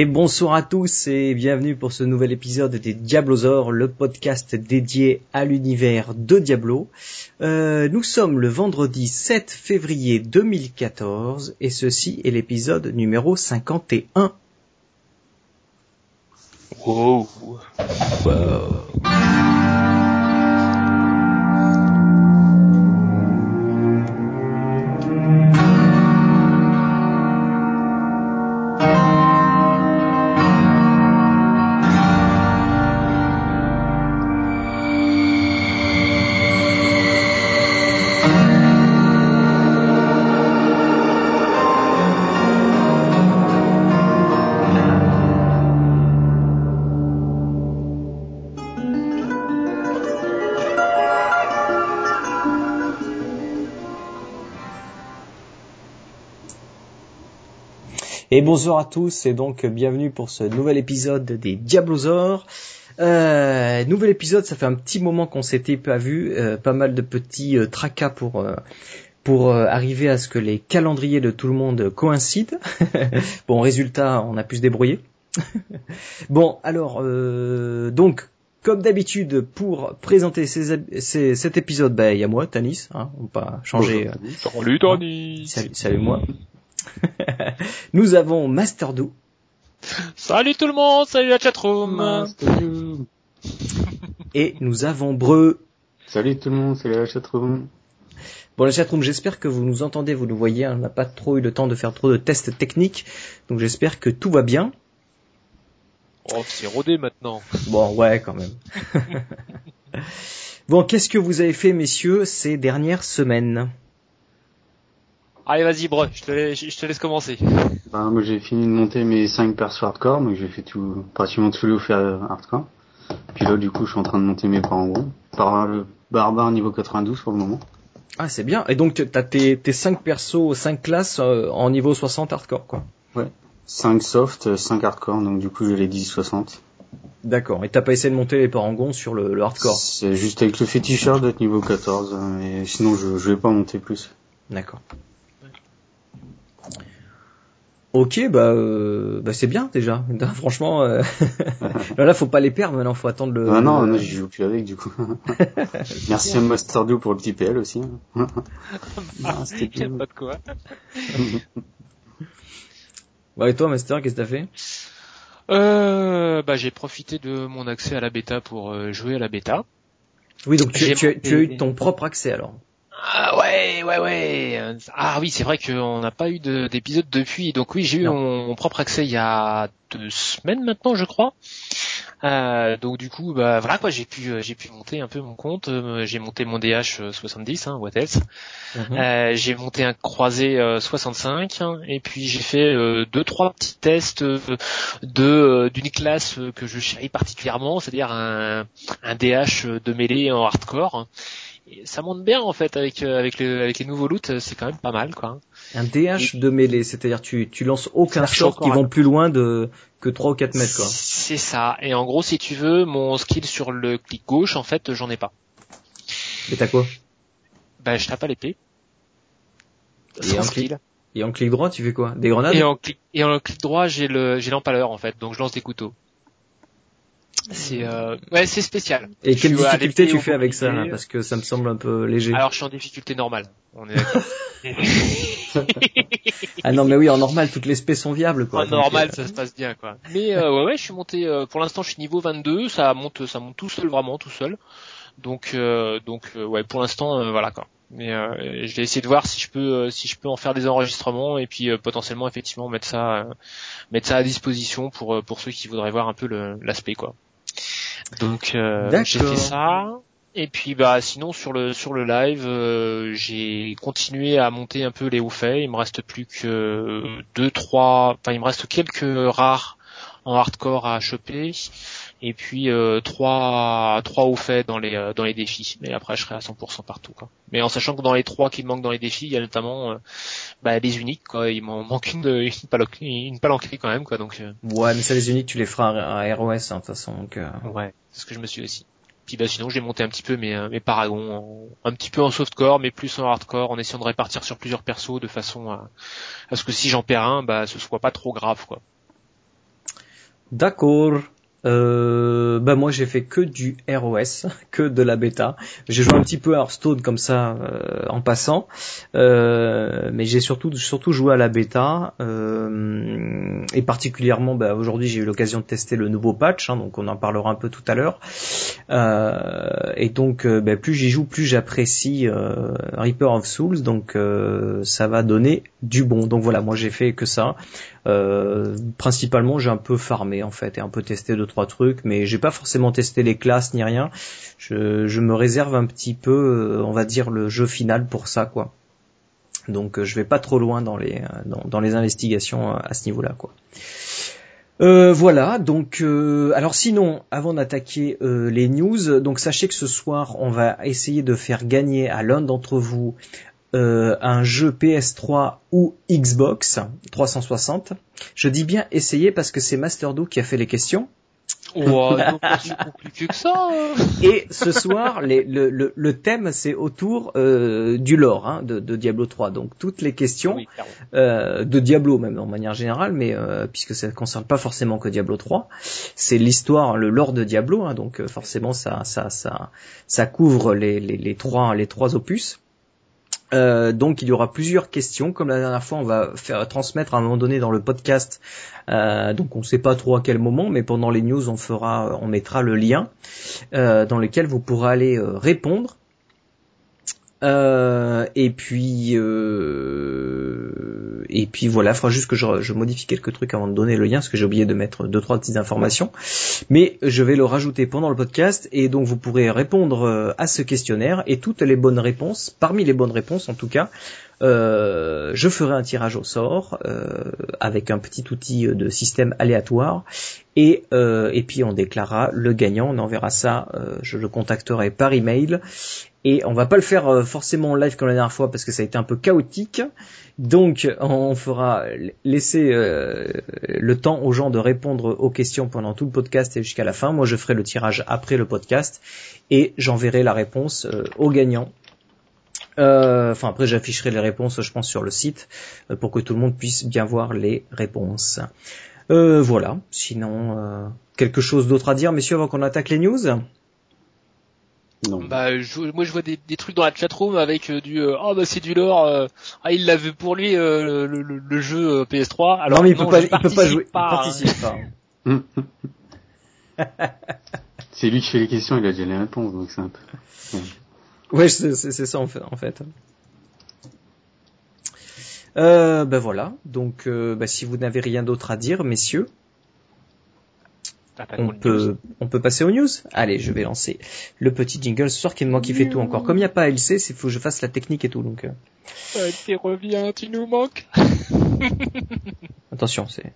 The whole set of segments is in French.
Et bonsoir à tous et bienvenue pour ce nouvel épisode des Diablosaures, le podcast dédié à l'univers de Diablo. Euh, nous sommes le vendredi 7 février 2014 et ceci est l'épisode numéro 51. Wow. Et bonjour à tous et donc bienvenue pour ce nouvel épisode des Diablosaures. Euh, nouvel épisode, ça fait un petit moment qu'on s'était pas vu, euh, pas mal de petits euh, tracas pour euh, pour euh, arriver à ce que les calendriers de tout le monde coïncident. bon, résultat, on a pu se débrouiller. bon, alors euh, donc comme d'habitude, pour présenter ces, ces- cet épisode, ben, il y a moi, Tanis, hein, on va pas changer. euh, Salut Tony. salut, salut moi. Nous avons Master Do. Salut tout le monde, salut la chatroom. Et nous avons Breu. Salut tout le monde, c'est la chatroom. Bon, la chatroom, j'espère que vous nous entendez, vous nous voyez. hein, On n'a pas trop eu le temps de faire trop de tests techniques. Donc j'espère que tout va bien. Oh, c'est rodé maintenant. Bon, ouais, quand même. bon, qu'est-ce que vous avez fait, messieurs, ces dernières semaines? Allez, vas-y, bro, je te laisse, je te laisse commencer. Bah, moi j'ai fini de monter mes 5 persos hardcore, donc j'ai fait tout, pratiquement tous les offerts euh, hardcore. Puis là du coup je suis en train de monter mes parangons. Par le barbare niveau 92 pour le moment. Ah, c'est bien. Et donc, t'as tes, tes 5 persos, 5 classes euh, en niveau 60 hardcore, quoi. 5 soft, 5 hardcore, donc du coup j'ai les 10-60. D'accord. Et t'as pas essayé de monter les parangons sur le, le hardcore? C'est juste avec le féticheur d'être niveau 14, euh, et sinon je, je vais pas monter plus. D'accord. Ok, bah, euh, bah c'est bien déjà. Franchement, euh... là, là, faut pas les perdre maintenant, faut attendre le. Ah non, non j'y joue plus avec du coup. Merci à Master Do pour le petit PL aussi. hein. Ah, c'était pas de quoi. Ouais, et toi, Master, qu'est-ce que t'as fait? Euh, bah, j'ai profité de mon accès à la bêta pour euh, jouer à la bêta. Oui, donc tu as eu ton propre accès alors. Ah ouais, ouais, ouais. Ah oui, c'est vrai qu'on n'a pas eu de- d'épisode depuis. Donc oui, j'ai eu mon, mon propre accès il y a deux semaines maintenant, je crois. Euh, donc du coup, bah voilà quoi, j'ai pu euh, j'ai pu monter un peu mon compte. Euh, j'ai monté mon DH euh, 70, hein, what else. Mhm. Euh, j'ai monté un croisé euh, 65 hein, et puis j'ai fait euh, deux trois petits tests euh, de euh, d'une classe euh, que je chéris particulièrement, c'est-à-dire un, un DH de mêlée en hardcore. Et ça monte bien en fait avec euh, avec, le, avec les nouveaux loots, euh, c'est quand même pas mal quoi. Un DH de mêlée, c'est-à-dire tu, tu lances aucun sort qui vont plus loin de que 3 ou 4 mètres quoi. C'est ça. Et en gros, si tu veux, mon skill sur le clic gauche, en fait, j'en ai pas. Et t'as quoi? Bah, je tape à l'épée. Et en skill. Et en clic droit, tu fais quoi? Des grenades? Et en clic, et en clic droit, j'ai le, j'ai l'empaleur en fait, donc je lance des couteaux. C'est, euh, ouais, c'est spécial. Et je quelle difficulté tu fais avec ça là Parce que ça me semble un peu léger. Alors, je suis en difficulté normale. On est d'accord. Ah non mais oui, en normal, toutes les spés sont viables quoi. en Donc, normal, euh, ça se passe bien, quoi. Mais euh, ouais, ouais, je suis monté. euh, pour l'instant, je suis niveau 22. Ça monte, ça monte tout seul, vraiment tout seul. Donc, euh, donc, euh, ouais, pour l'instant, euh, voilà quoi. Mais euh, je vais essayer de voir si je peux, euh, si je peux en faire des enregistrements et puis euh, potentiellement, effectivement, mettre ça, euh, mettre ça à disposition pour euh, pour ceux qui voudraient voir un peu l'aspect, quoi. Donc, euh, j'ai fait ça. Et puis bah sinon sur le sur le live euh, j'ai continué à monter un peu les hauts faits. Il me reste plus que deux trois, enfin il me reste quelques rares en hardcore à choper et puis euh, trois trois hauts faits dans les euh, dans les défis. Mais après je serai à 100% partout quoi. Mais en sachant que dans les trois qui me manquent dans les défis il y a notamment euh, bah, les uniques quoi. Il m'en manque une une, palanquée, une palanquée quand même quoi donc. euh, Ouais, mais ça les uniques, tu les feras à à ROS hein, de toute façon. Donc, Ouais, c'est ce que je me suis aussi. Puis bah sinon j'ai monté un petit peu mes, mes paragons, en- un petit peu en softcore, mais plus en hardcore, en essayant de répartir sur plusieurs persos de façon à, à ce que si j'en perds un, bah ce soit pas trop grave quoi. D'accord. Euh, bah moi j'ai fait que du ROS, que de la bêta. J'ai joué un petit peu à Hearthstone comme ça euh, en passant, euh, mais j'ai surtout surtout joué à la bêta euh, et particulièrement bah, aujourd'hui j'ai eu l'occasion de tester le nouveau patch, hein, donc on en parlera un peu tout à l'heure. Euh, et donc bah, plus j'y joue, plus j'apprécie Reaper of Souls, donc ça va donner du bon. Donc voilà, moi j'ai fait que ça. Euh, principalement, j'ai un peu farmé en fait et un peu testé deux trois trucs, mais j'ai pas forcément testé les classes ni rien. Je, me réserve un petit peu, euh, on va dire, le jeu final pour ça, quoi. Donc, euh, je vais pas trop loin dans les dans, dans les investigations à ce niveau-là, quoi. Euh, voilà, donc alors sinon, avant d'attaquer les news, donc sachez que ce soir, on va essayer de faire gagner à l'un d'entre vous euh, un jeu PS3 ou Xbox 360. Je dis bien essayer parce que c'est Masterdo qui a fait les questions. Oh, plus que ça. Hein. Et ce soir, les, le, le, le, thème c'est autour euh, du lore hein, de, de, Diablo 3. Donc toutes les questions euh, de Diablo même en manière générale, mais euh, puisque ça ne concerne pas forcément que Diablo 3, c'est l'histoire, le lore de Diablo. Hein, donc forcément ça, ça, ça, ça couvre les, les, les trois, les trois opus. Euh, donc il y aura plusieurs questions. Comme la dernière fois, on va faire transmettre à un moment donné dans le podcast. Euh, donc on ne sait pas trop à quel moment, mais pendant les news, on fera, on mettra le lien euh, dans lequel vous pourrez aller répondre. Et puis et puis voilà, il faudra juste que je, modifie quelques trucs avant de donner le lien, parce que j'ai oublié de mettre deux trois petites informations. Mais je vais le rajouter pendant le podcast, et donc vous pourrez répondre euh, à ce questionnaire et toutes les bonnes réponses, parmi les bonnes réponses en tout cas, euh, je ferai un tirage au sort euh, avec un petit outil de système aléatoire et, et puis on déclarera le gagnant. On enverra ça, je le contacterai par email et on va pas le faire forcément en live comme la dernière fois parce que ça a été un peu chaotique. Donc on fera laisser euh, le temps aux gens de répondre aux questions pendant tout le podcast et jusqu'à la fin. Moi je ferai le tirage après le podcast et j'enverrai la réponse euh, aux gagnants. Euh, enfin après j'afficherai les réponses je pense sur le site pour que tout le monde puisse bien voir les réponses. voilà, sinon quelque chose d'autre à dire messieurs avant qu'on attaque les news? Bah, moi je vois des, trucs dans la chatroom avec euh, du oh bah c'est du lore euh, ah il l'a vu pour lui le, jeu PS3 alors non mais il peut pas il peut pas jouer il participe pas. C'est lui qui fait les questions il a déjà les réponses donc c'est un peu ouais, c'est ça en fait en fait euh, ben voilà donc bah, si vous n'avez rien d'autre à dire messieurs on peut, on peut passer aux news Allez, je vais lancer le petit jingle ce soir qui est moi qui fait tout encore. Comme il n'y a pas LC, il faut que je fasse la technique et tout. Donc, euh... tu reviens, tu nous manques. Attention, c'est...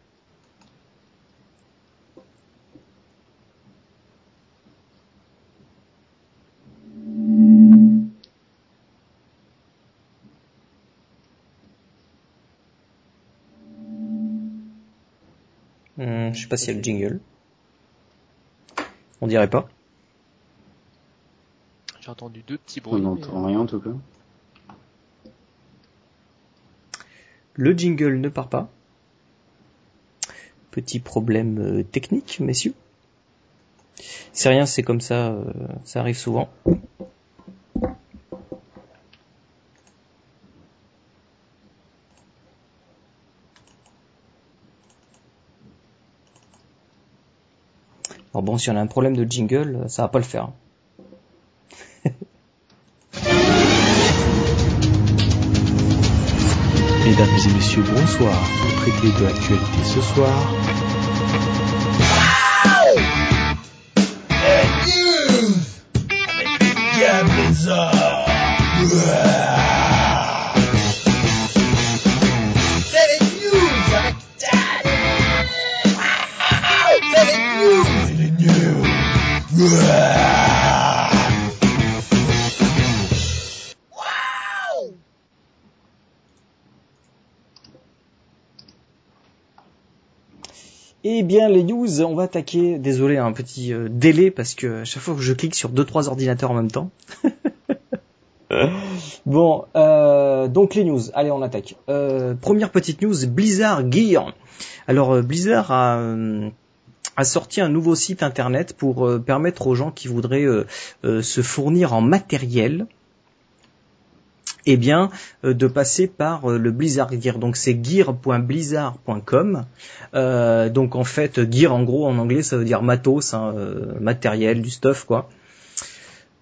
Hmm, je sais pas s'il y a le jingle. On dirait pas. J'ai entendu deux petits bruits. On n'entend rien en tout cas. Le jingle ne part pas. Petit problème euh, technique, messieurs. C'est rien, c'est comme ça, euh, ça arrive souvent. Alors bon, si on a un problème de jingle, ça va pas le faire. Mesdames et messieurs, bonsoir. Pour traiter de l'actualité ce soir. On va attaquer. Désolé, un petit euh, délai parce que chaque fois que je clique sur deux trois ordinateurs en même temps. bon, euh, donc les news. Allez, on attaque. Euh, première petite news, Blizzard Gear. Alors Blizzard a sorti un nouveau site internet pour permettre aux gens qui voudraient se fournir en matériel eh bien, euh, de passer par euh, le Blizzard Gear. Donc c'est gear.blizzard.com. Euh, donc en fait, gear en gros en anglais ça veut dire matos, hein, matériel, du stuff quoi.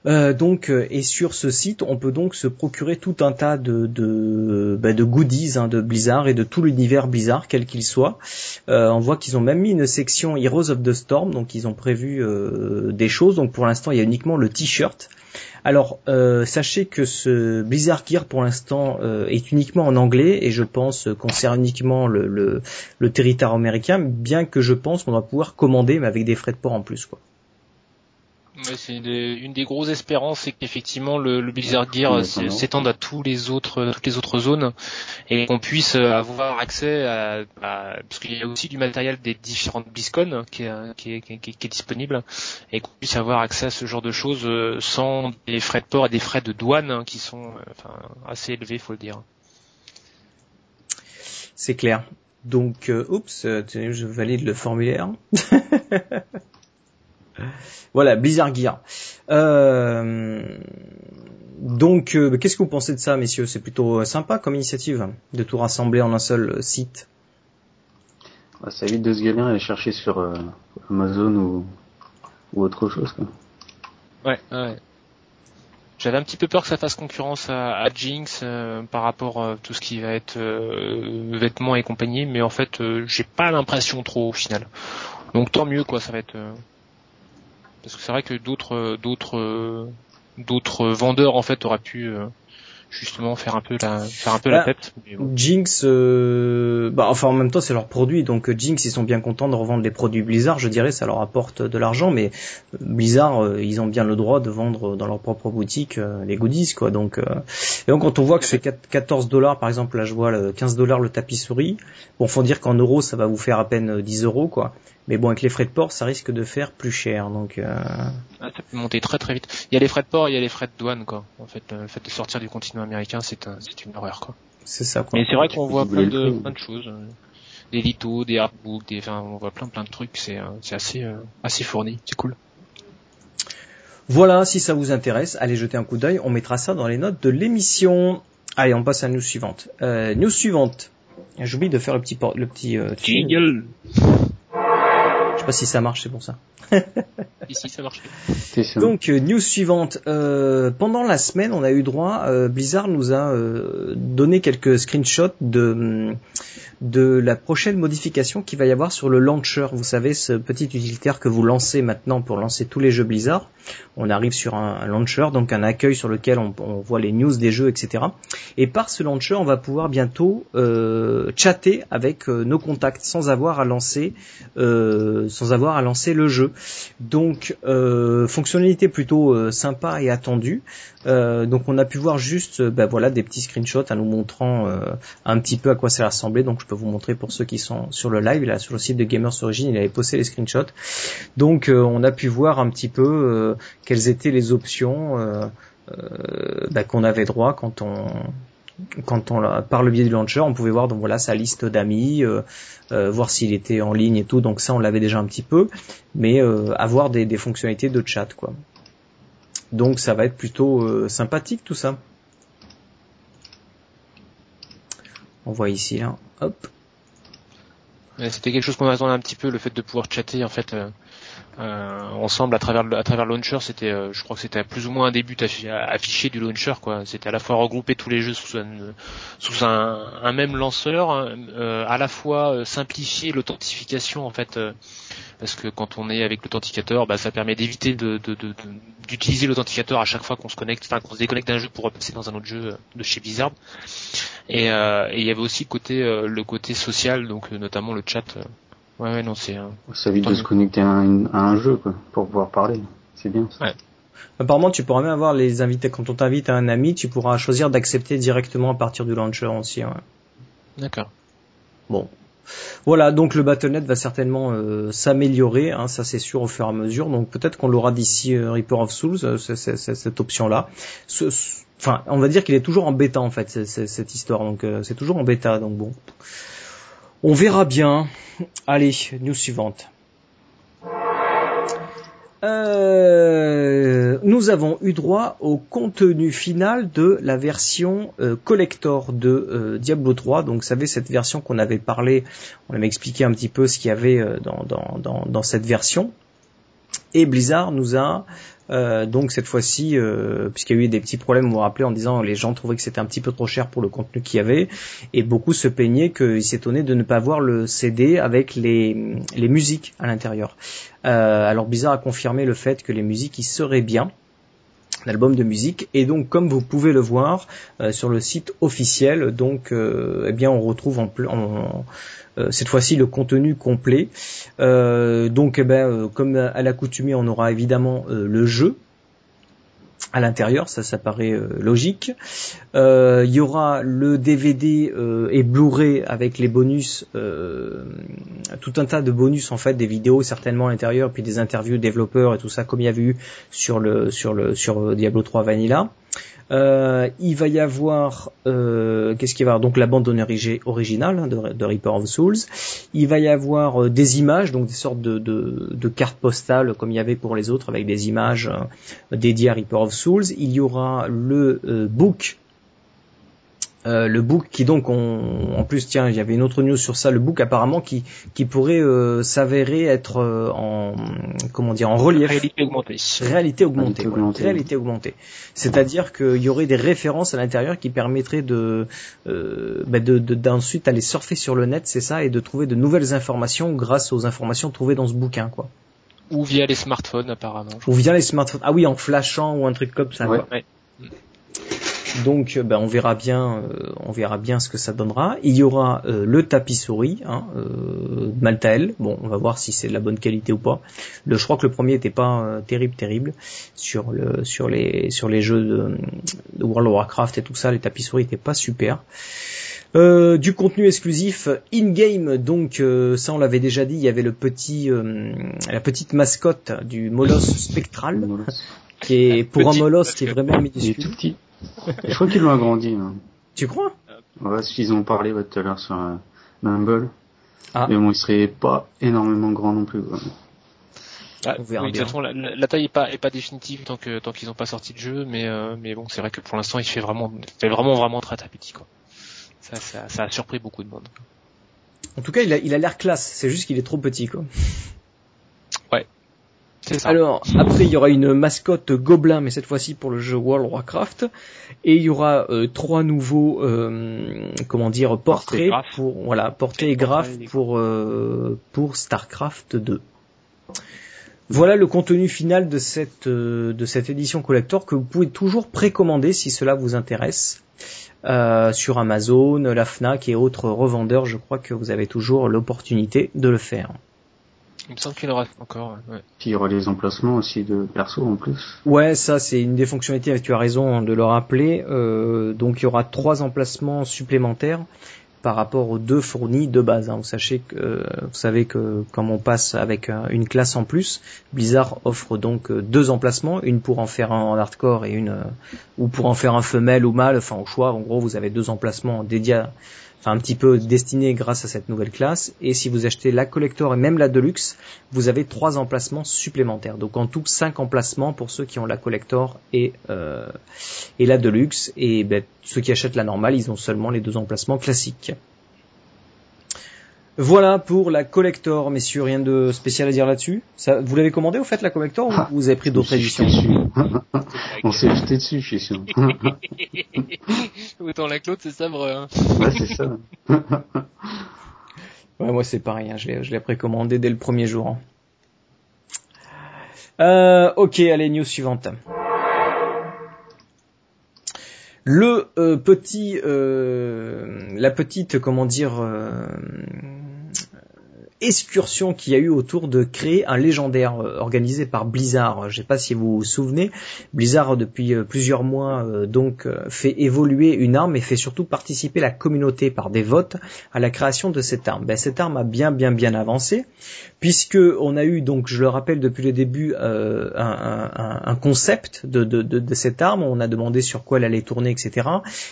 donc et sur ce site, on peut donc se procurer tout un tas de de, bah, de goodies hein, de Blizzard et de tout l'univers Blizzard, quel qu'il soit. on voit qu'ils ont même mis une section Heroes of the Storm, donc ils ont prévu des choses. Donc pour l'instant, il y a uniquement le t-shirt. Alors, euh, sachez que ce Blizzard Gear pour l'instant euh, est uniquement en anglais et je pense concerne uniquement le, territoire américain, bien que je pense qu'on va pouvoir commander mais avec des frais de port en plus. quoi c'est une des grosses espérances, c'est qu'effectivement le, le, Blizzard Gear s'étende à tous les autres, toutes les autres zones et qu'on puisse avoir accès à, parce qu'il y a aussi du matériel des différentes BlizzCon qui est, qui, est, qui, qui est disponible et qu'on puisse avoir accès à ce genre de choses euh, sans des frais de port et des frais de douane hein, qui sont euh, enfin, assez élevés, faut le dire. C'est clair. Donc, euh, oups, je valide le formulaire. Voilà, Blizzard Gear. Euh, donc, euh, qu'est-ce que vous pensez de ça, messieurs? C'est plutôt euh, sympa comme initiative de tout rassembler en un seul site. Ça évite de se galérer à aller chercher sur Amazon ou, ou autre chose. Quoi. Ouais, ouais. J'avais un petit peu peur que ça fasse concurrence à, Jinx par rapport à tout ce qui va être vêtements et compagnie, mais en fait, j'ai pas l'impression trop au final. Donc tant mieux quoi, ça va être parce que c'est vrai que d'autres d'autres d'autres vendeurs en fait auraient pu euh, justement faire un peu la faire un peu la bah, tête. Jinx, euh, bah enfin en même temps c'est leur produit, donc euh, Jinx ils sont bien contents de revendre les produits Blizzard, je dirais ça leur apporte de l'argent, mais euh, Blizzard ils ont bien le droit de vendre dans leur propre boutique les goodies quoi. Donc et donc quand on voit que c'est 14 dollars par exemple, là je vois 15 dollars le tapis souris, bon faut dire qu'en euros ça va vous faire à peine 10 euros quoi. Mais bon, avec les frais de port, ça risque de faire plus cher. Donc, euh... ah, ça peut monter très très vite. Il y a les frais de port, il y a les frais de douane, quoi. En fait, le fait de sortir du continent américain, c'est un, c'est une horreur, quoi. C'est ça, quoi. Mais c'est vrai qu'on voit plein de, plein de choses. Euh, des litos, des artbooks, des, enfin, on voit plein plein de trucs. C'est, euh, c'est assez, euh, assez fourni. C'est cool. Voilà, si ça vous intéresse, allez jeter un coup d'œil. On mettra ça dans les notes de l'émission. Allez, on passe à la news suivante. Euh, news suivante. J'oublie de faire le petit, le petit euh, jingle. Sais pas si ça marche, c'est pour ça. Ici, ça marche. Donc, euh, news suivante. Euh, pendant la semaine, on a eu droit, euh, Blizzard nous a euh, donné quelques screenshots de de la prochaine modification qu'il va y avoir sur le launcher. Vous savez, ce petit utilitaire que vous lancez maintenant pour lancer tous les jeux Blizzard. On arrive sur un, launcher, donc un accueil sur lequel on, on, voit les news des jeux, etc. Et par ce launcher, on va pouvoir bientôt chatter avec nos contacts sans avoir à lancer sans avoir à lancer le jeu. Donc euh, fonctionnalité plutôt euh, sympa et attendue. Euh, donc on a pu voir juste ben voilà des petits screenshots à nous montrant un petit peu à quoi ça ressemblait. Donc je peux vous montrer pour ceux qui sont sur le live là sur le site de Gamers Origin, il avait posté les screenshots. Donc on a pu voir un petit peu quelles étaient les options ben, qu'on avait droit quand on quand on par le biais du launcher, on pouvait voir donc voilà sa liste d'amis, euh, euh, voir s'il était en ligne et tout. Donc ça, on l'avait déjà un petit peu, mais euh, avoir des, des, fonctionnalités de chat quoi. Donc ça va être plutôt sympathique tout ça. On voit ici là, hop. C'était quelque chose qu'on attendait un petit peu, le fait de pouvoir chatter en fait euh, ensemble à travers à travers launcher c'était euh, je crois que c'était plus ou moins un début affiché du launcher quoi. C'était à la fois regrouper tous les jeux sous un sous un, un même lanceur euh, à la fois simplifier l'authentification en fait parce que quand on est avec l'authenticateur bah, ça permet d'éviter de, d'utiliser l'authenticateur à chaque fois qu'on se connecte enfin qu'on se déconnecte d'un jeu pour repasser dans un autre jeu de chez Blizzard. Et il y avait aussi le côté le côté social donc notamment le chat Ouais, non, c'est. Ça évite de se connecter à un, jeu, quoi, pour pouvoir parler. C'est bien. Ça. Ouais. Apparemment, tu pourras même avoir les invités. Quand on t'invite à un ami, tu pourras choisir d'accepter directement à partir du launcher aussi. Ouais. D'accord. Bon. Voilà, donc le Battle.net va certainement euh, s'améliorer, hein, ça c'est sûr au fur et à mesure. Donc peut-être qu'on l'aura d'ici euh, Reaper of Souls, euh, cette option-là. Enfin, on va dire qu'il est toujours en bêta en fait, cette histoire. Donc c'est toujours en bêta, donc bon. On verra bien. Allez, news suivante. Euh, nous avons eu droit au contenu final de la version euh, collector de euh, Diablo 3. Donc, vous savez, cette version qu'on avait parlé, on avait expliqué un petit peu ce qu'il y avait dans, cette version. Et Blizzard nous a euh, donc cette fois-ci, euh, puisqu'il y a eu des petits problèmes, vous vous rappelez, en disant les gens trouvaient que c'était un petit peu trop cher pour le contenu qu'il y avait, et beaucoup se plaignaient qu'ils s'étonnaient de ne pas voir le CD avec les, les musiques à l'intérieur. Euh, alors Blizzard a confirmé le fait que les musiques y seraient bien, l'album de musique et donc comme vous pouvez le voir sur le site officiel donc eh bien on retrouve en, en euh, cette fois-ci le contenu complet. Euh, donc, eh ben, euh, comme à l'accoutumée, on aura évidemment le jeu à l'intérieur, ça, ça paraît logique. Il y aura le DVD et Blu-ray avec les bonus, tout un tas de bonus en fait, des vidéos certainement à l'intérieur, puis des interviews développeurs et tout ça, comme il y avait eu sur le sur le sur Diablo 3 Vanilla. Euh, il va y avoir, euh, qu'est-ce qu'il va y avoir? Donc la bande originale hein, de, Reaper of Souls. Il va y avoir euh, des images, donc des sortes de, de, cartes postales comme il y avait pour les autres, avec des images dédiées à Reaper of Souls. Il y aura le book euh, le book qui donc en plus tiens il y avait une autre news sur ça le book apparemment qui qui pourrait euh, s'avérer être euh, en comment dire en relief. Réalité augmentée. Réalité augmentée réalité augmentée, c'est-à-dire qu'il y aurait des références à l'intérieur qui permettraient de bah de d'ensuite aller surfer sur le net c'est ça et de trouver de nouvelles informations grâce aux informations trouvées dans ce bouquin quoi. Ou via les smartphones apparemment. Ou via les smartphones. Ah oui en flashant ou un truc comme ça quoi. Donc, ben, on verra bien, euh, on verra bien ce que ça donnera. Il y aura euh, le tapis souris, hein, Maltael. Bon, on va voir si c'est de la bonne qualité ou pas. Le, je crois que le premier était pas terrible, terrible sur le, sur les, sur les jeux de, World of Warcraft et tout ça. Les tapis souris étaient pas super. du contenu exclusif in-game, donc ça on l'avait déjà dit, il y avait le petit, la petite mascotte du Molos spectral, qui est pour un Molos qui est vraiment minuscule. petit. Je crois qu'ils l'ont agrandi. Hein. Tu crois? Ouais, parce qu'ils ont parlé tout à l'heure sur euh, Mumble. Ah. Mais bon, il serait pas énormément grand non plus. Quoi. Ah, de toute façon, la, taille est pas est pas définitive tant que tant qu'ils n'ont pas sorti de jeu, mais euh, mais bon, c'est vrai que pour l'instant, il fait vraiment fait vraiment vraiment très très petit quoi. Ça, ça, ça a surpris beaucoup de monde. En tout cas, il a il a l'air classe. C'est juste qu'il est trop petit quoi. Alors, après, il y aura une mascotte gobelin, mais cette fois-ci pour le jeu World of Warcraft. Et il y aura euh, trois nouveaux, euh, comment dire, portraits pour, voilà, portraits et graphes pour, euh, pour StarCraft 2. Voilà le contenu final de cette, de cette édition collector que vous pouvez toujours précommander si cela vous intéresse. sur Amazon, la Fnac et autres revendeurs, je crois que vous avez toujours l'opportunité de le faire. Il me semble qu'il y aura encore. Ouais. Puis il y aura les emplacements aussi de perso en plus. Ouais, ça c'est une des fonctionnalités. Tu as raison de le rappeler. Euh, donc il y aura trois emplacements supplémentaires par rapport aux deux fournis de base. Hein. Vous, sachez que, euh, vous savez que comme on passe avec euh, une classe en plus, Blizzard offre donc euh, deux emplacements, une pour en faire un en hardcore et une ou pour en faire un femelle ou mâle, enfin au choix. En gros, vous avez deux emplacements dédiés à, enfin un petit peu destiné grâce à cette nouvelle classe. Et si vous achetez la collector et même la deluxe, vous avez trois emplacements supplémentaires. Donc en tout cinq emplacements pour ceux qui ont la collector et euh, et la deluxe. Et ben, ceux qui achètent la normale, ils ont seulement les deux emplacements classiques. Voilà pour la collector, messieurs, rien de spécial à dire là-dessus. vous l'avez commandé au fait la collector ou vous avez pris d'autres éditions On s'est jeté dessus, je suis sûr. Autant la Claude, c'est ça, vrai. Hein. Ouais, c'est ça. ouais, moi c'est pareil, hein. je l'ai précommandé dès le premier jour. Hein. Euh, ok, allez, news suivante le euh, petit, euh, la petite, comment dire, euh, excursion qu'il y a eu autour de créer un légendaire euh, organisé par Blizzard. Je ne sais pas si vous vous souvenez, Blizzard depuis euh, plusieurs mois euh, donc fait évoluer une arme et fait surtout participer la communauté par des votes à la création de cette arme. Ben, cette arme a bien bien bien avancé puisque on a eu donc je le rappelle depuis le début un, concept de, de, cette arme. On a demandé sur quoi elle allait tourner etc.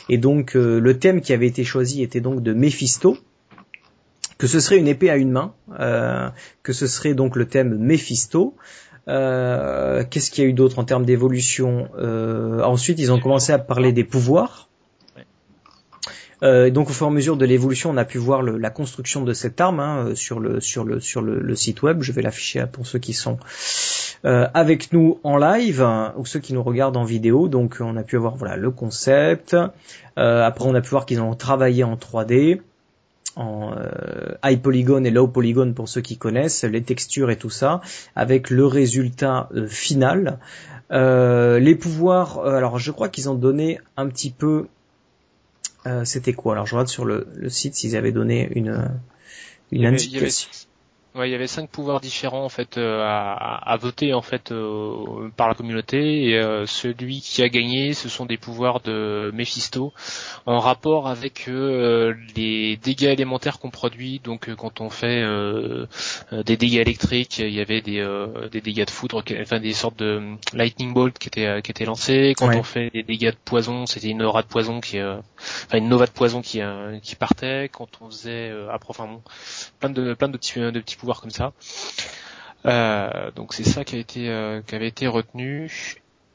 Et donc le thème qui avait été choisi était donc de Mephisto que ce serait une épée à une main, que ce serait donc le thème Mephisto. Qu'est-ce qu'il y a eu d'autre en termes d'évolution Ensuite, ils ont commencé à parler des pouvoirs. Euh, donc au fur et à mesure de l'évolution, on a pu voir le, la construction de cette arme hein, euh, sur le sur le sur le, le site web. Je vais l'afficher pour ceux qui sont euh, avec nous en live hein, ou ceux qui nous regardent en vidéo. Donc on a pu avoir voilà le concept. Euh, après on a pu voir qu'ils ont travaillé en 3D en euh, high polygon et low polygon pour ceux qui connaissent les textures et tout ça avec le résultat final les pouvoirs alors je crois qu'ils ont donné un petit peu euh, c'était quoi? Alors je regarde sur le, le site s'ils avaient donné une, une indication. Ouais, il y avait cinq pouvoirs différents en fait euh, à, à, voter en fait euh, par la communauté et euh, celui qui a gagné, ce sont des pouvoirs de Mephisto en rapport avec les dégâts élémentaires qu'on produit. Donc quand on fait des dégâts électriques, il y avait des, des dégâts de foudre, enfin des sortes de lightning bolt qui étaient qui étaient lancés. Quand on fait des dégâts de poison, c'était une aura de poison qui, enfin une nova de poison qui qui partait. Quand on faisait, après, enfin bon, plein de plein de petits de petits pouvoir comme ça. Euh, donc c'est ça qui a été euh, qui avait été retenu.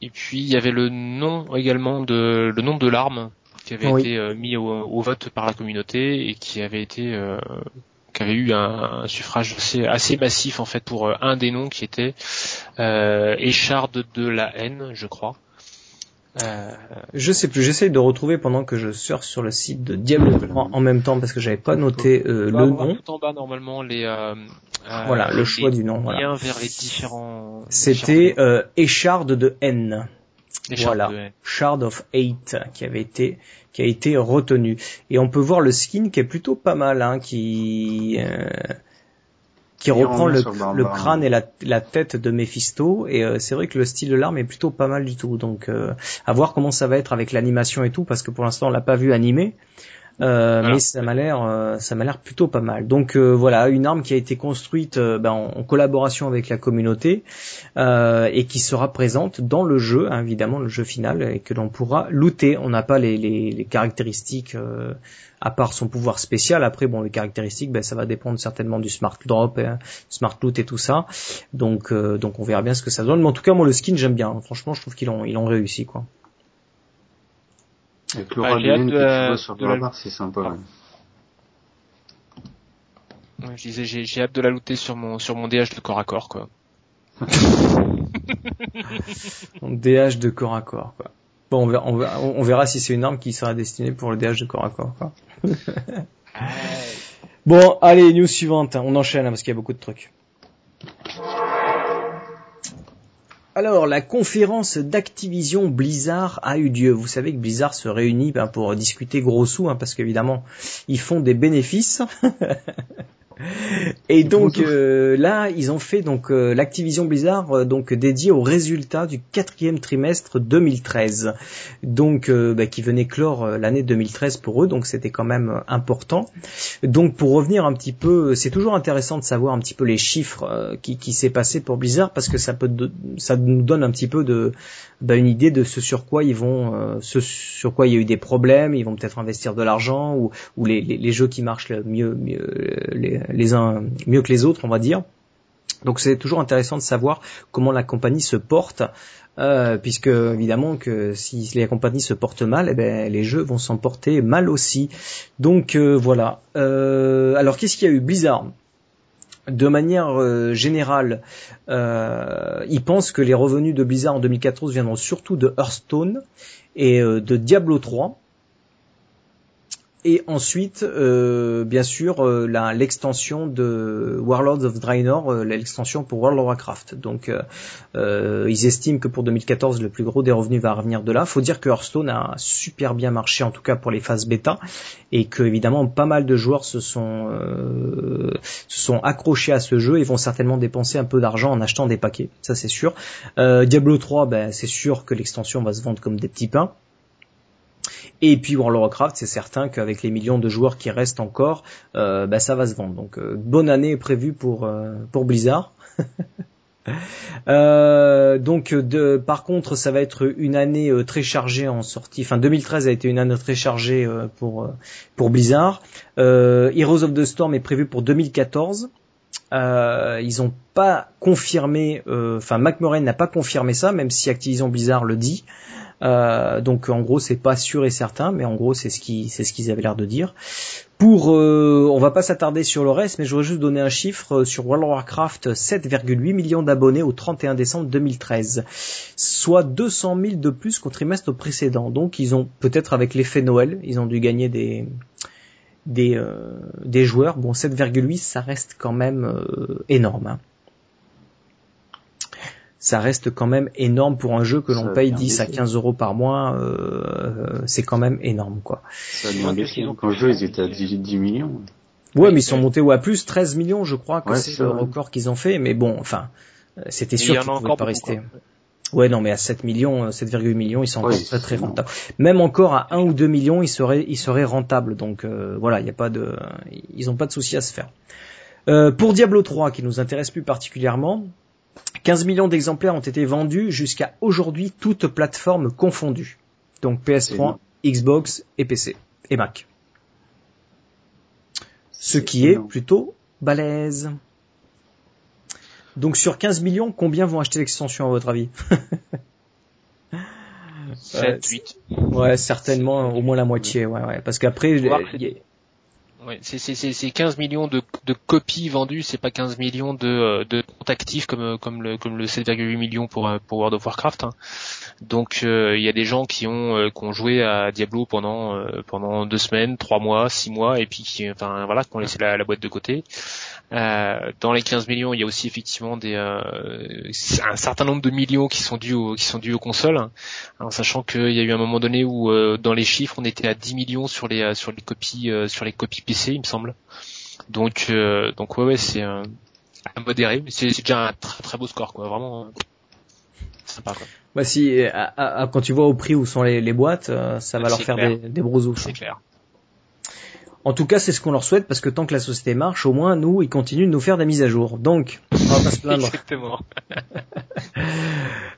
Et puis il y avait le nom également de le nom de l'arme qui avait été euh, mis au, vote par la communauté et qui avait été qui avait eu un, suffrage assez, assez, massif en fait pour un des noms qui était écharde de la haine, je crois. Euh, je sais plus, j'essaye de retrouver pendant que je surfe sur le site de Diablo 3 en même temps parce que j'avais pas noté euh, le nom. Tout en bas normalement les euh, voilà le choix du nom. Voilà. vers les différents. C'était euh, Écharde de N. voilà, Shard of Hate qui avait été qui a été retenu et on peut voir le skin qui est plutôt pas mal hein, qui qui reprend le, crâne et la, tête de Mephisto. Et euh, c'est vrai que le style de l'arme est plutôt pas mal du tout. Donc euh, à voir comment ça va être avec l'animation et tout parce que pour l'instant on l'a pas vu animé euh, mais ça m'a l'air euh, ça m'a l'air plutôt pas mal donc voilà une arme qui a été construite ben, en, collaboration avec la communauté et qui sera présente dans le jeu hein, évidemment le jeu final et que l'on pourra looter on n'a pas les, les, les caractéristiques à part son pouvoir spécial. Après, bon, les caractéristiques, ben, ça va dépendre certainement du smart drop, et, smart loot et tout ça. Donc, euh, donc on verra bien ce que ça donne. Mais en tout cas, moi, le skin, j'aime bien. Franchement, je trouve qu'ils ont, ils ont réussi, quoi. Avec l'aura ah, de, sur la... c'est sympa. je disais, j'ai hâte de la looter sur mon sur mon DH de corps à corps, quoi. mon DH de corps à corps, quoi. Bon, on verra, on verra, si c'est une arme qui sera destinée pour le DH de corps à corps. Quoi. bon, allez, news suivante. On enchaîne hein, parce qu'il y a beaucoup de trucs. Alors, la conférence d'Activision Blizzard a eu lieu. Vous savez que Blizzard se réunit ben, pour discuter gros sous, hein, parce qu'évidemment, ils font des bénéfices. Et donc euh, là, ils ont fait donc euh, l'Activision Blizzard euh, donc dédié aux résultats du quatrième trimestre 2013, donc bah, qui venait clore l'année 2013 pour eux, donc c'était quand même important. Donc pour revenir un petit peu, c'est toujours intéressant de savoir un petit peu les chiffres qui, qui s'est passé pour Blizzard parce que ça peut ça nous donne un petit peu de bah, une idée de ce sur quoi ils vont, ce sur quoi il y a eu des problèmes, ils vont peut-être investir de l'argent ou, ou les, les, les, jeux qui marchent le mieux, mieux les, les uns mieux que les autres, on va dire. Donc c'est toujours intéressant de savoir comment la compagnie se porte, euh, puisque évidemment que si la compagnie se porte mal, eh ben, les jeux vont s'en porter mal aussi. Donc euh, voilà. Euh, alors qu'est-ce qu'il y a eu? Blizzard de manière générale, ils pensent que les revenus de Blizzard en 2014 viendront surtout de Hearthstone et de Diablo 3 et ensuite, euh, bien sûr, euh, l'extension de Warlords of Draenor, euh, l'extension pour World of Warcraft. Donc, ils estiment que pour 2014, le plus gros des revenus va revenir de là. Faut dire que Hearthstone a super bien marché, en tout cas pour les phases bêta, et que évidemment, pas mal de joueurs se sont se sont accrochés à ce jeu et vont certainement dépenser un peu d'argent en achetant des paquets. Ça, c'est sûr. Diablo 3, ben, c'est sûr que l'extension va se vendre comme des petits pains. Et puis World of Warcraft, c'est certain qu'avec les millions de joueurs qui restent encore, euh, bah, ça va se vendre. Donc euh, bonne année prévue pour euh, pour Blizzard. Euh, donc, de, par contre, ça va être une année très chargée en sortie. Enfin, 2013 a été une année très chargée pour pour Blizzard. Heroes of the Storm est prévu pour 2014. ils n'ont pas confirmé, enfin, McMurray n'a pas confirmé ça, même si Activision Blizzard le dit. Euh, donc en gros c'est pas sûr et certain, mais en gros c'est ce qu'ils avaient l'air de dire. Pour, euh, on va pas s'attarder sur le reste, mais je voudrais juste donner un chiffre sur World of Warcraft 7,8 millions d'abonnés au 31 décembre 2013, soit 200 000 de plus qu'au trimestre précédent. Donc ils ont peut-être avec l'effet Noël, ils ont dû gagner des des, euh, des joueurs. Bon 7,8 ça reste quand même euh, énorme. Hein ça reste quand même énorme pour un jeu que l'on paye 10 à 15 euros par mois. Euh, c'est quand même énorme, quoi. Ça a bien baissé. Quand le jeu, ils étaient à 10, millions. Ouais, mais ils sont montés à plus 13 millions, je crois que c'est le record qu'ils ont fait. Mais bon, enfin, euh, c'était sûr qu'ils ne pouvaient pas rester. Ouais, non, mais à 7 millions, 7,8 euh, millions, ils sont encore très très rentables. Même encore à 1 ou 2 millions, ils seraient, ils seraient rentables. Donc euh, voilà, il n'y a pas de, ils n'ont pas de souci à se faire. Euh, pour Diablo 3, qui nous intéresse plus particulièrement, 15 millions d'exemplaires ont été vendus jusqu'à aujourd'hui, toutes plateformes confondues. Donc PS3, Xbox et PC et Mac. Ce qui est plutôt balèze. Donc sur 15 millions, combien vont acheter l'extension à votre avis? 7, 8. Ouais, certainement au moins la moitié, ouais, ouais. Parce qu'après, Ouais, c'est 15 millions de, de copies vendues, c'est pas 15 millions de, euh, de comptes actifs comme, comme le, comme le 7,8 millions pour, euh, pour World of Warcraft. Hein. Donc euh, il y a des gens qui ont, qui ont joué à Diablo pendant, pendant deux semaines, trois mois, six mois, et puis qui, enfin voilà, qui ont laissé la, la boîte de côté. Euh, dans les 15 millions, il y a aussi effectivement des, euh, un certain nombre de millions qui sont dus aux, qui sont dus aux consoles, hein. en sachant qu'il y a eu un moment donné où euh, dans les chiffres on était à 10 millions sur les sur les copies sur les copies PC, il me semble. Donc donc ouais ouais c'est un modéré, mais c'est déjà un très très beau score quoi, vraiment sympa quoi. Bah si, quand tu vois au prix où sont les, les boîtes, ça va leur faire des, des C'est clair. En tout cas, c'est ce qu'on leur souhaite parce que tant que la société marche, au moins nous, ils continuent de nous faire des mises à jour. Donc, on va pas se plaindre. Exactement.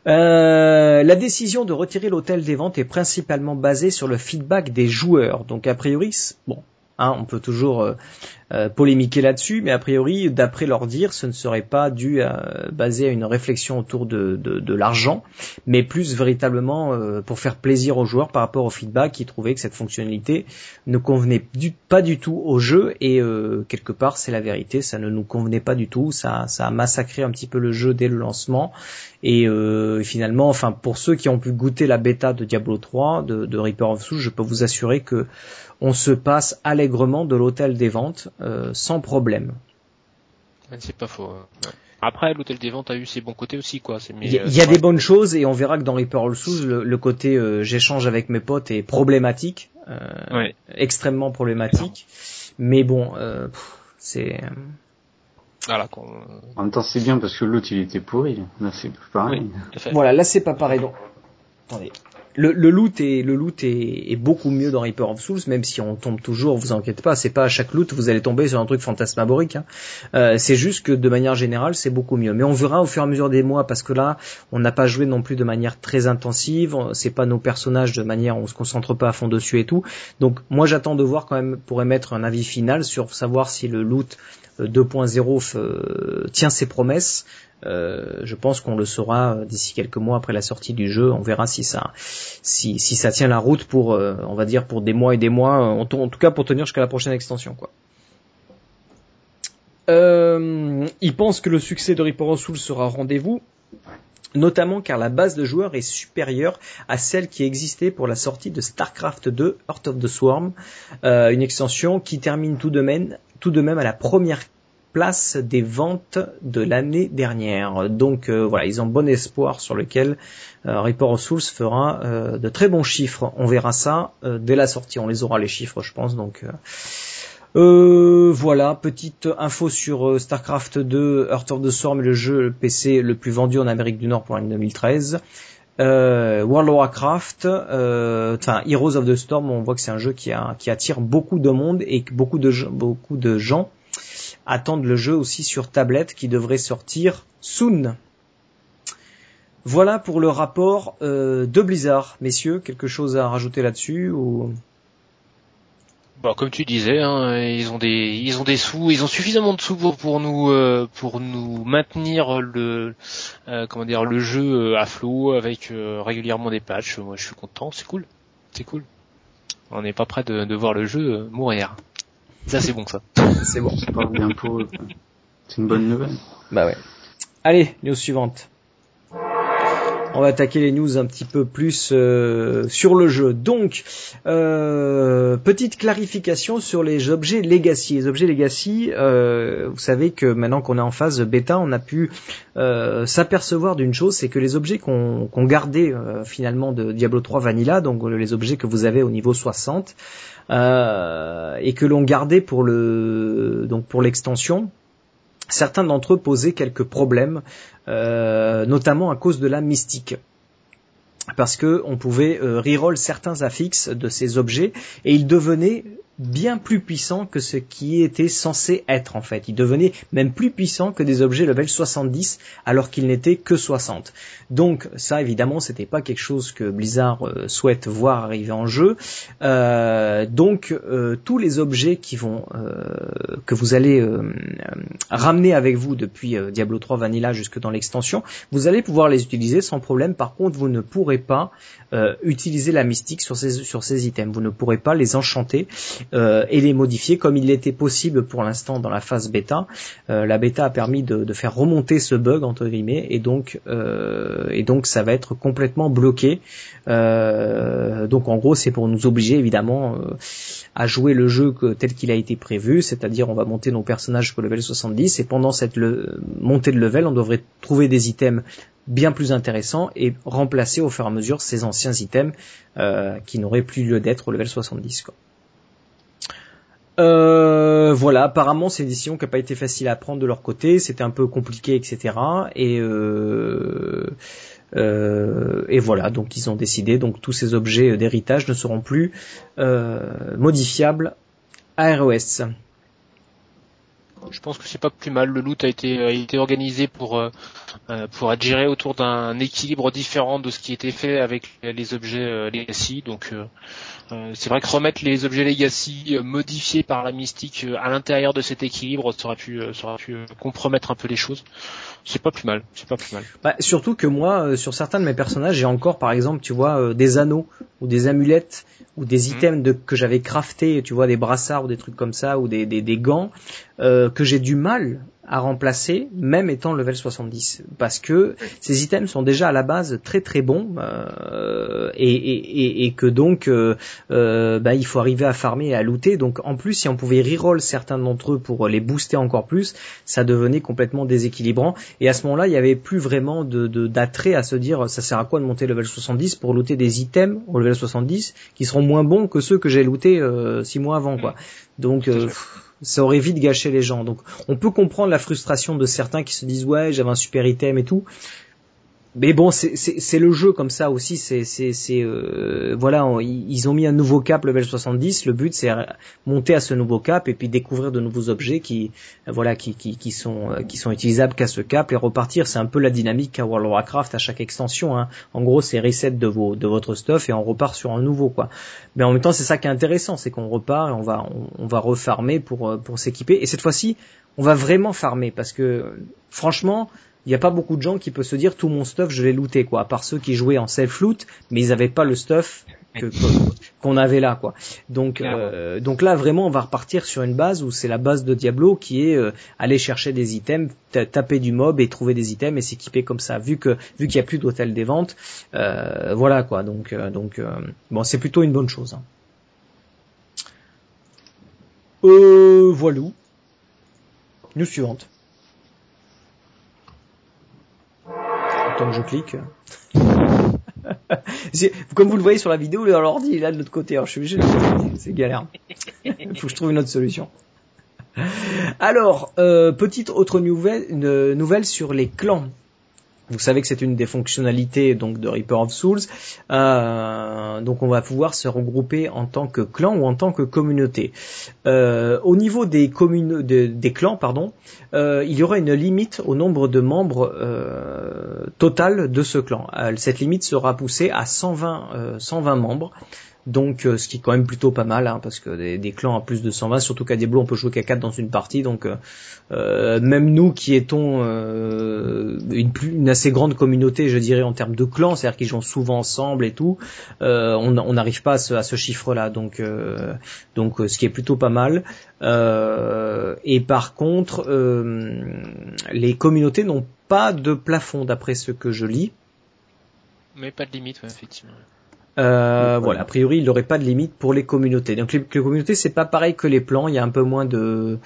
euh, la décision de retirer l'hôtel des ventes est principalement basée sur le feedback des joueurs. Donc, a priori, bon, hein, on peut toujours euh, euh, polémiquer là-dessus, mais a priori, d'après leur dire, ce ne serait pas dû à, basé à une réflexion autour de, de, l'argent, mais plus véritablement euh, pour faire plaisir aux joueurs par rapport au feedback qui trouvaient que cette fonctionnalité ne convenait pas du tout au jeu et euh, quelque part c'est la vérité, ça ne nous convenait pas du tout, ça, ça a massacré un petit peu le jeu dès le lancement et finalement, enfin pour ceux qui ont pu goûter la bêta de Diablo 3 de, de Reaper of Souls, je peux vous assurer que on se passe allègrement de l'hôtel des ventes euh, sans problème. C'est pas faux. Hein. Après, l'hôtel des ventes a eu ses bons côtés aussi, quoi. Il y, a, des bonnes choses et on verra que dans Reaper All Souls, le, côté euh, j'échange avec mes potes est problématique, euh, extrêmement problématique. Mais bon, c'est. Voilà, En même temps, c'est bien parce que l'autre il était pourri. Là, c'est pareil. voilà, là c'est pas pareil. Donc, attendez le, le, loot est le loot est, est, beaucoup mieux dans Reaper of Souls, même si on tombe toujours, vous inquiétez pas, c'est pas à chaque loot vous allez tomber sur un truc fantasmagorique. Hein. Euh, c'est juste que de manière générale c'est beaucoup mieux. Mais on verra au fur et à mesure des mois parce que là on n'a pas joué non plus de manière très intensive, c'est pas nos personnages de manière on se concentre pas à fond dessus et tout. Donc moi j'attends de voir quand même pour émettre un avis final sur savoir si le loot 2.0 euh, tient ses promesses. Euh, je pense qu'on le saura d'ici quelques mois après la sortie du jeu. On verra si ça, si, ça tient la route pour, euh, on va dire, pour des mois et des mois. En, tout cas, pour tenir jusqu'à la prochaine extension, quoi. Il pense que le succès de Reaper of sera rendez-vous, notamment car la base de joueurs est supérieure à celle qui existait pour la sortie de StarCraft 2 Heart of the Swarm, une extension qui termine tout de même, tout de même à la première place des ventes de l'année dernière. Donc euh, voilà, ils ont bon espoir sur lequel euh, Reaper of Souls fera euh, de très bons chiffres. On verra ça dès la sortie, on les aura les chiffres, je pense. Donc voilà, petite info sur StarCraft 2, Heart of the Storm, le jeu PC le plus vendu en Amérique du Nord pour l'année 2013. World of Warcraft, enfin Heroes of the Storm, on voit que c'est un jeu qui, qui attire beaucoup de monde et que beaucoup de, beaucoup de gens attendent le jeu aussi sur tablette qui devrait sortir soon. Voilà pour le rapport euh, de Blizzard, messieurs. Quelque chose à rajouter là-dessus ou? Bon, comme tu disais, hein, ils ont des ils ont des sous, ils ont suffisamment de sous pour, pour nous euh, pour nous maintenir le euh, comment dire le jeu à flot avec euh, régulièrement des patchs. Moi, je suis content, c'est cool, c'est cool. On n'est pas prêt de, de voir le jeu euh, mourir. Ça, c'est bon, ça. C'est bon. C'est une bonne nouvelle. Bah ouais. Allez, news suivante. On va attaquer les news un petit peu plus euh, sur le jeu. Donc, euh, petite clarification sur les objets legacy. Les objets legacy, euh, vous savez que maintenant qu'on est en phase bêta, on a pu euh, s'apercevoir d'une chose, c'est que les objets qu'on gardait euh, finalement de Diablo 3 Vanilla, donc les objets que vous avez au niveau 60, euh, et que l'on gardait pour le donc pour l'extension, certains d'entre eux posaient quelques problèmes, euh, notamment à cause de la mystique. Parce que on pouvait euh, reroll certains affixes de ces objets et ils devenaient bien plus puissants que ce qui était censé être en fait. Ils devenaient même plus puissants que des objets level 70 alors qu'ils n'étaient que 60. Donc ça évidemment c'était pas quelque chose que Blizzard euh, souhaite voir arriver en jeu. Euh, donc euh, tous les objets qui vont que vous allez ramener avec vous depuis Diablo 3 Vanilla jusque dans l'extension, vous allez pouvoir les utiliser sans problème. Par contre, vous ne pourrez pas utiliser la mystique sur ces sur ces items. Vous ne pourrez pas les enchanter euh, et les modifier comme il était possible pour l'instant dans la phase bêta. Euh, la bêta a permis de, faire remonter ce bug entre guillemets et donc euh, et donc ça va être complètement bloqué. Donc en gros c'est pour nous obliger évidemment à jouer le jeu que- tel qu'il a été prévu, c'est-à-dire on va monter nos personnages jusqu'au level 70 et pendant cette le- montée de level on devrait trouver des items bien plus intéressants et remplacer au fur et à mesure ces anciens items qui n'auraient plus lieu d'être au level 70 quoi. Euh, voilà, apparemment c'est une décision qui n'a pas été facile à prendre de leur côté, c'était un peu compliqué, etc. Et euh, euh, et voilà, donc ils ont décidé, donc tous ces objets d'héritage ne seront plus modifiables à ROS. Je pense que c'est pas plus mal. Le loot a été, a été organisé pour, euh, euh, pour être géré autour d'un équilibre différent de ce qui était fait avec les objets euh, Legacy. Donc, c'est vrai que remettre les objets Legacy modifiés par la mystique à l'intérieur de cet équilibre, ça aurait pu, ça aurait pu compromettre un peu les choses. C'est pas plus mal. C'est pas plus mal. Bah, surtout que moi, sur certains de mes personnages, j'ai encore, par exemple, tu vois, des anneaux ou des amulettes ou des Mhm. items de, que j'avais crafté, tu vois, des brassards ou des trucs comme ça ou des, des, des gants euh, que j'ai du mal à remplacer, même étant level 70, parce que ces items sont déjà à la base très très bons euh, et, et, et, que donc euh, euh, bah, il faut arriver à farmer et à looter. Donc en plus, si on pouvait reroll certains d'entre eux pour les booster encore plus, ça devenait complètement déséquilibrant. Et à ce moment-là, il n'y avait plus vraiment de de- d'attrait à se dire ça sert à quoi de monter level 70 pour looter des items au level 70 qui seront moins bons que ceux que j'ai lootés euh, six mois avant quoi. Donc euh, pff, ça aurait vite gâché les gens. Donc on peut comprendre la frustration de certains qui se disent ouais j'avais un super item et tout. Mais bon, c'est- le jeu comme ça aussi. C'est euh, voilà, ils ont mis un nouveau cap level 70. Le but c'est monter à ce nouveau cap et puis découvrir de nouveaux objets qui euh, voilà qui qui, qui sont euh, qui sont utilisables qu'à ce cap et repartir. C'est un peu la dynamique qu'a World of Warcraft à chaque extension. Hein. En gros, c'est reset de vos de votre stuff et on repart sur un nouveau quoi. Mais en même temps, c'est ça qui est intéressant, c'est qu'on repart et on va on, va refarmer pour euh, pour s'équiper. Et cette fois-ci, on va vraiment farmer parce que franchement il n'y a pas beaucoup de gens qui peuvent se dire tout mon stuff je l'ai looté quoi, à part ceux qui jouaient en self loot, mais ils n'avaient pas le stuff qu'on avait là quoi. Donc euh, donc là vraiment on va repartir sur une base où c'est la base de Diablo qui est euh, aller chercher des items, ta- taper du mob et trouver des items et s'équiper comme ça. Vu que vu qu'il n'y a plus d'hôtel des ventes, euh, voilà quoi. Donc euh, donc euh, bon c'est plutôt une bonne chose. hein. Euh, voilà. News suivante. Tant que je clique. Comme vous le voyez sur la vidéo, l'ordi est là de l'autre côté. Alors je suis obligé de. C'est galère. Il faut que je trouve une autre solution. Alors, euh, petite autre nouvelle, une nouvelle sur les clans. Vous savez que c'est une des fonctionnalités donc de Reaper of Souls. Euh, donc on va pouvoir se regrouper en tant que clan ou en tant que communauté. Euh, au niveau des, communes, des clans, pardon, euh, il y aura une limite au nombre de membres euh, total de ce clan. Euh, cette limite sera poussée à 120, 120 membres. Donc euh, ce qui est quand même plutôt pas mal, hein, parce que des, clans à plus de 120, surtout qu'à Diablo on peut jouer qu'à 4 dans une partie, donc euh, euh, même nous qui étons une, plus, une assez grande communauté, je dirais en termes de clans, c'est-à-dire qu'ils jouent souvent ensemble et tout, on n'arrive pas à ce, ce chiffre-là, donc donc ce qui est plutôt pas mal. et par contre, les communautés n'ont pas de plafond d'après ce que je lis. Mais pas de limite, effectivement. Euh, voilà, a priori, il n'aurait pas de limite pour les communautés. Donc les, communautés, c'est pas pareil que les plans. Il y a un peu moins de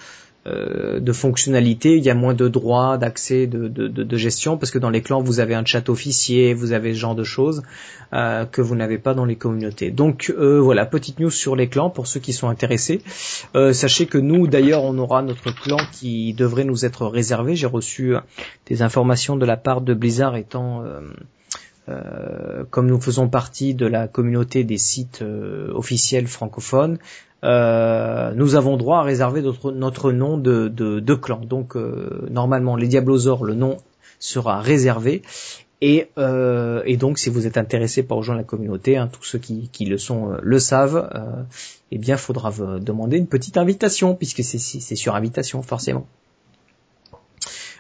euh, de fonctionnalités, il y a moins de droits, d'accès, de, de, de, gestion, parce que dans les clans, vous avez un chat officier, vous avez ce genre de choses euh, que vous n'avez pas dans les communautés. Donc euh, voilà, petite news sur les clans pour ceux qui sont intéressés. Euh, sachez que nous, d'ailleurs, on aura notre clan qui devrait nous être réservé. J'ai reçu des informations de la part de Blizzard étant euh, comme nous faisons partie de la communauté des sites euh, officiels francophones, euh, nous avons droit à réserver notre, nom de, clan. Donc normalement, les Diablosaures, le nom sera réservé. Et, et, donc, si vous êtes intéressé par rejoindre la communauté, hein, tous ceux qui, qui, le sont le savent, eh bien, faudra demander une petite invitation, puisque c'est sur invitation, forcément.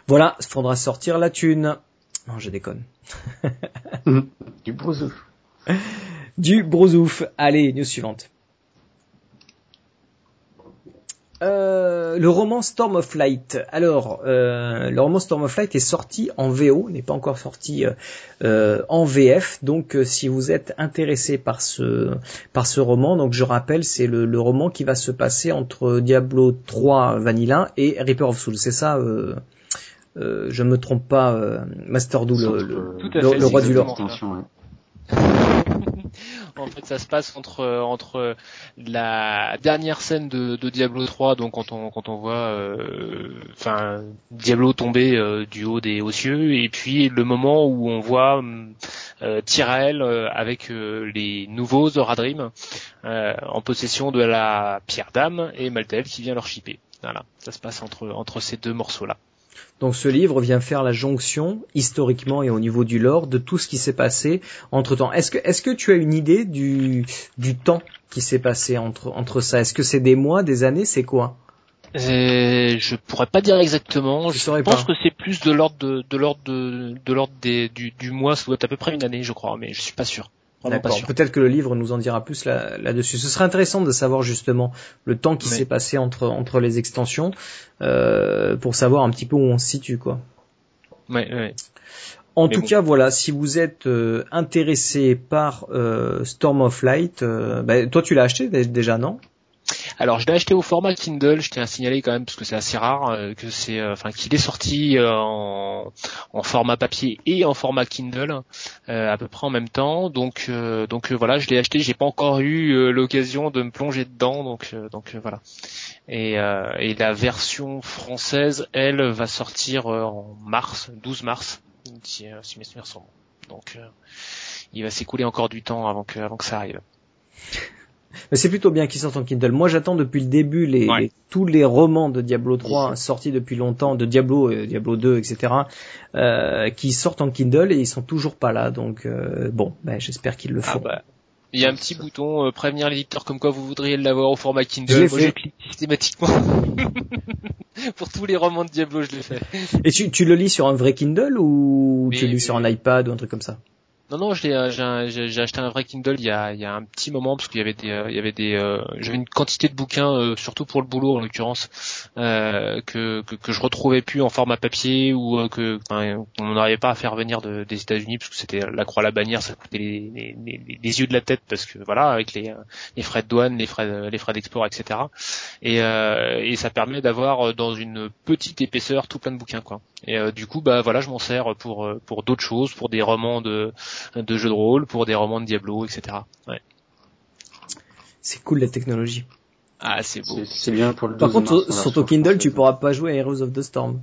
Voilà, il faudra sortir la thune. Non, je déconne. du brosouf. Du brosouf. Allez, news suivante. Euh, le roman Storm of Light. Alors, euh, le roman Storm of Light est sorti en VO, n'est pas encore sorti euh, en VF. Donc, si vous êtes intéressé par ce par ce roman, donc je rappelle, c'est le, le, roman qui va se passer entre Diablo 3 Vanilla et Reaper of Souls. C'est ça euh, je me trompe pas, euh, Master Doo, le, le, roi du lore. en fait, ça se passe entre entre la dernière scène de, de Diablo 3, donc quand on quand on voit, euh, enfin Diablo tomber euh, du haut des hauts cieux, et puis le moment où on voit euh, Tyrell avec les nouveaux Zoradrim en possession de la pierre d'âme et Maltel qui vient leur shipper. Voilà, ça se passe entre entre ces deux morceaux là. Donc ce livre vient faire la jonction, historiquement et au niveau du lore, de tout ce qui s'est passé entre temps. Est-ce que, est-ce que tu as une idée du, du temps qui s'est passé entre, entre ça? Est-ce que c'est des mois, des années, c'est quoi? Euh, je pourrais pas dire exactement. Je, pense que c'est plus de l'ordre de, de l'ordre de, de l'ordre du, du mois. Ça doit être à peu près une année, je crois, mais je suis pas sûr. Peut-être que le livre nous en dira plus là-dessus. Ce serait intéressant de savoir justement le temps qui s'est passé entre entre les extensions euh, pour savoir un petit peu où on se situe quoi. En tout cas, voilà, si vous êtes euh, intéressé par euh, Storm of Light, bah, toi tu l'as acheté déjà, non? Alors je l'ai acheté au format Kindle, je tiens à signaler quand même parce que c'est assez rare euh, que c'est euh, enfin qu'il est sorti euh, en, format papier et en format Kindle à peu près en même temps. Donc donc voilà, je l'ai acheté, j'ai pas encore eu l'occasion de me plonger dedans donc donc voilà. Et, et la version française, elle va sortir en mars, 12 mars si, si mes souvenirs sont bons. Donc il va s'écouler encore du temps avant que avant que ça arrive. Mais c'est plutôt bien qu'ils sortent en Kindle. Moi, j'attends depuis le début les, tous les romans de Diablo 3 sortis depuis longtemps, de Diablo, euh, Diablo 2, etc., euh, qui sortent en Kindle et ils sont toujours pas là. Donc euh, bon, ben, j'espère qu'ils le ah font. bah. Il y a un petit bouton prévenir l'éditeur comme quoi vous voudriez l'avoir au format Kindle. Moi, je clique systématiquement. Pour tous les romans de Diablo, je l'ai fait. Et tu, tu le lis sur un vrai Kindle ou tu le lis sur un iPad ou un truc comme ça? Non, non, euh, j'ai acheté un vrai Kindle il y a, un petit moment parce qu'il y avait des, euh, il y avait des, euh, j'avais une quantité de bouquins, surtout pour le boulot en l'occurrence, que, que, je retrouvais plus en format papier ou que on n'arrivait pas à faire venir de, des États-Unis parce que c'était la croix la bannière, ça coûtait les, les, yeux de la tête parce que voilà avec les, les frais de douane, les frais, les frais d'export, etc. Et, et ça permet d'avoir dans une petite épaisseur tout plein de bouquins quoi. Et du coup bah voilà je m'en sers pour pour d'autres choses, pour des romans de de jeux de rôle, pour des romans de Diablo, etc. Ouais. C'est cool la technologie. Ah, c'est beau. C'est bien pour le Par contre, sur ton Kindle, tu pourras pas jouer à Heroes of the Storm.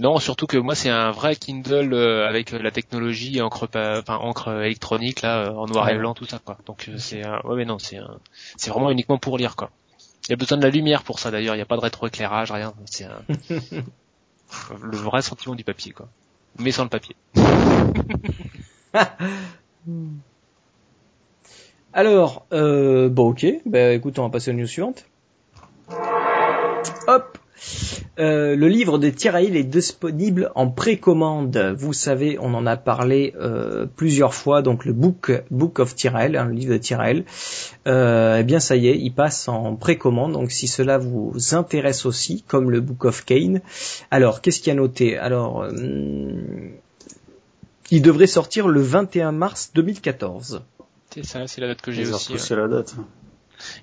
Non, surtout que moi c'est un vrai Kindle euh, avec la technologie encre, enfin encre électronique là, en noir et blanc tout ça quoi. Donc c'est, ouais mais non c'est, c'est vraiment uniquement pour lire quoi. Il y a besoin de la lumière pour ça d'ailleurs, il n'y a pas de rétroéclairage, rien. C'est le vrai sentiment du papier quoi. Mais sans le papier. Alors, euh, bon ok, bah écoute, on va passer aux news suivantes. Hop euh, le livre de Tirail est disponible en précommande. Vous savez, on en a parlé euh, plusieurs fois. Donc le book of Tirail, hein, le livre de Tirail, eh bien ça y est, il passe en précommande. Donc si cela vous intéresse aussi, comme le Book of Kane. Alors qu'est-ce qu'il y a noté? Alors il devrait sortir le 21 mars 2014. C'est ça, c'est la date que j'ai aussi. C'est la date.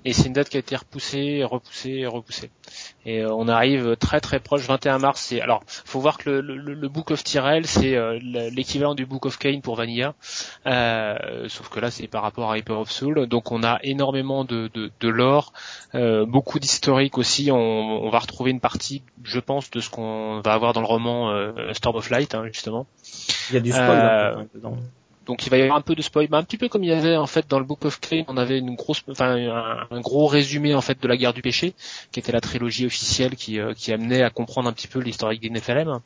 Et c'est une date qui a été repoussée, repoussée, repoussée. Et euh, on arrive très très proche, 21 mars. C'est alors, faut voir que le, le, Book of Tyrell, c'est euh, l'équivalent du Book of Kane pour Vanilla, euh, sauf que là c'est par rapport à Hyper of Soul. Donc on a énormément de, de, de lore, euh, beaucoup d'historique aussi. On, on, va retrouver une partie, je pense, de ce qu'on va avoir dans le roman Storm of Light, hein, justement. Il y a du spoil hein, dedans. Donc il va y avoir un peu de spoil, mais un petit peu comme il y avait en fait dans le Book of Crane, on avait une grosse, enfin un, gros résumé en fait de la guerre du péché, qui était la trilogie officielle qui, euh, amenait à comprendre un petit peu l'historique des Nephilim.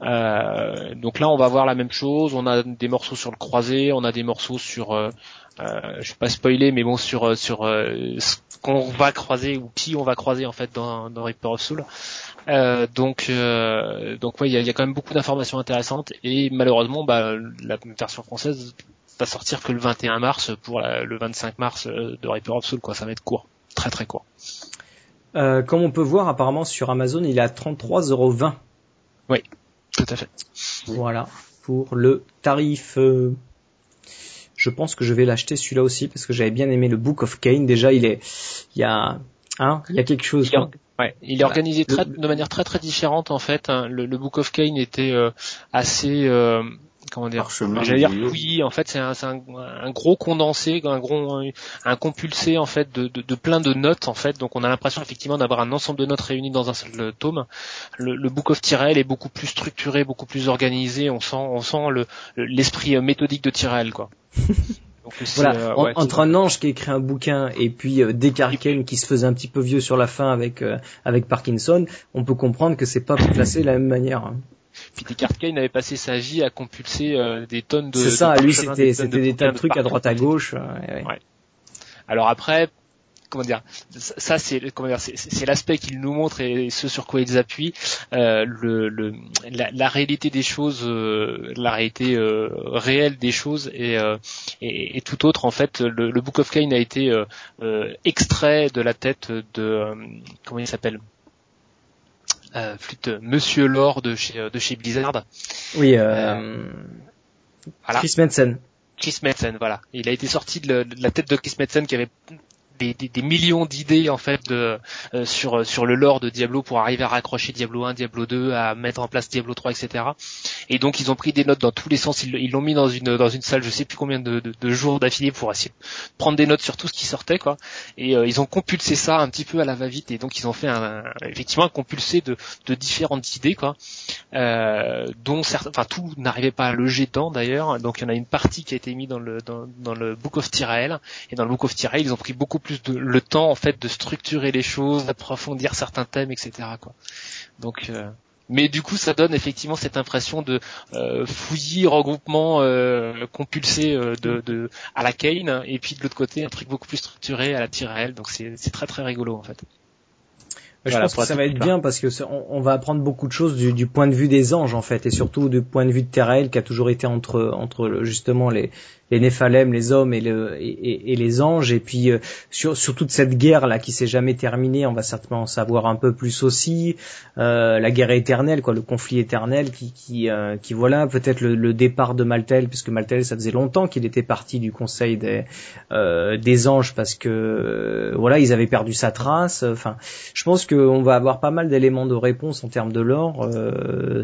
Euh, donc là on va voir la même chose, on a des morceaux sur le croisé, on a des morceaux sur, euh, euh je vais pas spoiler, mais bon sur euh, sur ce qu'on va croiser ou qui on va croiser en fait dans, dans Reaper of Soul. Euh, donc, euh, donc ouais, il y a, quand même beaucoup d'informations intéressantes et malheureusement, bah, la version française va sortir que le 21 mars pour le 25 mars euh, de Reaper of Soul, quoi. Ça va être court, très très court. Euh, comme on peut voir, apparemment sur Amazon, il est à 33,20€. Oui, tout à fait. Voilà pour le tarif. Je pense que je vais l'acheter celui-là aussi parce que j'avais bien aimé le Book of Kane. Déjà, il est, il y a, hein, il y a quelque chose. Ouais, il est organisé très, de manière très très différente en fait. Hein. Le, le, Book of Kane était euh, assez euh, comment dire J'allais dire oui. En fait, c'est un, un, un, gros condensé, un gros un compulsé en fait de, de, de plein de notes en fait. Donc on a l'impression effectivement d'avoir un ensemble de notes réunies dans un seul tome. Le, le Book of Tyrell est beaucoup plus structuré, beaucoup plus organisé. On sent on sent le l'esprit méthodique de Tyrell quoi. voilà, euh, entre un ange qui écrit un bouquin et puis euh, Descartes qui se faisait un petit peu vieux sur la fin avec euh, avec Parkinson, on peut comprendre que c'est pas placé de la même manière. Hein. Puis Descartes Kane avait passé sa vie à compulser euh, des tonnes de. C'est ça, lui c'était c'était des tas de trucs à droite à gauche. Ouais. Alors après, comment dire ça c'est comment dire c'est l'aspect qu'ils nous montrent et ce sur quoi ils appuient euh, le, le la, la, réalité des choses euh, la réalité euh, réelle des choses et, euh, et, et, tout autre en fait le, le Book of Cain a été euh, extrait de la tête de comment il s'appelle? Flûte Monsieur Lore de chez de chez Blizzard oui voilà. Chris Metzen Chris Metzen, voilà. Il a été sorti de, de la tête de Chris Metzen qui avait des, des, des, millions d'idées en fait de, euh, sur sur le lore de Diablo pour arriver à raccrocher Diablo 1, Diablo 2, à mettre en place Diablo 3, etc. Et donc ils ont pris des notes dans tous les sens. Ils l'ont mis dans une dans une salle, je sais plus combien de, jours d'affilée pour essayer de prendre des notes sur tout ce qui sortait quoi. Et euh, ils ont compulsé ça un petit peu à la va-vite et donc ils ont fait un, effectivement un compulsé de, différentes idées quoi, euh, dont certains, enfin tout n'arrivait pas à loger dedans d'ailleurs. Donc il y en a une partie qui a été mise dans le dans, le Book of Tyrael et dans le Book of Tyrael ils ont pris beaucoup plus de, le temps en fait de structurer les choses, d'approfondir certains thèmes, etc. Quoi. Donc, euh, mais du coup, ça donne effectivement cette impression de euh, fouillis, regroupement euh, compulsé euh, de, de, à la Kane, et puis de l'autre côté un truc beaucoup plus structuré à la Tyrell. Donc c'est très très rigolo en fait. Je pense que ça va être bien parce que on, va apprendre beaucoup de choses du, du, point de vue des anges en fait et surtout du point de vue de Terrael qui a toujours été entre entre justement les les Néphalem, les hommes et, le, et, et, les anges, et puis euh, sur, sur, toute cette guerre là qui s'est jamais terminée, on va certainement en savoir un peu plus aussi. Euh, la guerre éternelle, quoi, le conflit éternel, qui, qui, euh, qui voilà, peut-être le, le, départ de Maltel, puisque Maltel, ça faisait longtemps qu'il était parti du Conseil des, euh, des anges parce que euh, voilà, ils avaient perdu sa trace. Enfin, je pense qu'on va avoir pas mal d'éléments de réponse en termes de lore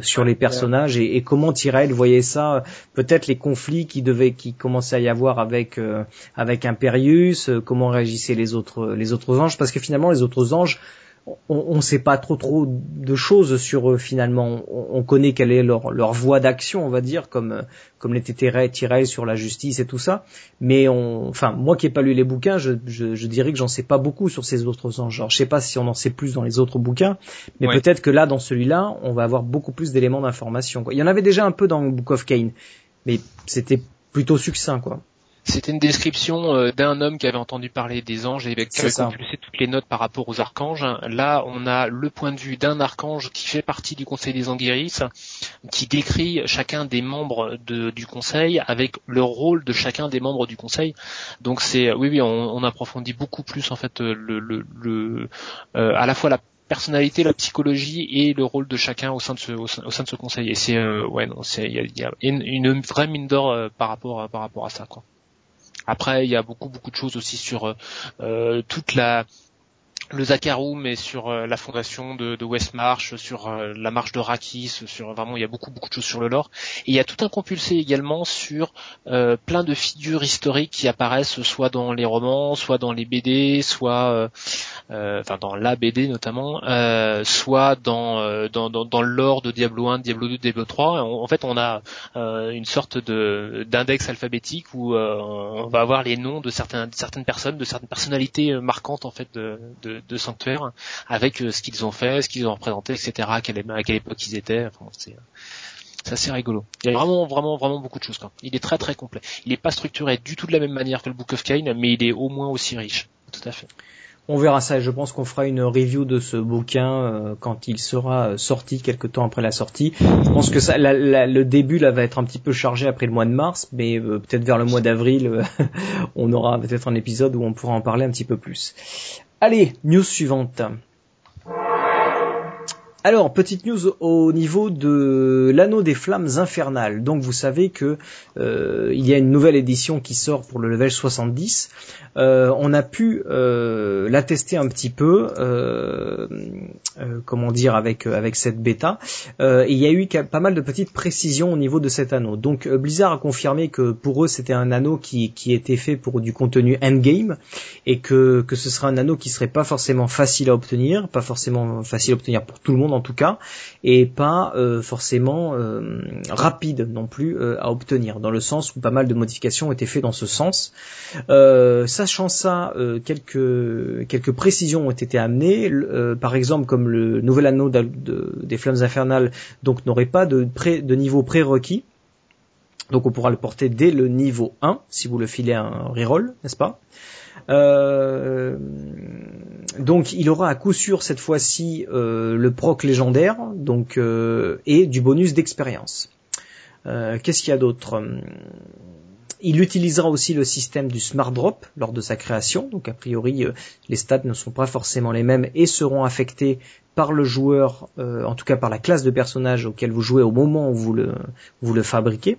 sur les personnages et, et comment Tyrell voyait ça, peut-être les conflits qui devaient, qui commençait à y avoir avec euh, avec Imperius, euh, comment réagissaient les autres les autres anges, parce que finalement les autres anges on ne sait pas trop trop de choses sur eux finalement. On, connaît quelle est leur, leur voie d'action, on va dire, comme comme l'était tiré sur la justice et tout ça. Mais on, enfin, moi qui ai pas lu les bouquins, je, je, dirais que j'en sais pas beaucoup sur ces autres genres. Je sais pas si on en sait plus dans les autres bouquins, mais peut-être que là, dans celui-là, on va avoir beaucoup plus d'éléments d'information. Il y en avait déjà un peu dans Book of Kane, mais c'était plutôt succinct, quoi. C'était une description euh, d'un homme qui avait entendu parler des anges et qui avait compulsé toutes les notes par rapport aux archanges. Là, on a le point de vue d'un archange qui fait partie du Conseil des Anguiris, qui décrit chacun des membres du Conseil avec le rôle de chacun des membres du Conseil. Donc c'est, oui, oui, on, approfondit beaucoup plus en fait le, le, euh, à la fois la personnalité, la psychologie et le rôle de chacun au sein de ce, au sein, de ce conseil. Et c'est, euh, ouais, non, c'est, une, vraie mine d'or par rapport, par rapport à ça, quoi. Après, il y a beaucoup beaucoup de choses aussi sur euh, euh, toute la le Zakarum et sur euh, la fondation de, de Westmarch, sur la marche de Rakis, sur vraiment il y a beaucoup beaucoup de choses sur le lore. Et il y a tout un compulsé également sur plein de figures historiques qui apparaissent soit dans les romans, soit dans les BD, soit euh, enfin dans la BD notamment, euh, soit dans, euh, dans, dans, dans, le lore de Diablo 1, Diablo 2, Diablo 3. En, fait, on a une sorte de d'index alphabétique où on va avoir les noms de certains, certaines personnes, de certaines personnalités marquantes en fait de, de, de Sanctuaire, avec ce qu'ils ont fait, ce qu'ils ont représenté, etc. À quelle, à quelle époque ils étaient. C'est c'est assez rigolo. Il y a vraiment, vraiment, vraiment beaucoup de choses. Quoi. Il est très, très complet. Il n'est pas structuré du tout de la même manière que le Book of Kain, mais il est au moins aussi riche. Tout à fait. On verra ça je pense qu'on fera une review de ce bouquin euh, quand il sera euh, sorti quelque temps après la sortie. Je pense que ça, le début là va être un petit peu chargé après le mois de mars, mais euh, peut-être vers le mois d'avril, on aura peut-être un épisode où on pourra en parler un petit peu plus. Allez, news suivante. Alors, petite news au niveau de l'anneau des flammes infernales. Donc, vous savez que euh, il y a une nouvelle édition qui sort pour le level 70. Euh, on a pu euh, la tester un petit peu, comment dire, avec avec cette bêta. et il y a eu pas mal de petites précisions au niveau de cet anneau. Donc, Blizzard a confirmé que pour eux, c'était un anneau qui qui était fait pour du contenu endgame et que que ce sera un anneau qui serait pas forcément facile à obtenir, pas forcément facile à obtenir pour tout le monde en tout cas, et pas euh, forcément euh, rapide non plus euh, à obtenir, dans le sens où pas mal de modifications ont été faites dans ce sens. sachant ça, quelques quelques précisions ont été amenées, par exemple comme le nouvel anneau des flammes infernales, donc n'aurait pas de, pré, niveau prérequis. Donc on pourra le porter dès le niveau 1 si vous le filez un reroll, n'est-ce pas? Donc il aura à coup sûr cette fois-ci euh, le proc légendaire donc euh, et du bonus d'expérience. Qu'est-ce qu'il y a d'autre? Il utilisera aussi le système du smart drop lors de sa création, donc a priori les stats ne sont pas forcément les mêmes et seront affectés par le joueur, en tout cas par la classe de personnage auquel vous jouez au moment où vous le, fabriquez.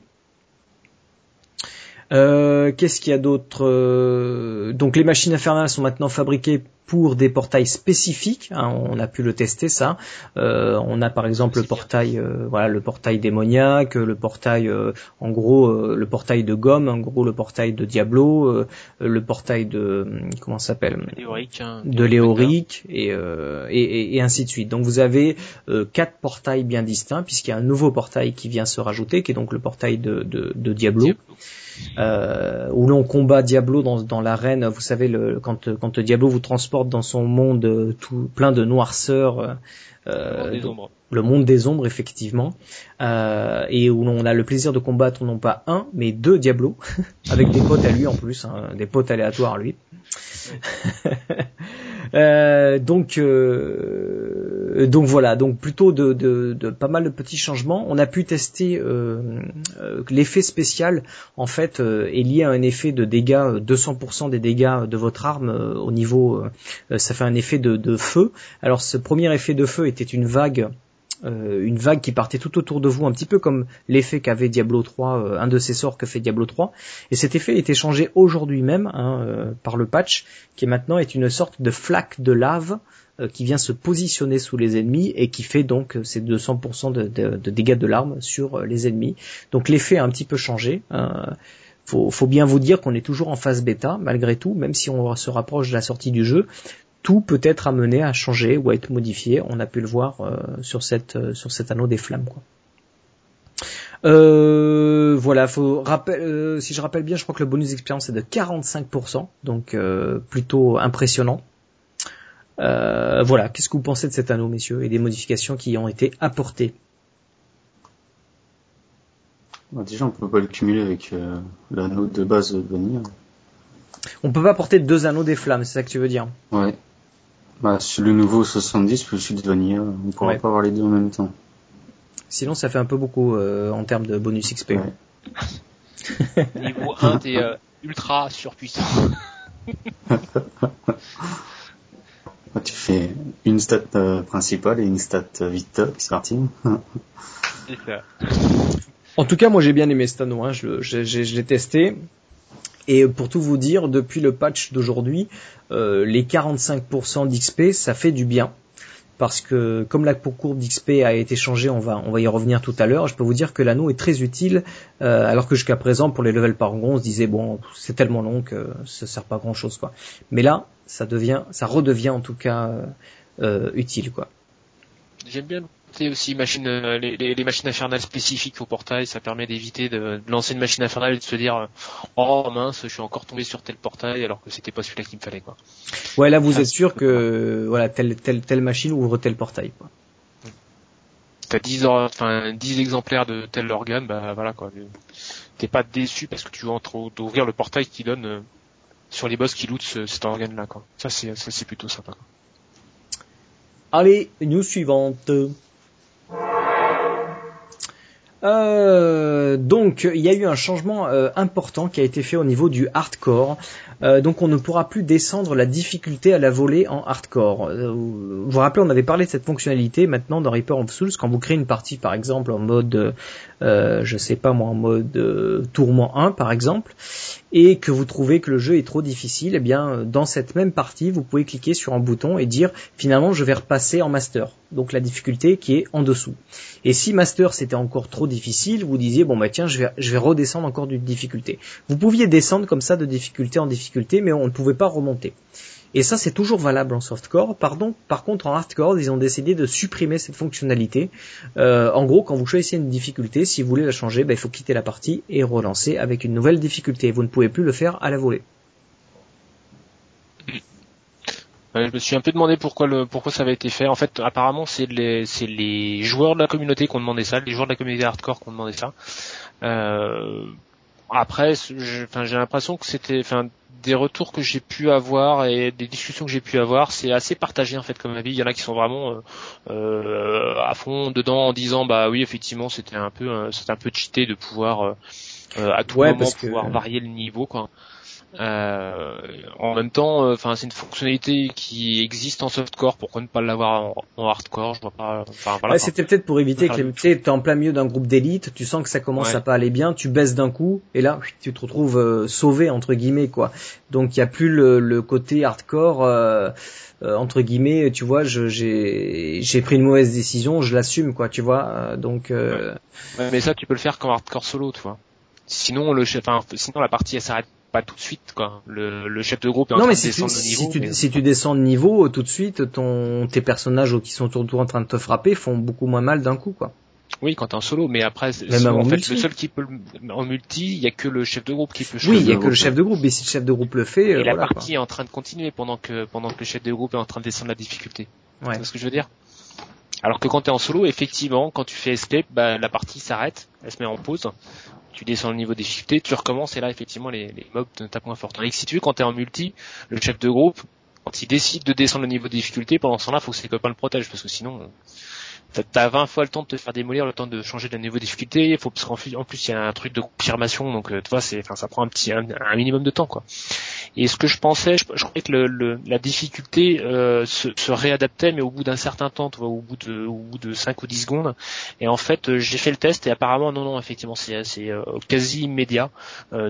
Euh, qu'est-ce qu'il y a d'autre? Euh, Donc les machines infernales sont maintenant fabriquées pour des portails spécifiques. Hein, on a pu le tester ça. Euh, on a par exemple le portail, voilà, le portail démoniaque, le portail, en gros, le portail de gomme, en gros le portail de Diablo, le portail de comment s'appelle? Hein, De Léoric et, et, et, ainsi de suite. Donc vous avez quatre portails bien distincts puisqu'il y a un nouveau portail qui vient se rajouter, qui est donc le portail de, de, de Diablo. Diablo euh, où l'on combat Diablo dans, dans l'arène. Vous savez, le, quand, quand Diablo vous transporte dans son monde euh, tout plein de noirceur. Euh, le monde des ombres. effectivement. Euh, et où l'on a le plaisir de combattre non pas un mais deux Diablo avec des potes à lui en plus hein, des potes aléatoires à lui euh, donc euh, donc voilà. Donc plutôt de, pas mal de petits changements. On a pu tester euh, euh l'effet spécial. En fait est lié à un effet de dégâts 200% des dégâts de votre arme au niveau ça fait un effet de feu. Alors ce premier effet de feu était une vague euh, une vague qui partait tout autour de vous, un petit peu comme l'effet qu'avait Diablo 3, euh, un de ces sorts que fait Diablo 3. Et cet effet est changé aujourd'hui même hein, euh, par le patch, qui maintenant est une sorte de flaque de lave qui vient se positionner sous les ennemis et qui fait donc ces 200% de, dégâts de l'arme sur les ennemis. Donc l'effet a un petit peu changé. Hein. Faut bien vous dire qu'on est toujours en phase bêta malgré tout, même si on se rapproche de la sortie du jeu tout peut être amené à changer ou à être modifié. On a pu le voir sur cette sur cet anneau des flammes. Quoi. Euh, voilà, faut rappel, euh, si je rappelle bien, je crois que le bonus d'expérience est de 45%, donc euh, plutôt impressionnant. Euh, voilà, qu'est-ce que vous pensez de cet anneau, messieurs, et des modifications qui ont été apportées? Bah, Déjà, on peut pas le cumuler avec l'anneau de base de Vanilla. On peut pas porter deux anneaux des flammes, c'est ça que tu veux dire? Ouais. Bah, le nouveau 70 plus celui de Vanilla, on pourra pas avoir les deux en même temps. Sinon, ça fait un peu beaucoup euh, en termes de bonus XP. Niveau 1, t'es euh, ultra surpuissant. tu fais une stat euh, principale et une stat vite c'est parti. En tout cas, moi j'ai bien aimé anneau, hein. je, je l'ai testé. Et pour tout vous dire, depuis le patch d'aujourd'hui, les 45% d'XP, ça fait du bien parce que comme la courbe d'XP a été changée, on va, on va y revenir tout à l'heure, je peux vous dire que l'anneau est très utile, euh, alors que jusqu'à présent, pour les levels par on se disait, bon, c'est tellement long que ça sert pas à grand chose, quoi. Mais là, ça devient, ça redevient en tout cas euh, utile, quoi. J'aime bien aussi machine, euh, les, les, machines infernales spécifiques au portail, ça permet d'éviter de, lancer une machine infernale et de se dire euh, oh mince, je suis encore tombé sur tel portail alors que c'était pas celui-là qu'il me fallait quoi. Ouais, là vous êtes sûr que voilà telle telle telle machine ouvre tel portail quoi. T'as 10 enfin 10 exemplaires de tel organe, bah voilà quoi. T'es pas déçu parce que tu veux d'ouvrir le portail qui donne euh, sur les boss qui lootent cet organe là quoi. Ça c'est ça c'est plutôt sympa. Allez, news suivante. Thank you. Euh, donc il y a eu un changement euh, important qui a été fait au niveau du hardcore. Euh, donc on ne pourra plus descendre la difficulté à la volée en hardcore. vous vous rappelez, on avait parlé de cette fonctionnalité maintenant dans Reaper of Souls quand vous créez une partie par exemple en mode, je sais pas moi, en mode tourment 1 par exemple, et que vous trouvez que le jeu est trop difficile, eh bien dans cette même partie vous pouvez cliquer sur un bouton et dire finalement je vais repasser en master. Donc la difficulté qui est en dessous. Et si master c'était encore trop difficile, vous disiez bon bah tiens je vais, je vais redescendre encore d'une difficulté. Vous pouviez descendre comme ça de difficulté en difficulté, mais on ne pouvait pas remonter. Et ça, c'est toujours valable en softcore. Pardon, par contre, en hardcore, ils ont décidé de supprimer cette fonctionnalité. Euh, en gros, quand vous choisissez une difficulté, si vous voulez la changer, bah, il faut quitter la partie et relancer avec une nouvelle difficulté. Vous ne pouvez plus le faire à la volée. Je me suis un peu demandé pourquoi le pourquoi ça avait été fait. En fait, apparemment, c'est les c'est les joueurs de la communauté qui ont demandé ça, les joueurs de la communauté hardcore qui ont demandé ça. Euh, après, j'ai l'impression que c'était, enfin, des retours que j'ai pu avoir et des discussions que j'ai pu avoir, c'est assez partagé en fait comme avis. Il y en a qui sont vraiment euh, euh à fond dedans en disant bah oui effectivement c'était un peu euh, c'était un peu cheaté de pouvoir euh, à tout moment pouvoir varier le niveau quoi. Euh, en même temps, euh, enfin, c'est une fonctionnalité qui existe en softcore. Pourquoi ne pas l'avoir en, hardcore Je vois pas. Enfin, voilà, C'était peut-être pour éviter que tu es en plein milieu d'un groupe d'élite, tu sens que ça commence à pas aller bien, tu baisses d'un coup et là tu te retrouves euh, sauvé entre guillemets quoi. Donc il y a plus le, côté hardcore. Euh, entre guillemets, tu vois, j'ai j'ai pris une mauvaise décision, je l'assume, quoi, tu vois. donc. Euh... mais ça, tu peux le faire qu'en hardcore solo, tu vois. Sinon, le, enfin, sinon la partie elle s'arrête pas tout de suite quoi. Le, le chef de groupe est en train de descendre de niveau. Si tu, si tu descends de niveau tout de suite, ton tes personnages qui sont autour en train de te frapper font beaucoup moins mal d'un coup quoi. Oui, quand t'es en solo, mais après, en fait, le seul qui peut en multi, il y a que le chef de groupe qui peut. Oui, il y a que le chef de groupe, mais si le chef de groupe le fait, et euh, la partie est en train de continuer pendant que pendant que le chef de groupe est en train de descendre la difficulté. Ouais. C'est ce que je veux dire? Alors que quand tu es en solo, effectivement, quand tu fais escape, bah, la partie s'arrête, elle se met en pause tu descends le niveau des difficulté, tu recommences et là effectivement les, mobs te tapent moins fort. Tandis que si tu veux, quand t'es en multi, le chef de groupe, quand il décide de descendre le niveau de difficulté, pendant ce temps-là, faut que ses copains le protègent parce que sinon, t'as 20 fois le temps de te faire démolir, le temps de changer de niveau de difficulté. Il faut qu'en plus il y a un truc de confirmation, donc euh, tu vois, c'est, enfin, ça prend un petit, un, minimum de temps, quoi. Et ce que je pensais, je, croyais que le, la difficulté euh, se, se, réadaptait, mais au bout d'un certain temps, tu vois, au bout de, au bout de 5 ou 10 secondes. Et en fait, euh, j'ai fait le test et apparemment, non, non, effectivement, c'est, c'est quasi immédiat.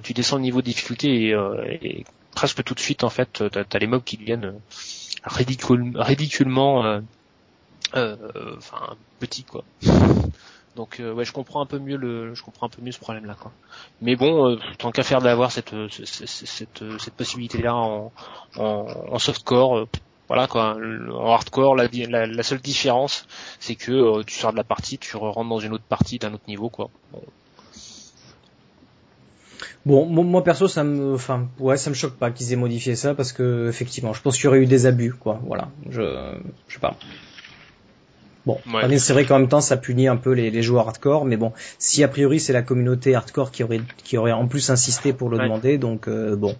tu descends le niveau de difficulté et, et presque tout de suite, en fait, t'as, as les mobs qui deviennent ridiculement euh, enfin petit quoi. Donc euh, ouais, je comprends un peu mieux le, je comprends un peu mieux ce problème-là quoi. Mais bon, euh, tant qu'à faire d'avoir cette cette, cette, cette possibilité-là en, en, softcore, voilà quoi. En hardcore, la, la, seule différence, c'est que tu sors de la partie, tu rentres dans une autre partie d'un autre niveau quoi. Bon, moi perso, ça me, enfin, ouais, ça me choque pas qu'ils aient modifié ça parce que effectivement, je pense qu'il y aurait eu des abus, quoi. Voilà, je, je sais pas. Bon, c'est vrai qu'en même temps, ça punit un peu les, les, joueurs hardcore, mais bon, si a priori c'est la communauté hardcore qui aurait, qui aurait en plus insisté pour le demander, donc euh, bon,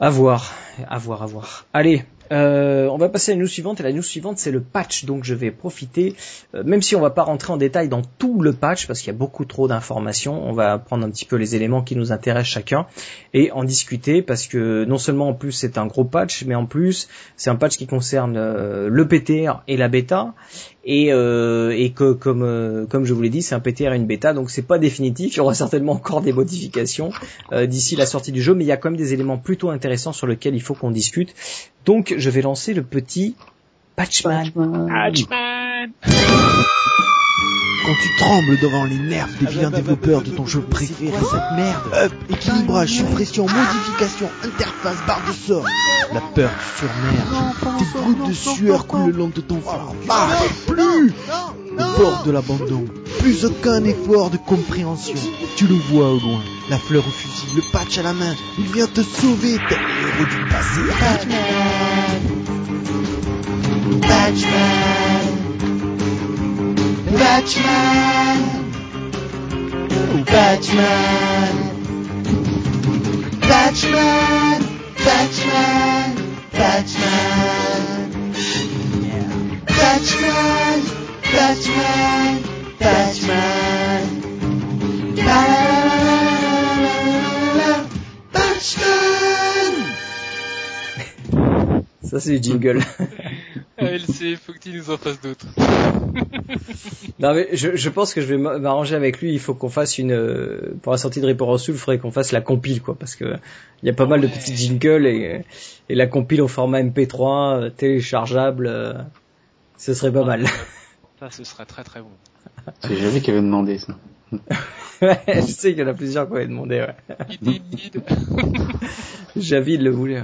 à voir, à voir, à voir. Allez, euh, on va passer à la news suivante et la news suivante c'est le patch donc je vais profiter euh, même si on va pas rentrer en détail dans tout le patch parce qu'il y a beaucoup trop d'informations on va prendre un petit peu les éléments qui nous intéressent chacun et en discuter parce que non seulement en plus c'est un gros patch mais en plus c'est un patch qui concerne euh, le PTR et la bêta et, euh, et que comme euh, comme je vous l'ai dit, c'est un PTR et une bêta, donc c'est pas définitif. Il y aura certainement encore des modifications euh, d'ici la sortie du jeu, mais il y a quand même des éléments plutôt intéressants sur lesquels il faut qu'on discute. Donc je vais lancer le petit Patchman. Patchman. Quand tu trembles devant les nerfs des vilains développeurs de ton jeu préféré, cette merde Up, équilibrage, suppression, modification, interface, barre de sort. La peur te surmerge. Tes gouttes de sueur coulent le long de ton front. Ah, plus Au bord de l'abandon. Plus aucun effort de compréhension. Tu le vois au loin. La fleur au fusil, le patch à la main. Il vient te sauver, tel héros du passé. Batman. Batman. Batman. Batman. Batman. Batman. Batman. Batman. Batman Ça c'est du jingle? LC, faut que tu nous en fasses d'autres. non mais je, je, pense que je vais m'arranger avec lui. Il faut qu'on fasse une euh, pour la sortie de Reaper of Soul, il faudrait qu'on fasse la compile quoi, parce que il y a pas mal de petits jingles et, et la compile au format MP3 euh, téléchargeable, euh, ce serait pas mal. Ça, ce serait très très bon. C'est Javi qui avait demandé ça. ouais, je sais qu'il y en a plusieurs qui avaient demandé. Ouais. Javi le voulait.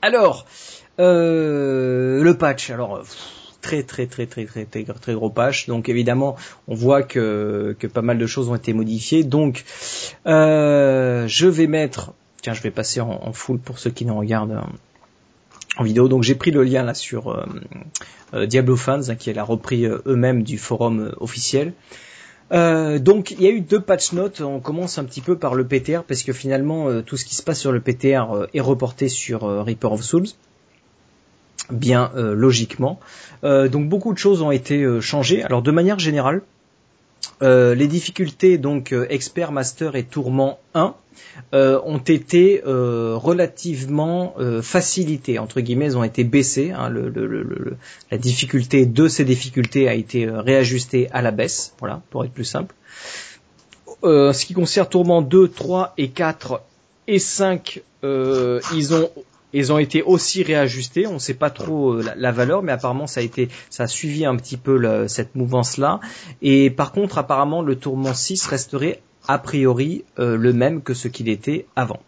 Alors, euh, le patch, alors très très très très très très très gros patch. Donc évidemment, on voit que pas mal de choses ont été modifiées. Donc euh, je vais mettre, tiens, je vais passer en, full pour ceux qui nous regardent en vidéo. Donc j'ai pris le lien là sur euh, Diablo Fans, hein, qui est repris eux-mêmes du forum officiel. Euh, donc il y a eu deux patch notes. On commence un petit peu par le PTR parce que finalement tout ce qui se passe sur le PTR est reporté sur Reaper of Souls bien euh, logiquement. Euh, donc beaucoup de choses ont été euh, changées. Alors de manière générale, les difficultés donc expert, master et tourment 1 ont été relativement facilitées entre guillemets, ont été baissées. Hein, le, la difficulté de ces difficultés a été réajustée à la baisse, voilà, pour être plus simple. ce qui concerne tourment 2, 3 et 4 et 5, ils ont ils ont été aussi réajustés. On ne sait pas trop euh, la, valeur, mais apparemment ça a été, ça a suivi un petit peu cette mouvance-là. Et par contre, apparemment, le tourment 6 resterait a priori euh, le même que ce qu'il était avant.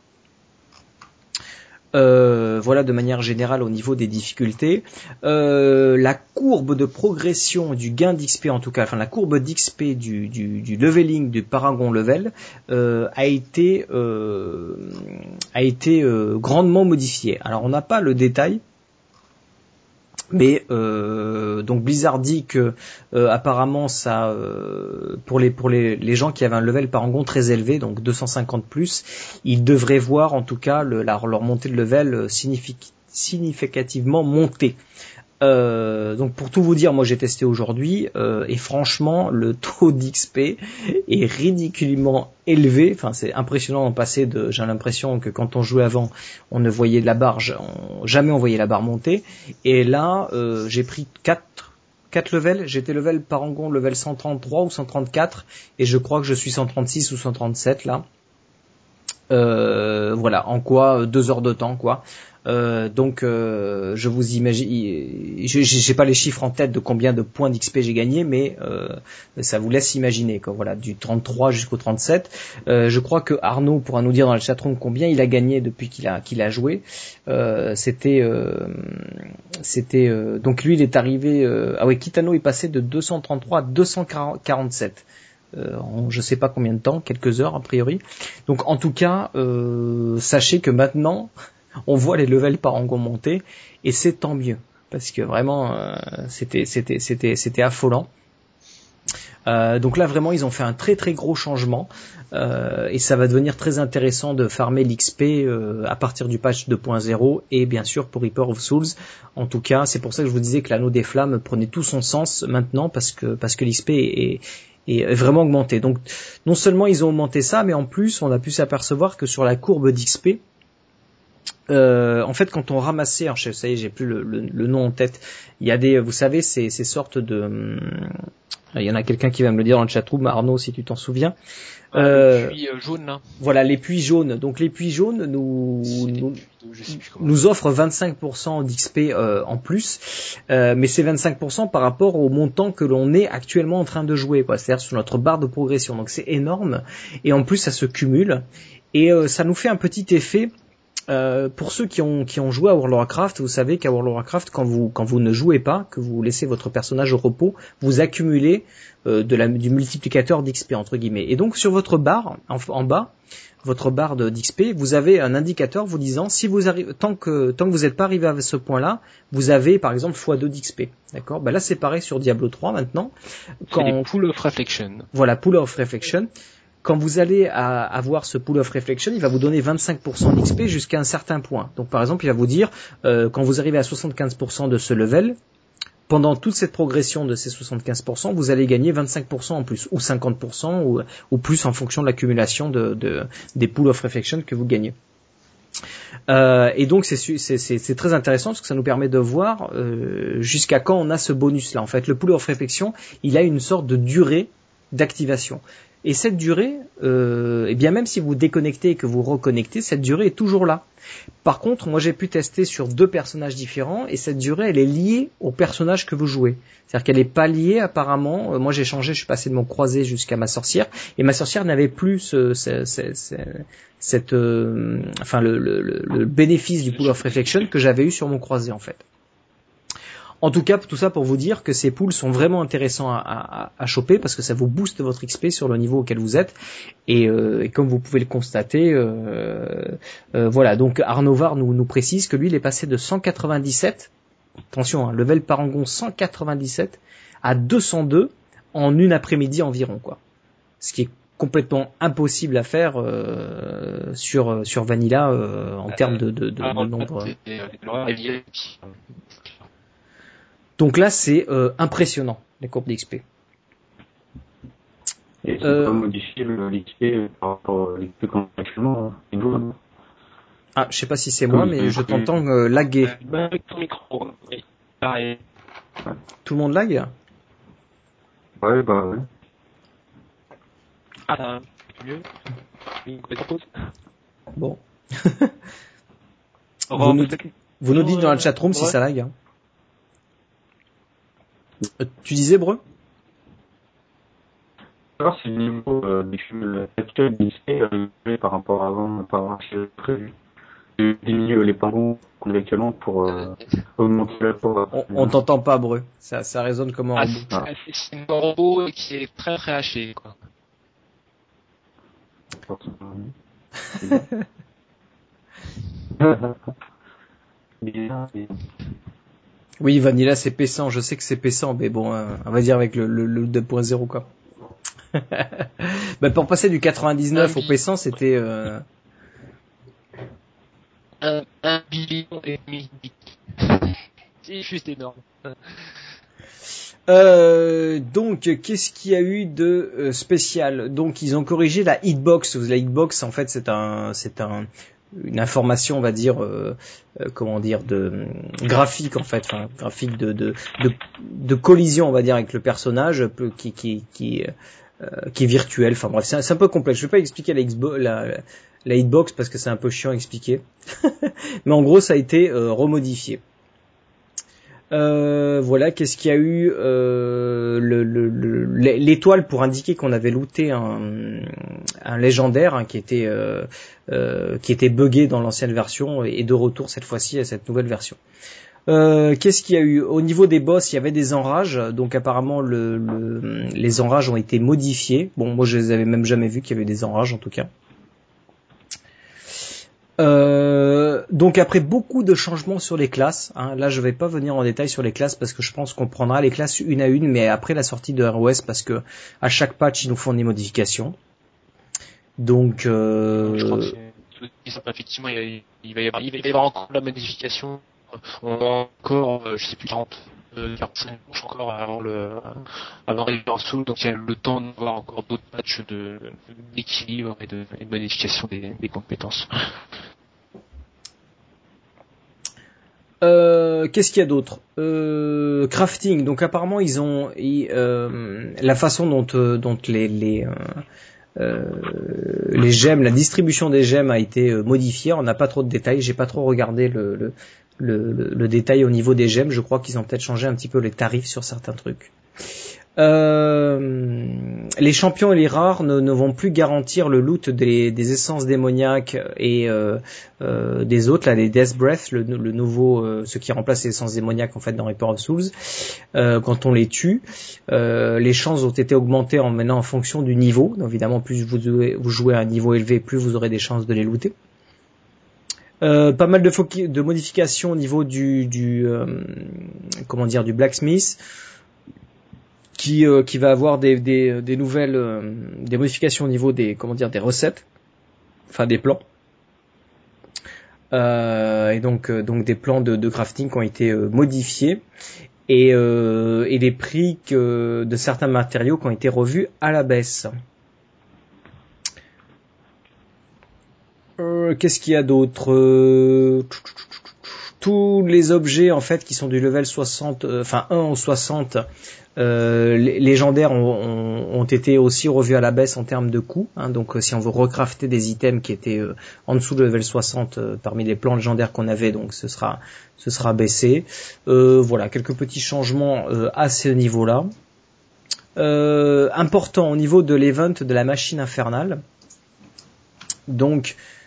Euh, voilà de manière générale au niveau des difficultés. Euh, la courbe de progression du gain d'XP en tout cas, enfin la courbe d'XP du, du, leveling du Paragon level euh, a été a été grandement modifiée. Alors on n'a pas le détail mais euh, donc Blizzard dit que euh, apparemment ça euh, pour les pour les, les, gens qui avaient un level parangon très élevé donc 250 plus ils devraient voir en tout cas le, leur montée de level significativement monter euh, donc pour tout vous dire, moi j'ai testé aujourd'hui euh, et franchement le taux d'XP est ridiculement élevé. Enfin c'est impressionnant en passer de. J'ai l'impression que quand on jouait avant, on ne voyait la barre, jamais on voyait la barre monter. Et là euh, j'ai pris 4 4 levels, j'étais level parangon level 133 ou 134 et je crois que je suis 136 ou 137 là. Euh, voilà, en quoi deux heures de temps, quoi. Euh, donc, euh, je vous imagine, j'ai pas les chiffres en tête de combien de points d'XP j'ai gagné, mais euh, ça vous laisse imaginer. Quoi. Voilà, du 33 jusqu'au 37. Euh, je crois que Arnaud pourra nous dire dans le chatroom combien il a gagné depuis qu'il a qu'il a joué. Euh, c'était, c'était donc lui, il est arrivé. ah oui, Kitano est passé de 233 à 247. Euh, en je sais pas combien de temps, quelques heures a priori. Donc en tout cas, euh, sachez que maintenant, on voit les levels par angon monter et c'est tant mieux parce que vraiment euh, c'était c'était c'était c'était affolant. Euh, donc là vraiment ils ont fait un très très gros changement euh, et ça va devenir très intéressant de farmer l'XP euh, à partir du patch 2.0 et bien sûr pour Reaper of Souls. En tout cas c'est pour ça que je vous disais que l'anneau des flammes prenait tout son sens maintenant parce que parce que l'XP est, est vraiment augmenté. Donc non seulement ils ont augmenté ça mais en plus on a pu s'apercevoir que sur la courbe d'XP euh, en fait, quand on ramassait, alors je, est, j'ai plus le, nom en tête. Il y a des, vous savez, ces, ces sortes de, hum, il y en a quelqu'un qui va me le dire dans le chatroom, Arnaud, si tu t'en souviens. Euh, les puits euh, jaunes. Là. Voilà, les puits jaunes. Donc les puits jaunes nous nous, nous offrent 25% d'XP euh, en plus, euh, mais c'est 25% par rapport au montant que l'on est actuellement en train de jouer, c'est-à-dire sur notre barre de progression. Donc c'est énorme, et en plus ça se cumule, et euh, ça nous fait un petit effet euh, pour ceux qui ont, qui ont joué à World of Warcraft, vous savez qu'à World of Warcraft, quand vous, quand vous ne jouez pas, que vous laissez votre personnage au repos, vous accumulez euh, de la, du multiplicateur d'XP entre guillemets. Et donc sur votre barre en, bas, votre barre d'XP, vous avez un indicateur vous disant si vous arrivez, tant que tant que vous n'êtes pas arrivé à ce point-là, vous avez par exemple x2 d'XP. D'accord? Ben Là c'est pareil sur Diablo 3 maintenant. Quand Pool of Reflection. Voilà, Pool of Reflection quand vous allez avoir ce pool of reflection, il va vous donner 25% d'XP jusqu'à un certain point. Donc par exemple, il va vous dire, euh, quand vous arrivez à 75% de ce level, pendant toute cette progression de ces 75%, vous allez gagner 25% en plus, ou 50%, ou, plus en fonction de l'accumulation de, des pool of reflection que vous gagnez. Euh, et donc c'est très intéressant parce que ça nous permet de voir euh, jusqu'à quand on a ce bonus là. En fait, le pool of reflection, il a une sorte de durée d'activation. Et cette durée, euh, et bien même si vous déconnectez et que vous reconnectez, cette durée est toujours là. Par contre, moi j'ai pu tester sur deux personnages différents et cette durée elle est liée au personnage que vous jouez. C'est-à-dire qu'elle n'est pas liée apparemment. Euh, moi j'ai changé, je suis passé de mon croisé jusqu'à ma sorcière et ma sorcière n'avait plus ce, cette, euh, enfin le, le, le, bénéfice du pool of reflection que j'avais eu sur mon croisé en fait. En tout cas, tout ça pour vous dire que ces poules sont vraiment intéressants à, choper parce que ça vous booste votre XP sur le niveau auquel vous êtes. Et, euh, comme vous pouvez le constater, euh, euh, voilà. Donc Arnovar nous, nous précise que lui, il est passé de 197, attention, hein, level parangon 197 à 202 en une après-midi environ, quoi. Ce qui est complètement impossible à faire sur sur Vanilla en termes de, de, de nombre. Donc là, c'est euh, impressionnant, les courbes d'XP. Et c'est euh... pas modifier l'XP par rapport à l'XP qu'on a actuellement hein. Ah, je sais pas si c'est moi, mais je t'entends euh, laguer. Bah, avec ton micro, oui. Pareil. Tout le monde lag Ouais, bah ouais. Ah, mieux. Bon. vous, nous, vous nous dites dans la chatroom si ça lag. Hein. Euh, tu disais, Breu Alors, c'est le niveau euh, actuel euh, par rapport à avant, par rapport à prévu. Diminuer les pangons qu'on a actuellement pour euh, augmenter la power. On, on t'entend pas, Breu. Ça, ça résonne comme un ah, robot. C'est un robot qui est très très haché, quoi. Oui, Vanilla c'est pécent, je sais que c'est pécent, mais bon, euh, on va dire avec le, le, 2.0 quoi. bah, pour passer du 99 au pécent, c'était... Euh... Un, un billion et demi. c'est juste énorme. Euh, donc, qu'est-ce qu'il y a eu de euh, spécial? Donc, ils ont corrigé la hitbox. La hitbox, en fait, c'est un, c'est un, une information, on va dire, euh, euh, comment dire, de graphique en fait, enfin, graphique de, de, de, de, collision, on va dire, avec le personnage, qui, qui, qui, euh, qui est virtuel. Enfin bref, c'est un, peu complexe. Je vais pas expliquer la, la hitbox parce que c'est un peu chiant à expliquer. Mais en gros, ça a été euh, remodifié. Euh, voilà, qu'est-ce qu'il y a eu euh, l'étoile pour indiquer qu'on avait looté un, légendaire hein, qui était euh, euh, qui était buggé dans l'ancienne version et de retour cette fois-ci à cette nouvelle version. Qu'est-ce qu'il y a eu? Au niveau des boss, il y avait des enrages, donc apparemment le, les enrages ont été modifiés. Bon, moi je les avais même jamais vus qu'il y avait des enrages en tout cas. Euh, donc après beaucoup de changements sur les classes, hein, là je vais pas venir en détail sur les classes parce que je pense qu'on prendra les classes une à une, mais après la sortie de ROS parce que à chaque patch ils nous font des modifications. Donc euh... je crois que effectivement il, va y avoir, il va y avoir encore la modification. On a encore euh, je sais plus 40 euh, 45 encore avant le avant Soul, donc il y a le temps de voir encore d'autres patchs de d'équilibre et de, et de modification des, compétences. Euh, Qu'est-ce qu'il y a d'autre? Euh, Crafting. Donc apparemment ils ont la façon dont les les les la distribution des gemmes a été modifiée. On n'a pas trop de détails. J'ai pas trop regardé le, le, détail au niveau des gemmes. Je crois qu'ils ont peut-être changé un petit peu les tarifs sur certains trucs. Euh, les champions et les rares ne, vont plus garantir le loot des, essences démoniaques et euh, euh, des autres, là, les Death Breath, le, nouveau, ce qui remplace les essences démoniaques en fait dans Reaper of Souls. Quand on les tue, les chances ont été augmentées en maintenant en fonction du niveau. Donc, évidemment, plus vous vous jouez à un niveau élevé, plus vous aurez des chances de les looter. Euh, pas mal de, de, modifications au niveau du, du euh, comment dire du blacksmith qui, euh, qui va avoir des, des, des nouvelles des modifications au niveau des comment dire des recettes enfin des plans et donc donc des plans de, de, crafting qui ont été modifiés et, et les prix que, de certains matériaux qui ont été revus à la baisse. Euh, qu'est-ce qu'il y a d'autre euh, Tous les objets en fait qui sont du level 60, euh, enfin 1 au 60 légendaires ont, été aussi revus à la baisse en termes de coûts. Hein. donc si on veut recrafter des items qui étaient en dessous de level 60 parmi les plans légendaires qu'on avait, donc ce sera ce sera baissé. voilà quelques petits changements à ce niveau-là. important au niveau de l'event de la machine infernale. Donc euh,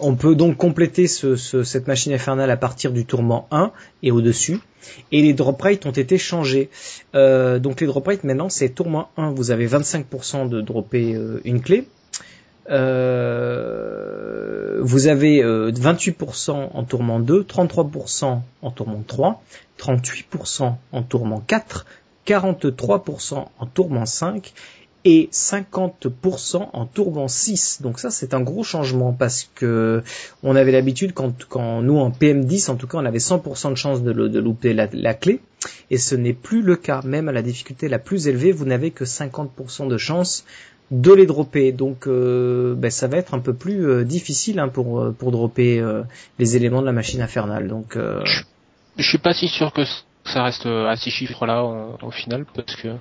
on peut donc compléter cette machine infernale à partir du tourment 1 et au-dessus. Et les drop rates ont été changés. Euh, donc les drop rates maintenant c'est tourment 1, vous avez 25% de dropper euh, une clé. vous avez 28% en tourment 2, 33% en tourment 3, 38% en tourment 4, 43% en tourment 5 et 50% en tourment 6. Donc ça c'est un gros changement parce que on avait l'habitude quand, quand nous en PM10 en tout cas on avait 100% de chance de, de louper la, clé et ce n'est plus le cas. Même à la difficulté la plus élevée vous n'avez que 50% de chance de les dropper. Donc euh, ben, ça va être un peu plus euh, difficile hein, pour, euh, pour dropper les éléments de la machine infernale. Donc je suis pas si sûr que ça reste à ces chiffres-là au final parce que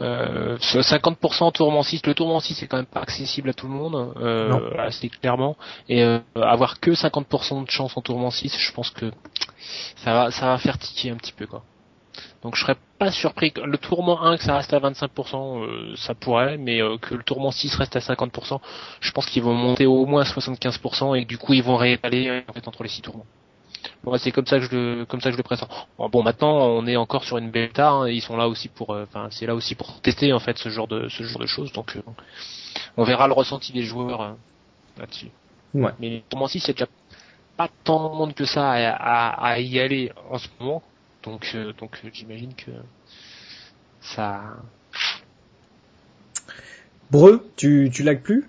euh, 50% tourment 6, le tourment 6 c'est quand même pas accessible à tout le monde, euh, assez clairement, et euh, avoir que 50% de chance en tourment 6, je pense que ça va, ça va faire tiquer un petit peu quoi. Donc je serais pas surpris que le tourment 1 que ça reste à 25%, euh, ça pourrait, mais euh, que le tourment 6 reste à 50%, je pense qu'ils vont monter au moins à 75% et que du coup ils vont réétaler en fait entre les 6 tourments. Bon, c'est comme ça que je le, comme ça que je le pressens. Bon, maintenant, on est encore sur une bêta. Hein, ils sont là aussi pour, euh, enfin, c'est là aussi pour tester en fait ce genre de, ce genre de choses. Donc, euh, on verra le ressenti des joueurs euh, là-dessus. Ouais. Mais pour moi aussi, c'est déjà pas tant de monde que ça à, à, y aller en ce moment. Donc, donc, j'imagine que ça. Breu, tu, tu lags plus?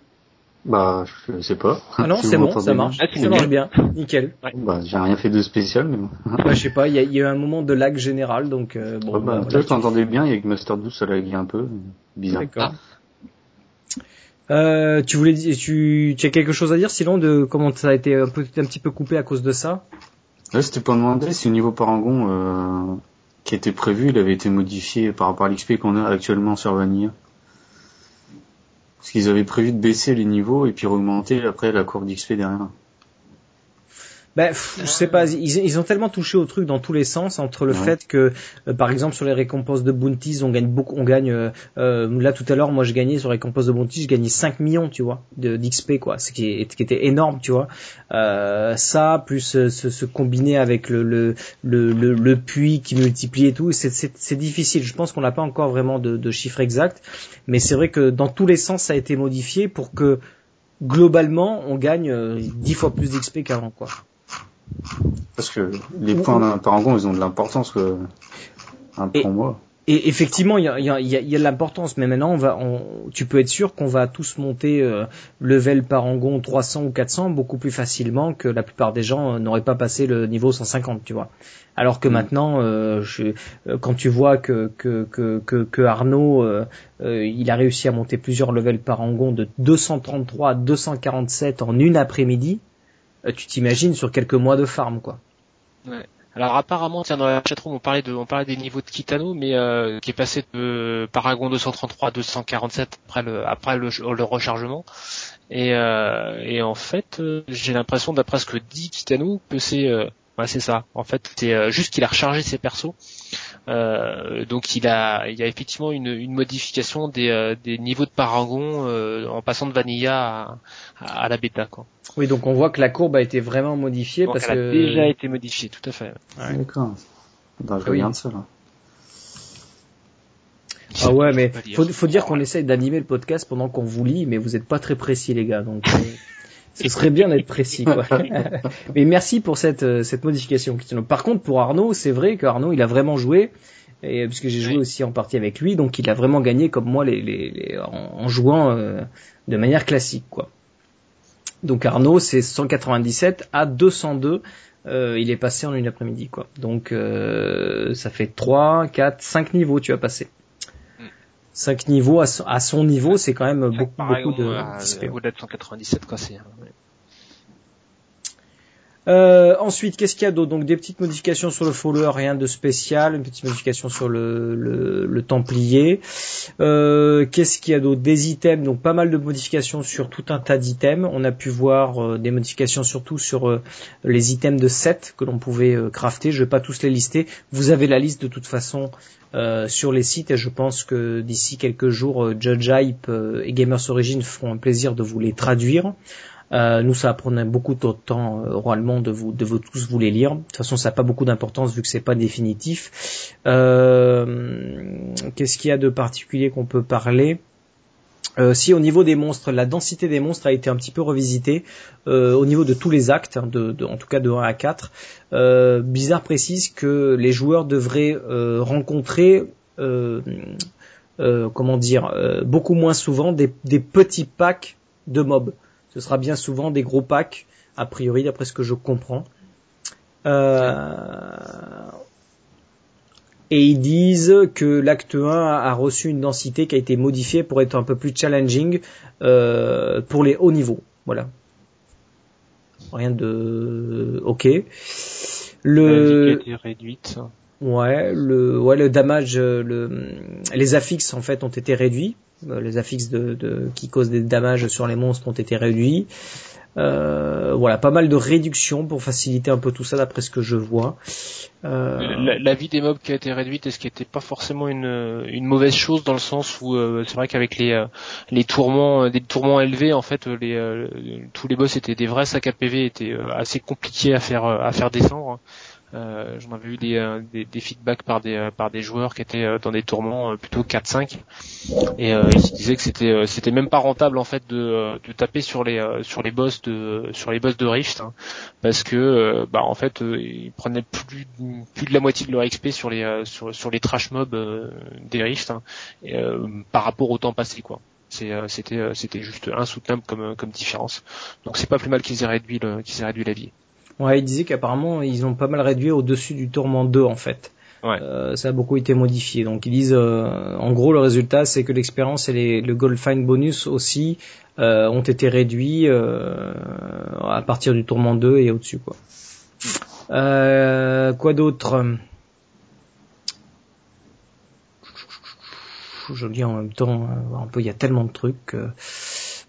Bah, je sais pas. Ah non, c'est bon, ça marche. ça marche bien. Nickel. Bah, j'ai rien fait de spécial, mais bon. bah, je sais pas, il y, a, y a eu un moment de lag général, donc euh, bon. bah, bah, voilà, t'entendais bien, avec Master 12, ça laguait un peu. Bizarre. D'accord. Euh, tu voulais tu, tu as quelque chose à dire sinon de comment ça a été un peu un petit peu coupé à cause de ça? Là, c'était pas demander si au niveau Parangon euh, qui était prévu, il avait été modifié par rapport à l'XP qu'on a actuellement sur Vanilla. Parce qu'ils avaient prévu de baisser les niveaux et puis augmenter après la courbe d'XP derrière. Ben, pff, je sais pas, ils, ils ont tellement touché au truc dans tous les sens entre le Ouais. fait que, euh, par exemple, sur les récompenses de bounties, on gagne beaucoup, on gagne, euh, euh, là tout à l'heure, moi je gagnais sur les récompenses de bounties, je gagnais 5 millions, tu vois, de d'XP quoi, ce qui, est, qui était énorme, tu vois. Euh, ça, plus euh, se, se combiner avec le le, le, le, le puits qui multiplie et tout, c'est- c'est c'est difficile. Je pense qu'on n'a pas encore vraiment de, de chiffres exacts, mais c'est vrai que dans tous les sens, ça a été modifié pour que globalement, on gagne euh, 10 fois plus d'XP qu'avant quoi. Parce que les points d'un parangon, ils ont de l'importance que un Et- pour moi. Et effectivement, il y a, il y a- il y a- il y a de l'importance, mais maintenant, on va, on, tu peux être sûr qu'on va tous monter euh, level parangon 300 ou 400 beaucoup plus facilement que la plupart des gens euh, n'auraient pas passé le niveau 150, tu vois. Alors que Mm. maintenant, euh, je, euh, quand tu vois que que que que, que Arnaud, euh, euh, il a réussi à monter plusieurs levels parangon de 233 à 247 en une après-midi, tu t'imagines sur quelques mois de farm, quoi. Alors apparemment, tiens, dans la chatroom, on parlait de, on parlait des niveaux de Kitano, mais euh, qui est passé de Paragon 233 à 247 après le, après le, rechargement. Et, euh, et en fait, euh, j'ai l'impression, d'après ce que dit Kitano, que c'est, euh, ouais, c'est ça. En fait, c'est euh, juste qu'il a rechargé ses persos. Euh, donc il a, il y a effectivement une, une modification des, euh, des niveaux de Paragon euh, en passant de Vanilla à, à, à la bêta, quoi. Oui, donc on voit que la courbe a été vraiment modifiée Donc parce elle que a déjà été modifiée, tout à fait. D'accord. Bah, je Oui. regarde ça là. Ah ouais, mais Faut faut, dire. dire qu'on essaye d'animer le podcast pendant qu'on vous lit, mais vous n'êtes pas très précis, les gars. Donc, euh, ce serait bien d'être précis, quoi. mais merci pour cette euh, cette modification. Par contre, pour Arnaud, c'est vrai qu'Arnaud, il a vraiment joué, et puisque j'ai joué Oui. aussi en partie avec lui, donc il a vraiment gagné comme moi les, les, les- en, en jouant euh, de manière classique, quoi. Donc Arnaud, c'est 197 à 202. euh, il est passé en une après-midi, quoi. Donc euh, ça fait 3, 4, 5 niveaux, tu as passé. 5 niveaux à son, à son niveau, c'est quand même beaucoup, beaucoup de euh, d'XP. Au-delà de 197, quoi, c'est. Euh, ensuite, qu'est-ce qu'il y a d'autre? Donc des petites modifications sur le follower, rien de spécial. Une petite modification sur le, le, le templier. Euh, qu'est-ce qu'il y a d'autre? Des items, donc pas mal de modifications sur tout un tas d'items. On a pu voir euh, des modifications surtout sur euh, les items de set que l'on pouvait euh, crafter. Je vais pas tous les lister. Vous avez la liste de toute façon sur les sites et je pense que d'ici quelques jours, Judge Hype et Gamers Origin feront un plaisir de vous les traduire. Euh, nous, ça prenait beaucoup de temps euh, oralement de vous, de vous tous vous les lire. De toute façon, ça n'a pas beaucoup d'importance vu que c'est pas définitif. Euh, Qu'est-ce qu'il y a de particulier qu'on peut parler? Euh, si au niveau des monstres, la densité des monstres a été un petit peu revisitée euh, au niveau de tous les actes, hein, de, de- en tout cas de 1 à 4. Euh, Bizarre précise que les joueurs devraient euh, rencontrer, euh, comment dire, beaucoup moins souvent des, des petits packs de mobs. Ce sera bien souvent des gros packs, a priori, d'après ce que je comprends. Euh, et ils disent que l'acte 1 a reçu une densité qui a été modifiée pour être un peu plus challenging euh, pour les hauts niveaux. Voilà. Rien de ok. Le réduite. Ouais le ouais le damage euh, le les affixes en fait ont été réduits. Euh, Les affixes de, de qui causent des damages sur les monstres ont été réduits. Euh, voilà, pas mal de réductions pour faciliter un peu tout ça d'après ce que je vois. Euh, La, vie des mobs qui a été réduite, est-ce qui n'était pas forcément une, une mauvaise chose dans le sens où euh, c'est vrai qu'avec les euh, les tourments, des tourments élevés, en fait, les tous les boss étaient des vrais sacs à PV, étaient assez compliqués à faire à faire descendre. Euh, J'en avais eu des, euh, des, des feedbacks par des euh, par des joueurs qui étaient dans des tourments plutôt 4-5 et euh, ils disaient que c'était c'était même pas rentable en fait de, de taper sur les sur les boss de sur les boss de Rift hein, parce que bah en fait ils prenaient plus plus de la moitié de leur XP sur les sur sur les trash mobs des Rift hein, par rapport au temps passé quoi. C'était c'était juste insoutenable comme comme différence. Donc c'est pas plus mal qu'ils aient réduit le qu'ils aient réduit la vie. Ouais, il disait qu'apparemment ils ont pas mal réduit au-dessus du tourment 2 en fait. Ouais. Euh, ça a beaucoup été modifié. Donc ils disent, euh, en gros, le résultat c'est que l'expérience et les, le Gold Fine bonus aussi euh, ont été réduits euh, à partir du tourment 2 et au-dessus quoi. Euh, quoi d'autre? Je le dis en même temps, un peu, il y a tellement de trucs.